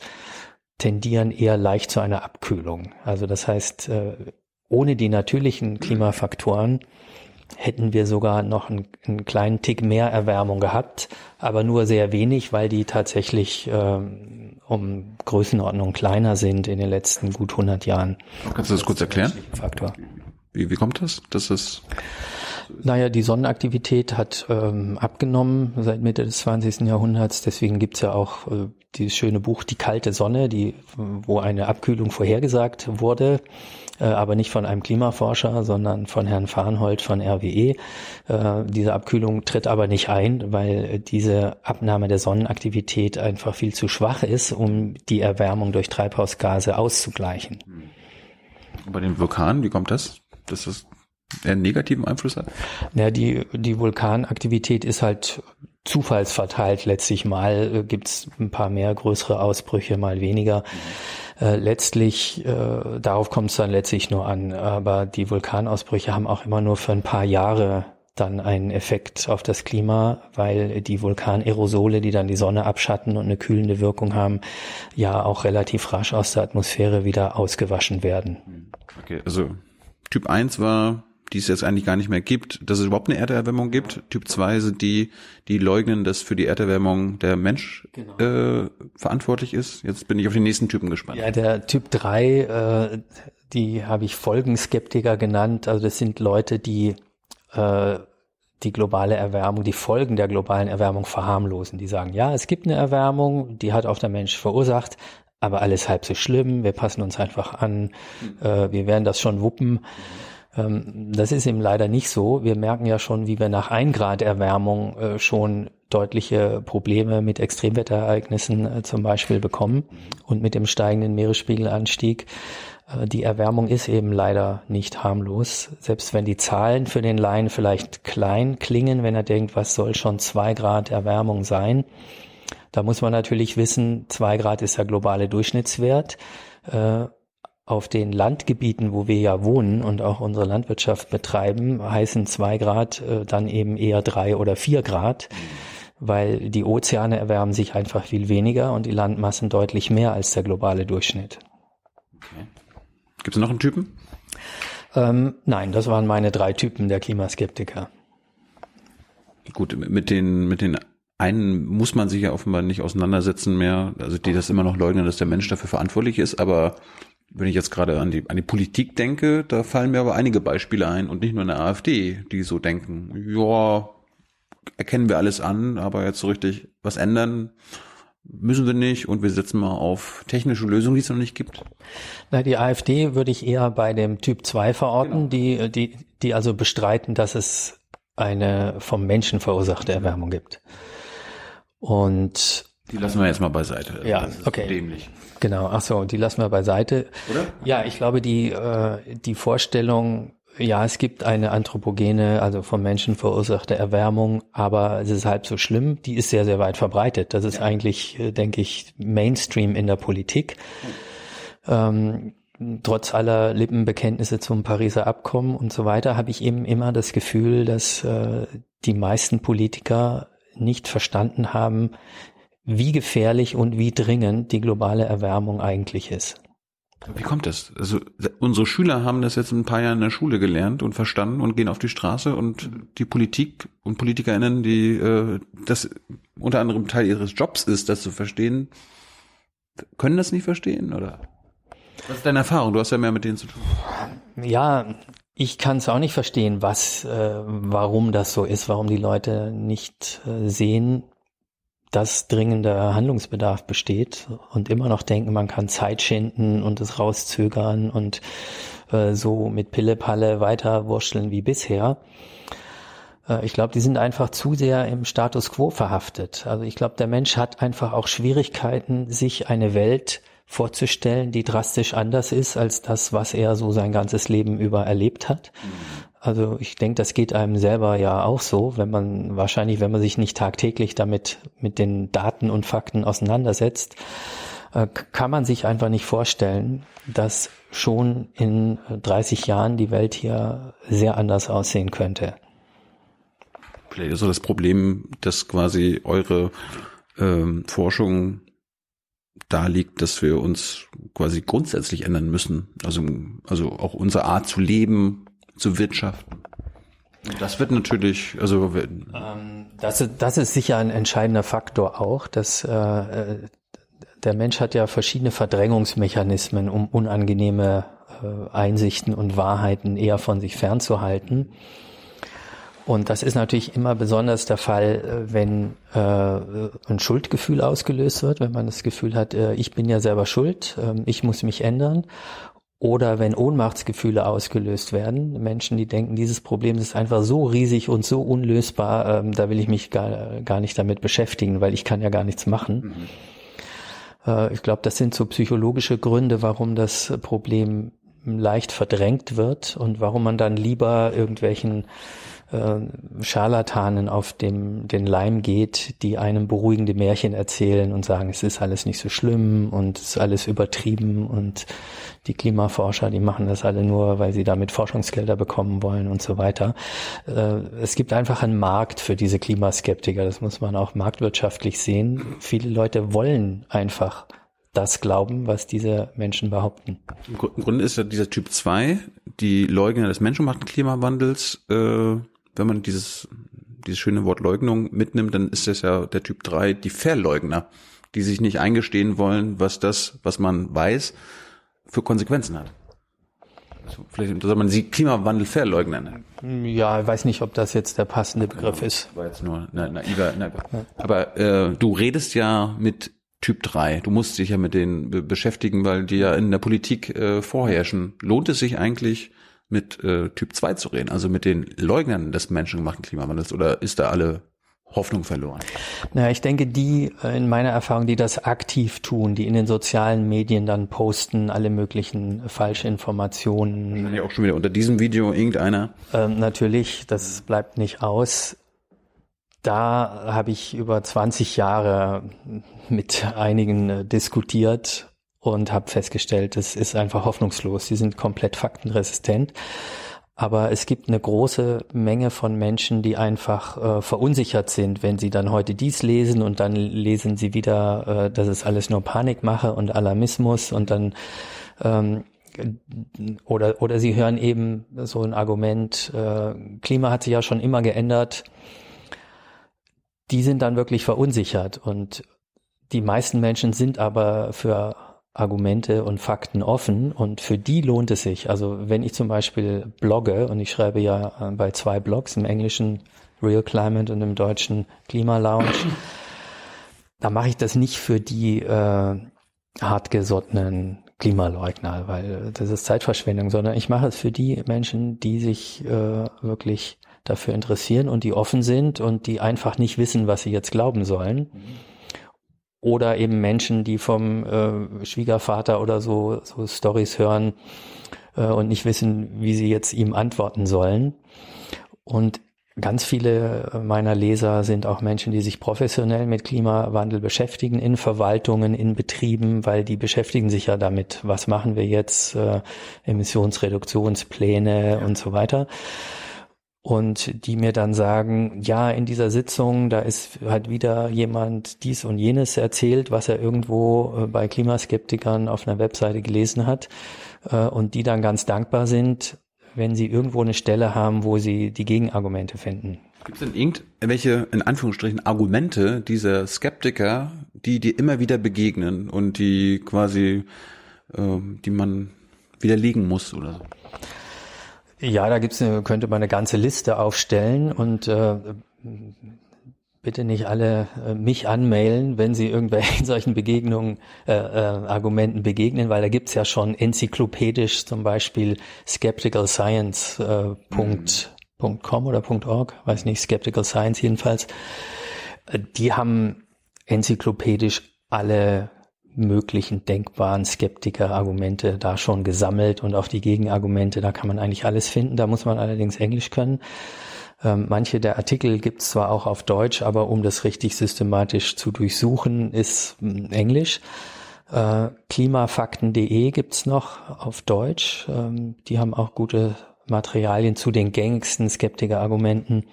Speaker 1: tendieren eher leicht zu einer Abkühlung. Also das heißt, äh, ohne die natürlichen Klimafaktoren hätten wir sogar noch einen, einen, kleinen Tick mehr Erwärmung gehabt, aber nur sehr wenig, weil die tatsächlich ähm, um Größenordnung kleiner sind in den letzten gut 100 Jahren.
Speaker 2: Kannst du das kurz erklären? Faktor. Wie, wie kommt das? Das ist?
Speaker 1: Naja, die Sonnenaktivität hat ähm, abgenommen seit Mitte des 20. Jahrhunderts. Deswegen gibt's ja auch äh, dieses schöne Buch Die kalte Sonne, die, wo eine Abkühlung vorhergesagt wurde, aber nicht von einem Klimaforscher, sondern von Herrn Farnhold von RWE. Äh, diese Abkühlung tritt aber nicht ein, weil diese Abnahme der Sonnenaktivität einfach viel zu schwach ist, um die Erwärmung durch Treibhausgase auszugleichen.
Speaker 2: Bei den Vulkanen, wie kommt das? Dass das einen negativen Einfluss hat?
Speaker 1: Ja, die, die Vulkanaktivität ist halt zufallsverteilt letztlich. Mal äh, gibt's ein paar mehr größere Ausbrüche, mal weniger. Mhm. Äh, letztlich, äh, darauf kommt es dann letztlich nur an. Aber die Vulkanausbrüche haben auch immer nur für ein paar Jahre dann einen Effekt auf das Klima, weil die Vulkanerosole, die dann die Sonne abschatten und eine kühlende Wirkung haben, ja auch relativ rasch aus der Atmosphäre wieder ausgewaschen werden.
Speaker 2: Okay, also Typ 1 war die es jetzt eigentlich gar nicht mehr gibt, dass es überhaupt eine Erderwärmung gibt. Typ 2 sind die, die leugnen, dass für die Erderwärmung der Mensch genau. äh, verantwortlich ist. Jetzt bin ich auf den nächsten Typen gespannt.
Speaker 1: Ja, der Typ 3, äh, die habe ich Folgenskeptiker genannt. Also das sind Leute, die äh, die globale Erwärmung, die Folgen der globalen Erwärmung verharmlosen. Die sagen, ja, es gibt eine Erwärmung, die hat auch der Mensch verursacht, aber alles halb so schlimm, wir passen uns einfach an, mhm. äh, wir werden das schon wuppen. Mhm. Ähm, das ist eben leider nicht so. Wir merken ja schon, wie wir nach ein Grad Erwärmung äh, schon deutliche Probleme mit Extremwetterereignissen äh, zum Beispiel bekommen und mit dem steigenden Meeresspiegelanstieg. Äh, die Erwärmung ist eben leider nicht harmlos. Selbst wenn die Zahlen für den Laien vielleicht klein klingen, wenn er denkt, was soll schon zwei Grad Erwärmung sein. Da muss man natürlich wissen, zwei Grad ist der globale Durchschnittswert auf den Landgebieten, wo wir ja wohnen und auch unsere Landwirtschaft betreiben, heißen zwei Grad äh, dann eben eher drei oder vier Grad, weil die Ozeane erwärmen sich einfach viel weniger und die Landmassen deutlich mehr als der globale Durchschnitt.
Speaker 2: Okay. Gibt es noch einen Typen?
Speaker 1: Ähm, nein, das waren meine drei Typen der Klimaskeptiker.
Speaker 2: Gut, mit den, mit den einen muss man sich ja offenbar nicht auseinandersetzen mehr, also die das immer noch leugnen, dass der Mensch dafür verantwortlich ist, aber wenn ich jetzt gerade an die, an die Politik denke, da fallen mir aber einige Beispiele ein und nicht nur eine AfD, die so denken, ja, erkennen wir alles an, aber jetzt so richtig was ändern müssen wir nicht und wir setzen mal auf technische Lösungen, die es noch nicht gibt.
Speaker 1: Na, die AfD würde ich eher bei dem Typ 2 verorten, genau. die, die, die also bestreiten, dass es eine vom Menschen verursachte Erwärmung gibt. Und
Speaker 2: die lassen wir jetzt mal beiseite.
Speaker 1: Ja, okay. Dämlich. Genau, ach so, die lassen wir beiseite. Oder? Ja, ich glaube, die, äh, die Vorstellung, ja, es gibt eine anthropogene, also vom Menschen verursachte Erwärmung, aber es ist halb so schlimm, die ist sehr, sehr weit verbreitet. Das ist ja. eigentlich, äh, denke ich, Mainstream in der Politik. Ähm, trotz aller Lippenbekenntnisse zum Pariser Abkommen und so weiter, habe ich eben immer das Gefühl, dass äh, die meisten Politiker nicht verstanden haben, wie gefährlich und wie dringend die globale Erwärmung eigentlich ist.
Speaker 2: Wie kommt das? Also unsere Schüler haben das jetzt ein paar Jahre in der Schule gelernt und verstanden und gehen auf die Straße und die Politik und PolitikerInnen, die äh, das unter anderem Teil ihres Jobs ist, das zu verstehen, können das nicht verstehen, oder? Was ist deine Erfahrung? Du hast ja mehr mit denen zu tun.
Speaker 1: Ja, ich kann es auch nicht verstehen, was, äh, warum das so ist, warum die Leute nicht äh, sehen, dass dringender Handlungsbedarf besteht und immer noch denken, man kann Zeit schinden und es rauszögern und äh, so mit Pille-Palle weiter wurschteln wie bisher. Äh, ich glaube, die sind einfach zu sehr im Status quo verhaftet. Also ich glaube, der Mensch hat einfach auch Schwierigkeiten, sich eine Welt vorzustellen, die drastisch anders ist als das, was er so sein ganzes Leben über erlebt hat. Mhm. Also ich denke, das geht einem selber ja auch so, wenn man wahrscheinlich, wenn man sich nicht tagtäglich damit mit den Daten und Fakten auseinandersetzt, äh, kann man sich einfach nicht vorstellen, dass schon in 30 Jahren die Welt hier sehr anders aussehen könnte.
Speaker 2: Vielleicht ist so das Problem, dass quasi eure ähm, Forschung da liegt, dass wir uns quasi grundsätzlich ändern müssen. Also, also auch unsere Art zu leben, zu wirtschaften. Das wird natürlich, also
Speaker 1: ähm, das, ist, das ist sicher ein entscheidender Faktor auch, dass äh, der Mensch hat ja verschiedene Verdrängungsmechanismen, um unangenehme äh, Einsichten und Wahrheiten eher von sich fernzuhalten. Und das ist natürlich immer besonders der Fall, äh, wenn äh, ein Schuldgefühl ausgelöst wird, wenn man das Gefühl hat, äh, ich bin ja selber schuld, äh, ich muss mich ändern. Oder wenn Ohnmachtsgefühle ausgelöst werden, Menschen, die denken, dieses Problem ist einfach so riesig und so unlösbar, ähm, da will ich mich gar, gar nicht damit beschäftigen, weil ich kann ja gar nichts machen. Mhm. Äh, ich glaube, das sind so psychologische Gründe, warum das Problem leicht verdrängt wird und warum man dann lieber irgendwelchen Scharlatanen auf dem, den Leim geht, die einem beruhigende Märchen erzählen und sagen, es ist alles nicht so schlimm und es ist alles übertrieben und die Klimaforscher, die machen das alle nur, weil sie damit Forschungsgelder bekommen wollen und so weiter. Äh, es gibt einfach einen Markt für diese Klimaskeptiker, das muss man auch marktwirtschaftlich sehen. Viele Leute wollen einfach das glauben, was diese Menschen behaupten.
Speaker 2: Im Grunde ist ja dieser Typ 2, die Leugner des menschengemachten Klimawandels, äh, wenn man dieses, dieses schöne Wort Leugnung mitnimmt, dann ist das ja der Typ 3, die Verleugner, die sich nicht eingestehen wollen, was das, was man weiß, für Konsequenzen hat. Also vielleicht soll man sie Klimawandel-Verleugner nennen.
Speaker 1: Ja, ich weiß nicht, ob das jetzt der passende Begriff genau, ist.
Speaker 2: War jetzt nur na, naiver, naiver. Aber äh, du redest ja mit Typ 3. Du musst dich ja mit denen beschäftigen, weil die ja in der Politik äh, vorherrschen. Lohnt es sich eigentlich, mit äh, Typ 2 zu reden, also mit den Leugnern des menschengemachten Klimawandels, oder ist da alle Hoffnung verloren?
Speaker 1: Na, ich denke, die äh, in meiner Erfahrung, die das aktiv tun, die in den sozialen Medien dann posten, alle möglichen Falschinformationen.
Speaker 2: Kann ja auch schon wieder unter diesem Video irgendeiner.
Speaker 1: Ähm, natürlich, das bleibt nicht aus. Da habe ich über 20 Jahre mit einigen äh, diskutiert und habe festgestellt, es ist einfach hoffnungslos. Sie sind komplett faktenresistent. Aber es gibt eine große Menge von Menschen, die einfach äh, verunsichert sind, wenn sie dann heute dies lesen und dann lesen sie wieder, äh, dass es alles nur Panikmache und Alarmismus und dann ähm, oder oder sie hören eben so ein Argument, äh, Klima hat sich ja schon immer geändert. Die sind dann wirklich verunsichert und die meisten Menschen sind aber für Argumente und Fakten offen und für die lohnt es sich. Also wenn ich zum Beispiel blogge und ich schreibe ja äh, bei zwei Blogs, im Englischen Real Climate und im Deutschen Klima Lounge, da mache ich das nicht für die äh, hartgesottenen Klimaleugner, weil das ist Zeitverschwendung, sondern ich mache es für die Menschen, die sich äh, wirklich dafür interessieren und die offen sind und die einfach nicht wissen, was sie jetzt glauben sollen. Mhm oder eben Menschen, die vom äh, Schwiegervater oder so, so Stories hören äh, und nicht wissen, wie sie jetzt ihm antworten sollen. Und ganz viele meiner Leser sind auch Menschen, die sich professionell mit Klimawandel beschäftigen, in Verwaltungen, in Betrieben, weil die beschäftigen sich ja damit, was machen wir jetzt, äh, Emissionsreduktionspläne ja. und so weiter und die mir dann sagen, ja, in dieser Sitzung, da ist halt wieder jemand dies und jenes erzählt, was er irgendwo äh, bei Klimaskeptikern auf einer Webseite gelesen hat äh, und die dann ganz dankbar sind, wenn sie irgendwo eine Stelle haben, wo sie die Gegenargumente finden.
Speaker 2: Gibt es denn irgendwelche, in Anführungsstrichen, Argumente dieser Skeptiker, die dir immer wieder begegnen und die quasi, äh, die man widerlegen muss oder so?
Speaker 1: Ja, da gibt's könnte man eine ganze Liste aufstellen und äh, bitte nicht alle äh, mich anmailen, wenn Sie irgendwelchen [LAUGHS] solchen Begegnungen, äh, äh, Argumenten begegnen, weil da gibt's ja schon enzyklopädisch zum Beispiel skepticalscience.com äh, oder .org, weiß nicht, Skeptical Science jedenfalls. Äh, die haben enzyklopädisch alle möglichen denkbaren Skeptiker-Argumente da schon gesammelt und auch die Gegenargumente, da kann man eigentlich alles finden, da muss man allerdings Englisch können. Ähm, manche der Artikel gibt es zwar auch auf Deutsch, aber um das richtig systematisch zu durchsuchen, ist hm, Englisch. Äh, Klimafakten.de gibt's noch auf Deutsch. Ähm, die haben auch gute Materialien zu den gängigsten Skeptiker-Argumenten.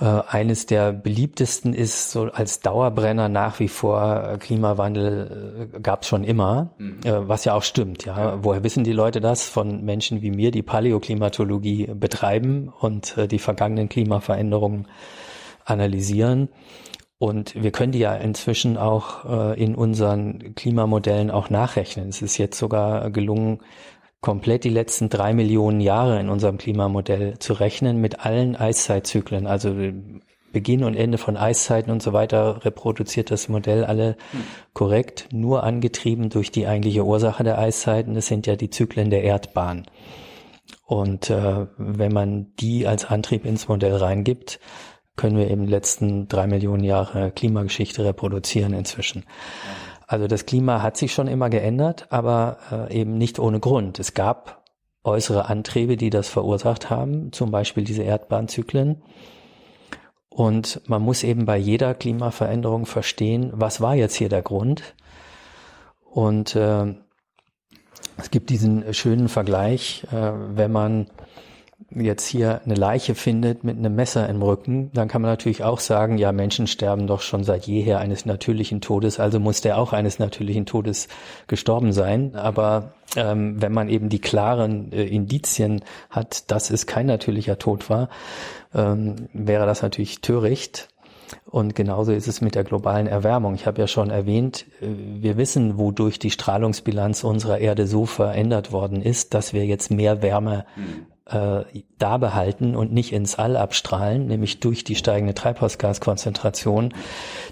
Speaker 1: Äh, eines der beliebtesten ist so als Dauerbrenner nach wie vor äh, Klimawandel äh, gab es schon immer, mhm. äh, was ja auch stimmt. Ja, ja. woher wissen die Leute das von Menschen wie mir, die Paläoklimatologie betreiben und äh, die vergangenen Klimaveränderungen analysieren? Und wir können die ja inzwischen auch äh, in unseren Klimamodellen auch nachrechnen. Es ist jetzt sogar gelungen, komplett die letzten drei Millionen Jahre in unserem Klimamodell zu rechnen mit allen Eiszeitzyklen, also Beginn und Ende von Eiszeiten und so weiter reproduziert das Modell alle korrekt, nur angetrieben durch die eigentliche Ursache der Eiszeiten. Das sind ja die Zyklen der Erdbahn. Und äh, wenn man die als Antrieb ins Modell reingibt, können wir eben letzten drei Millionen Jahre Klimageschichte reproduzieren inzwischen. Also das Klima hat sich schon immer geändert, aber äh, eben nicht ohne Grund. Es gab äußere Antriebe, die das verursacht haben, zum Beispiel diese Erdbahnzyklen. Und man muss eben bei jeder Klimaveränderung verstehen, was war jetzt hier der Grund? Und äh, es gibt diesen schönen Vergleich, äh, wenn man jetzt hier eine Leiche findet mit einem Messer im Rücken, dann kann man natürlich auch sagen, ja, Menschen sterben doch schon seit jeher eines natürlichen Todes, also muss der auch eines natürlichen Todes gestorben sein. Aber ähm, wenn man eben die klaren äh, Indizien hat, dass es kein natürlicher Tod war, ähm, wäre das natürlich töricht. Und genauso ist es mit der globalen Erwärmung. Ich habe ja schon erwähnt, äh, wir wissen, wodurch die Strahlungsbilanz unserer Erde so verändert worden ist, dass wir jetzt mehr Wärme mhm äh, da behalten und nicht ins All abstrahlen, nämlich durch die steigende Treibhausgaskonzentration.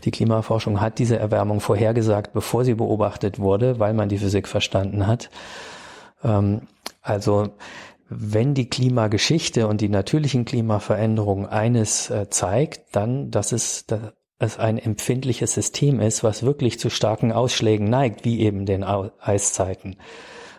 Speaker 1: Die Klimaforschung hat diese Erwärmung vorhergesagt, bevor sie beobachtet wurde, weil man die Physik verstanden hat. Ähm, also wenn die Klimageschichte und die natürlichen Klimaveränderungen eines äh, zeigt, dann, dass es, dass es ein empfindliches System ist, was wirklich zu starken Ausschlägen neigt, wie eben den Eiszeiten.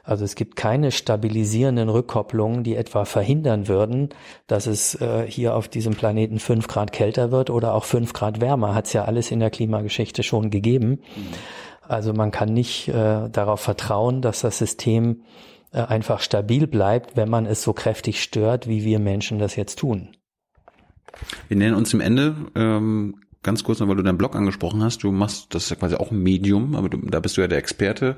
Speaker 1: Also es gibt keine stabilisierenden Rückkopplungen, die etwa verhindern würden, dass es äh, hier auf diesem Planeten fünf Grad kälter wird oder auch fünf Grad wärmer. Hat es ja alles in der Klimageschichte schon gegeben. Also man kann nicht äh, darauf vertrauen, dass das System äh, einfach stabil bleibt, wenn man es so kräftig stört, wie wir Menschen das jetzt tun.
Speaker 2: Wir nennen uns im Ende ähm, ganz kurz, weil du deinen Blog angesprochen hast. Du machst das ist ja quasi auch ein Medium, aber du, da bist du ja der Experte.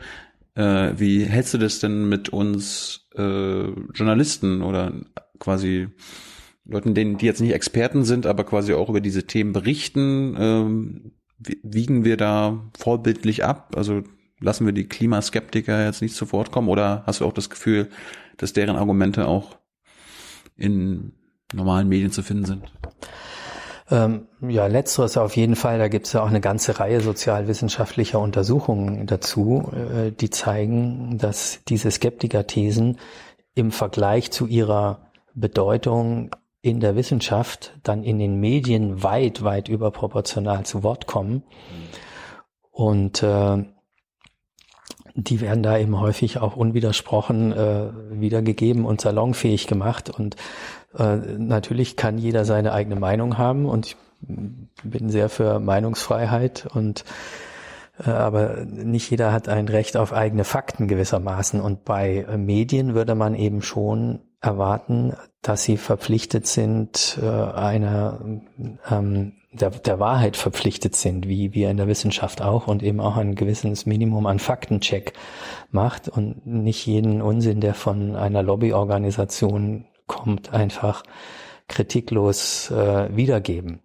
Speaker 2: Äh, wie hältst du das denn mit uns äh, Journalisten oder quasi Leuten, denen, die jetzt nicht Experten sind, aber quasi auch über diese Themen berichten? Ähm, wiegen wir da vorbildlich ab? Also lassen wir die Klimaskeptiker jetzt nicht zu Wort kommen oder hast du auch das Gefühl, dass deren Argumente auch in normalen Medien zu finden sind?
Speaker 1: Ähm, ja, letzteres auf jeden Fall. Da gibt es ja auch eine ganze Reihe sozialwissenschaftlicher Untersuchungen dazu, äh, die zeigen, dass diese Skeptiker-Thesen im Vergleich zu ihrer Bedeutung in der Wissenschaft dann in den Medien weit, weit überproportional zu Wort kommen. Und äh, die werden da eben häufig auch unwidersprochen äh, wiedergegeben und salonfähig gemacht. Und äh, natürlich kann jeder seine eigene Meinung haben und ich bin sehr für Meinungsfreiheit und äh, aber nicht jeder hat ein Recht auf eigene Fakten gewissermaßen. Und bei Medien würde man eben schon erwarten, dass sie verpflichtet sind, äh, einer ähm, der, der Wahrheit verpflichtet sind, wie wir in der Wissenschaft auch und eben auch ein gewisses Minimum an Faktencheck macht und nicht jeden Unsinn, der von einer Lobbyorganisation kommt, einfach kritiklos äh, wiedergeben.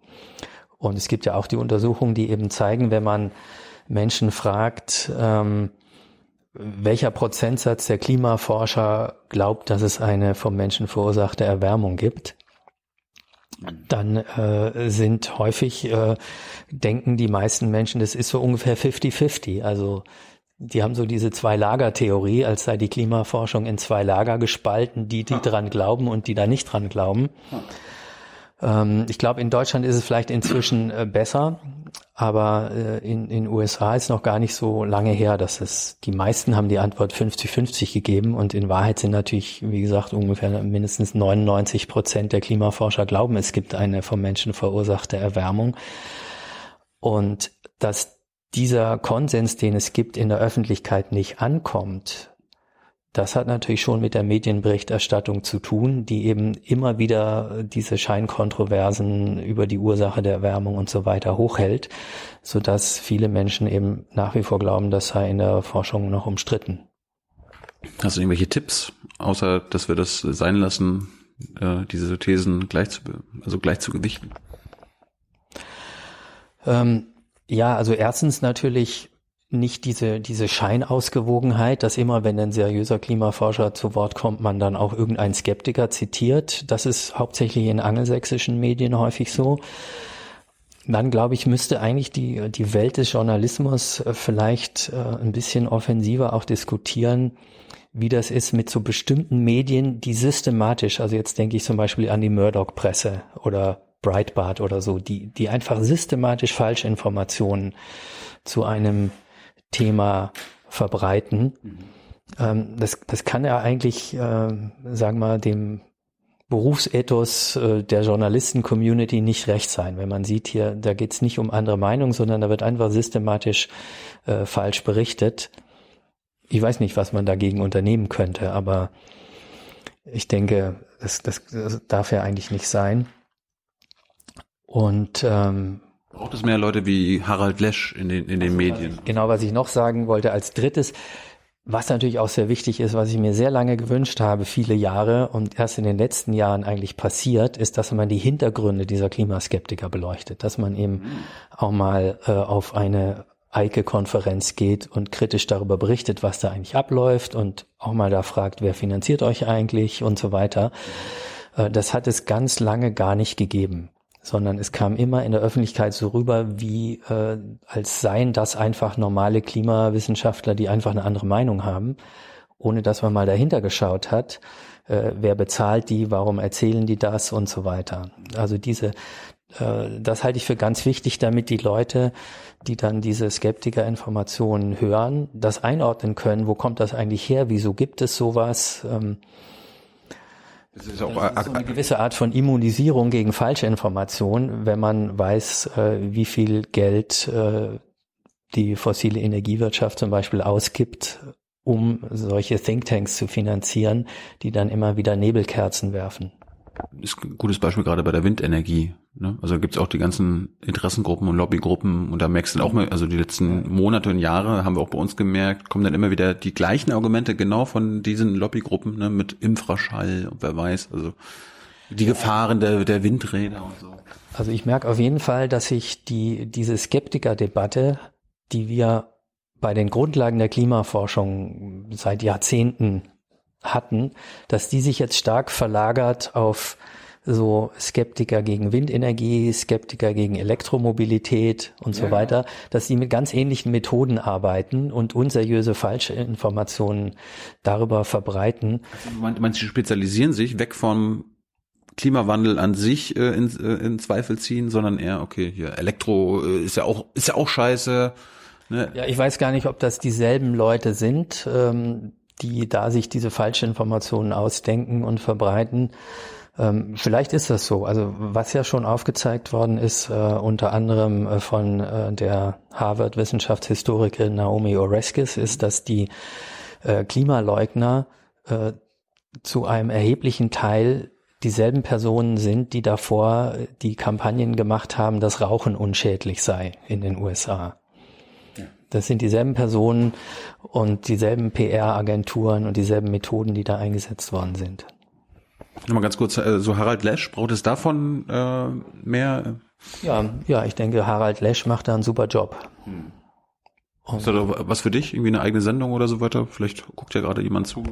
Speaker 1: Und es gibt ja auch die Untersuchungen, die eben zeigen, wenn man Menschen fragt, ähm, welcher Prozentsatz der Klimaforscher glaubt, dass es eine vom Menschen verursachte Erwärmung gibt, dann äh, sind häufig, äh, denken die meisten Menschen, das ist so ungefähr 50-50. Also die haben so diese Zwei-Lager-Theorie, als sei die Klimaforschung in zwei Lager gespalten, die, die ah. dran glauben und die da nicht dran glauben. Ah. Ähm, ich glaube, in Deutschland ist es vielleicht inzwischen äh, besser, aber äh, in den USA ist noch gar nicht so lange her, dass es, die meisten haben die Antwort 50-50 gegeben und in Wahrheit sind natürlich, wie gesagt, ungefähr mindestens 99 Prozent der Klimaforscher glauben, es gibt eine vom Menschen verursachte Erwärmung. Und dass dieser Konsens, den es gibt, in der Öffentlichkeit nicht ankommt, das hat natürlich schon mit der Medienberichterstattung zu tun, die eben immer wieder diese Scheinkontroversen über die Ursache der Erwärmung und so weiter hochhält, so dass viele Menschen eben nach wie vor glauben, das sei in der Forschung noch umstritten.
Speaker 2: Hast du irgendwelche Tipps, außer dass wir das sein lassen, äh, diese Thesen gleich zu, also gleich zu gewichten?
Speaker 1: Ähm, ja, also erstens natürlich nicht diese, diese Scheinausgewogenheit, dass immer, wenn ein seriöser Klimaforscher zu Wort kommt, man dann auch irgendeinen Skeptiker zitiert. Das ist hauptsächlich in angelsächsischen Medien häufig so. Dann glaube ich, müsste eigentlich die, die Welt des Journalismus äh, vielleicht äh, ein bisschen offensiver auch diskutieren, wie das ist mit so bestimmten Medien, die systematisch, also jetzt denke ich zum Beispiel an die Murdoch-Presse oder Breitbart oder so, die, die einfach systematisch Falschinformationen zu einem Thema verbreiten. Mhm. Ähm, das, das kann ja eigentlich, äh, sagen wir mal, dem Berufsethos äh, der Journalisten-Community nicht recht sein. Wenn man sieht hier, da geht es nicht um andere Meinungen, sondern da wird einfach systematisch äh, falsch berichtet. Ich weiß nicht, was man dagegen unternehmen könnte, aber ich denke, das, das, das darf ja eigentlich nicht sein. Und ähm,
Speaker 2: Braucht es mehr Leute wie Harald Lesch in den, in den Medien?
Speaker 1: Genau, was ich noch sagen wollte als drittes, was natürlich auch sehr wichtig ist, was ich mir sehr lange gewünscht habe, viele Jahre und erst in den letzten Jahren eigentlich passiert, ist, dass man die Hintergründe dieser Klimaskeptiker beleuchtet, dass man eben mhm. auch mal äh, auf eine Eike-Konferenz geht und kritisch darüber berichtet, was da eigentlich abläuft und auch mal da fragt, wer finanziert euch eigentlich und so weiter. Äh, das hat es ganz lange gar nicht gegeben sondern es kam immer in der Öffentlichkeit so rüber, wie äh, als seien das einfach normale Klimawissenschaftler, die einfach eine andere Meinung haben, ohne dass man mal dahinter geschaut hat, äh, wer bezahlt die, warum erzählen die das und so weiter. Also diese, äh, das halte ich für ganz wichtig, damit die Leute, die dann diese Skeptiker-Informationen hören, das einordnen können, wo kommt das eigentlich her, wieso gibt es sowas. Ähm, das ist auch das ist so eine gewisse Art von Immunisierung gegen falsche Informationen, wenn man weiß, äh, wie viel Geld äh, die fossile Energiewirtschaft zum Beispiel ausgibt, um solche Thinktanks zu finanzieren, die dann immer wieder Nebelkerzen werfen
Speaker 2: ist ein gutes Beispiel gerade bei der Windenergie. Ne? Also gibt's auch die ganzen Interessengruppen und Lobbygruppen und da merkst du auch mal, also die letzten Monate und Jahre haben wir auch bei uns gemerkt, kommen dann immer wieder die gleichen Argumente genau von diesen Lobbygruppen ne? mit Infraschall und wer weiß, also die Gefahren der, der Windräder und so.
Speaker 1: Also ich merke auf jeden Fall, dass sich die, diese Skeptiker-Debatte, die wir bei den Grundlagen der Klimaforschung seit Jahrzehnten hatten, dass die sich jetzt stark verlagert auf so Skeptiker gegen Windenergie, Skeptiker gegen Elektromobilität und so ja. weiter, dass sie mit ganz ähnlichen Methoden arbeiten und unseriöse falsche Informationen darüber verbreiten.
Speaker 2: Also sie spezialisieren sich weg vom Klimawandel an sich äh, in, äh, in Zweifel ziehen, sondern eher, okay, hier Elektro äh, ist ja auch ist ja auch scheiße.
Speaker 1: Ne? Ja, ich weiß gar nicht, ob das dieselben Leute sind. Ähm, die da sich diese falschen Informationen ausdenken und verbreiten. Ähm, vielleicht ist das so. Also was ja schon aufgezeigt worden ist, äh, unter anderem äh, von äh, der Harvard-Wissenschaftshistorikerin Naomi Oreskes, ist, dass die äh, Klimaleugner äh, zu einem erheblichen Teil dieselben Personen sind, die davor die Kampagnen gemacht haben, dass Rauchen unschädlich sei in den USA. Das sind dieselben Personen und dieselben PR-Agenturen und dieselben Methoden, die da eingesetzt worden sind.
Speaker 2: Nochmal ganz kurz, äh, so Harald Lesch, braucht es davon äh, mehr?
Speaker 1: Ja, ja, ich denke, Harald Lesch macht da einen super Job. Hm.
Speaker 2: Ist da was für dich? Irgendwie eine eigene Sendung oder so weiter? Vielleicht guckt ja gerade jemand zu.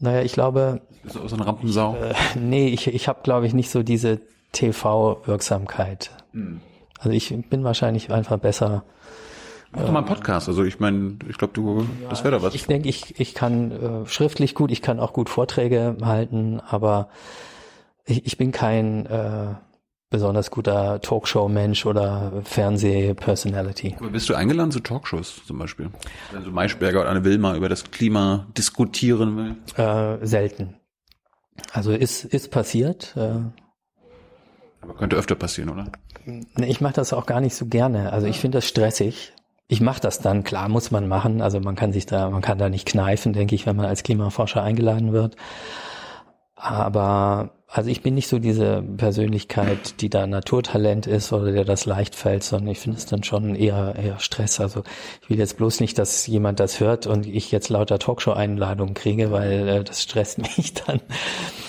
Speaker 1: Naja, ich glaube.
Speaker 2: Ist so eine Rampensau?
Speaker 1: Ich, äh, [LAUGHS] nee, ich, ich habe, glaube ich, nicht so diese TV-Wirksamkeit. Hm. Also ich bin wahrscheinlich einfach besser
Speaker 2: Mach doch mal einen Podcast. Also ich meine, ich glaube, du, ja, das wäre da was.
Speaker 1: Ich denke, ich, ich kann äh, schriftlich gut, ich kann auch gut Vorträge halten, aber ich, ich bin kein äh, besonders guter Talkshow-Mensch oder Fernseh-Personality.
Speaker 2: Bist du eingeladen zu Talkshows zum Beispiel? Wenn so Maischberger oder eine Wilma über das Klima diskutieren will?
Speaker 1: Äh, selten. Also ist, ist passiert. Äh,
Speaker 2: aber könnte öfter passieren, oder?
Speaker 1: Ich mache das auch gar nicht so gerne. Also ich finde das stressig ich mache das dann, klar muss man machen, also man kann sich da, man kann da nicht kneifen, denke ich, wenn man als Klimaforscher eingeladen wird. Aber also ich bin nicht so diese Persönlichkeit, die da Naturtalent ist oder der das leicht fällt, sondern ich finde es dann schon eher eher Stress. Also ich will jetzt bloß nicht, dass jemand das hört und ich jetzt lauter Talkshow-Einladungen kriege, weil äh, das stresst [LAUGHS] mich dann.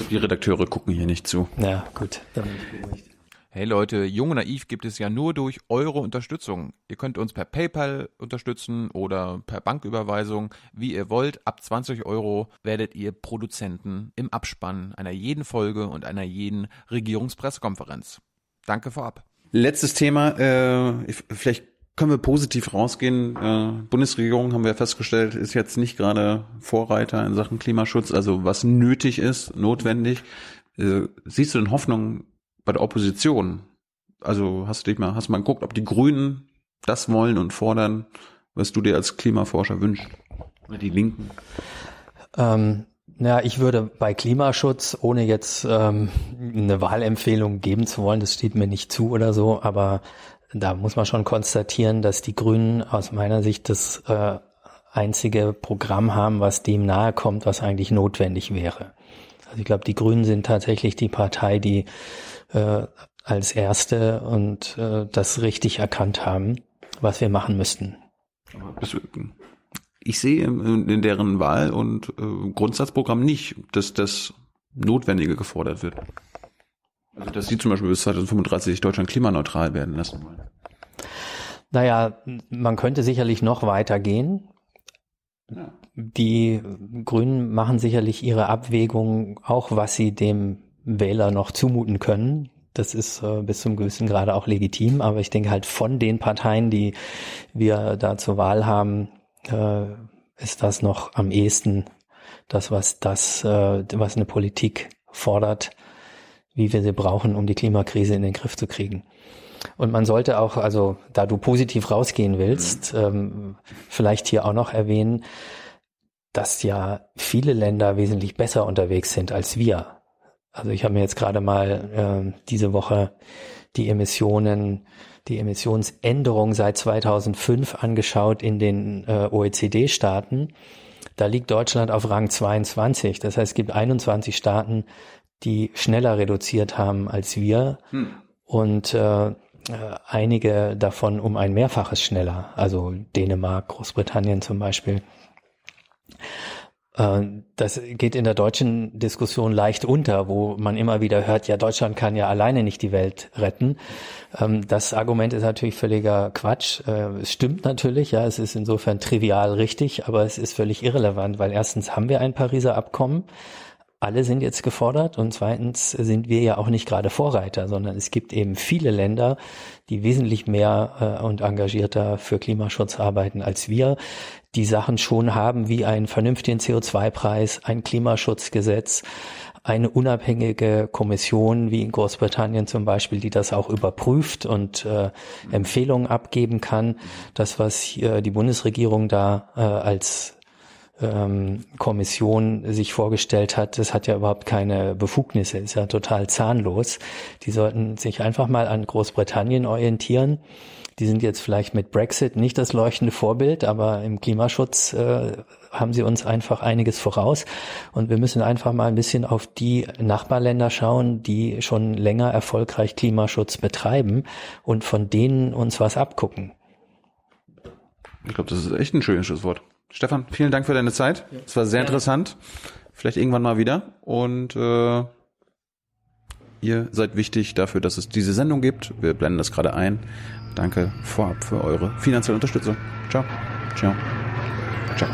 Speaker 2: Die Redakteure gucken hier nicht zu.
Speaker 1: Ja, gut. Dann
Speaker 2: beruhigt.
Speaker 5: Hey Leute, Jung und Naiv gibt es ja nur durch eure Unterstützung. Ihr könnt uns per PayPal unterstützen oder per Banküberweisung, wie ihr wollt. Ab 20 Euro werdet ihr Produzenten im Abspann einer jeden Folge und einer jeden Regierungspressekonferenz. Danke vorab.
Speaker 2: Letztes Thema, äh, vielleicht können wir positiv rausgehen. Äh, Bundesregierung haben wir festgestellt, ist jetzt nicht gerade Vorreiter in Sachen Klimaschutz, also was nötig ist, notwendig. Äh, siehst du denn Hoffnung bei der Opposition? Also hast du dich mal, hast mal geguckt, ob die Grünen das wollen und fordern, was du dir als Klimaforscher wünschst? Oder die Linken?
Speaker 1: Ähm, ja, ich würde bei Klimaschutz, ohne jetzt ähm, eine Wahlempfehlung geben zu wollen, das steht mir nicht zu oder so, aber da muss man schon konstatieren, dass die Grünen aus meiner Sicht das äh, einzige Programm haben, was dem nahe kommt, was eigentlich notwendig wäre. Also ich glaube, die Grünen sind tatsächlich die Partei, die äh, als erste und äh, das richtig erkannt haben, was wir machen müssten.
Speaker 2: Ich sehe in deren Wahl- und äh, Grundsatzprogramm nicht, dass das Notwendige gefordert wird. Also dass sie zum Beispiel bis 2035 Deutschland klimaneutral werden lassen wollen.
Speaker 1: Naja, man könnte sicherlich noch weiter gehen. Ja. Die Grünen machen sicherlich ihre Abwägung auch, was sie dem Wähler noch zumuten können. Das ist äh, bis zum gewissen Grade auch legitim, aber ich denke halt von den Parteien, die wir da zur Wahl haben, äh, ist das noch am ehesten das, was das, äh, was eine Politik fordert, wie wir sie brauchen, um die Klimakrise in den Griff zu kriegen. Und man sollte auch, also da du positiv rausgehen willst, ähm, vielleicht hier auch noch erwähnen, dass ja viele Länder wesentlich besser unterwegs sind als wir. Also ich habe mir jetzt gerade mal äh, diese Woche die Emissionen, die Emissionsänderung seit 2005 angeschaut in den äh, OECD-Staaten. Da liegt Deutschland auf Rang 22. Das heißt, es gibt 21 Staaten, die schneller reduziert haben als wir. Hm. Und äh, äh, einige davon um ein Mehrfaches schneller. Also Dänemark, Großbritannien zum Beispiel. Äh, das geht in der deutschen Diskussion leicht unter, wo man immer wieder hört, ja, Deutschland kann ja alleine nicht die Welt retten. Ähm, das Argument ist natürlich völliger Quatsch. Äh, es stimmt natürlich, ja, es ist insofern trivial richtig, aber es ist völlig irrelevant, weil erstens haben wir ein Pariser Abkommen, alle sind jetzt gefordert und zweitens sind wir ja auch nicht gerade Vorreiter, sondern es gibt eben viele Länder, die wesentlich mehr äh, und engagierter für Klimaschutz arbeiten als wir, die Sachen schon haben wie einen vernünftigen CO2-Preis, ein Klimaschutzgesetz, eine unabhängige Kommission wie in Großbritannien zum Beispiel, die das auch überprüft und äh, Empfehlungen abgeben kann. Das, was hier die Bundesregierung da äh, als ähm, Kommission sich vorgestellt hat, das hat ja überhaupt keine Befugnisse, ist ja total zahnlos. Die sollten sich einfach mal an Großbritannien orientieren. Die sind jetzt vielleicht mit Brexit nicht das leuchtende Vorbild, aber im Klimaschutz äh, haben sie uns einfach einiges voraus. Und wir müssen einfach mal ein bisschen auf die Nachbarländer schauen, die schon länger erfolgreich Klimaschutz betreiben und von denen uns was abgucken.
Speaker 2: Ich glaube, das ist echt ein schönes Schlusswort. Stefan, vielen Dank für deine Zeit. Es war sehr interessant. Vielleicht irgendwann mal wieder. Und äh, ihr seid wichtig dafür, dass es diese Sendung gibt. Wir blenden das gerade ein. Danke vorab für eure finanzielle Unterstützung. Ciao. Ciao. Ciao.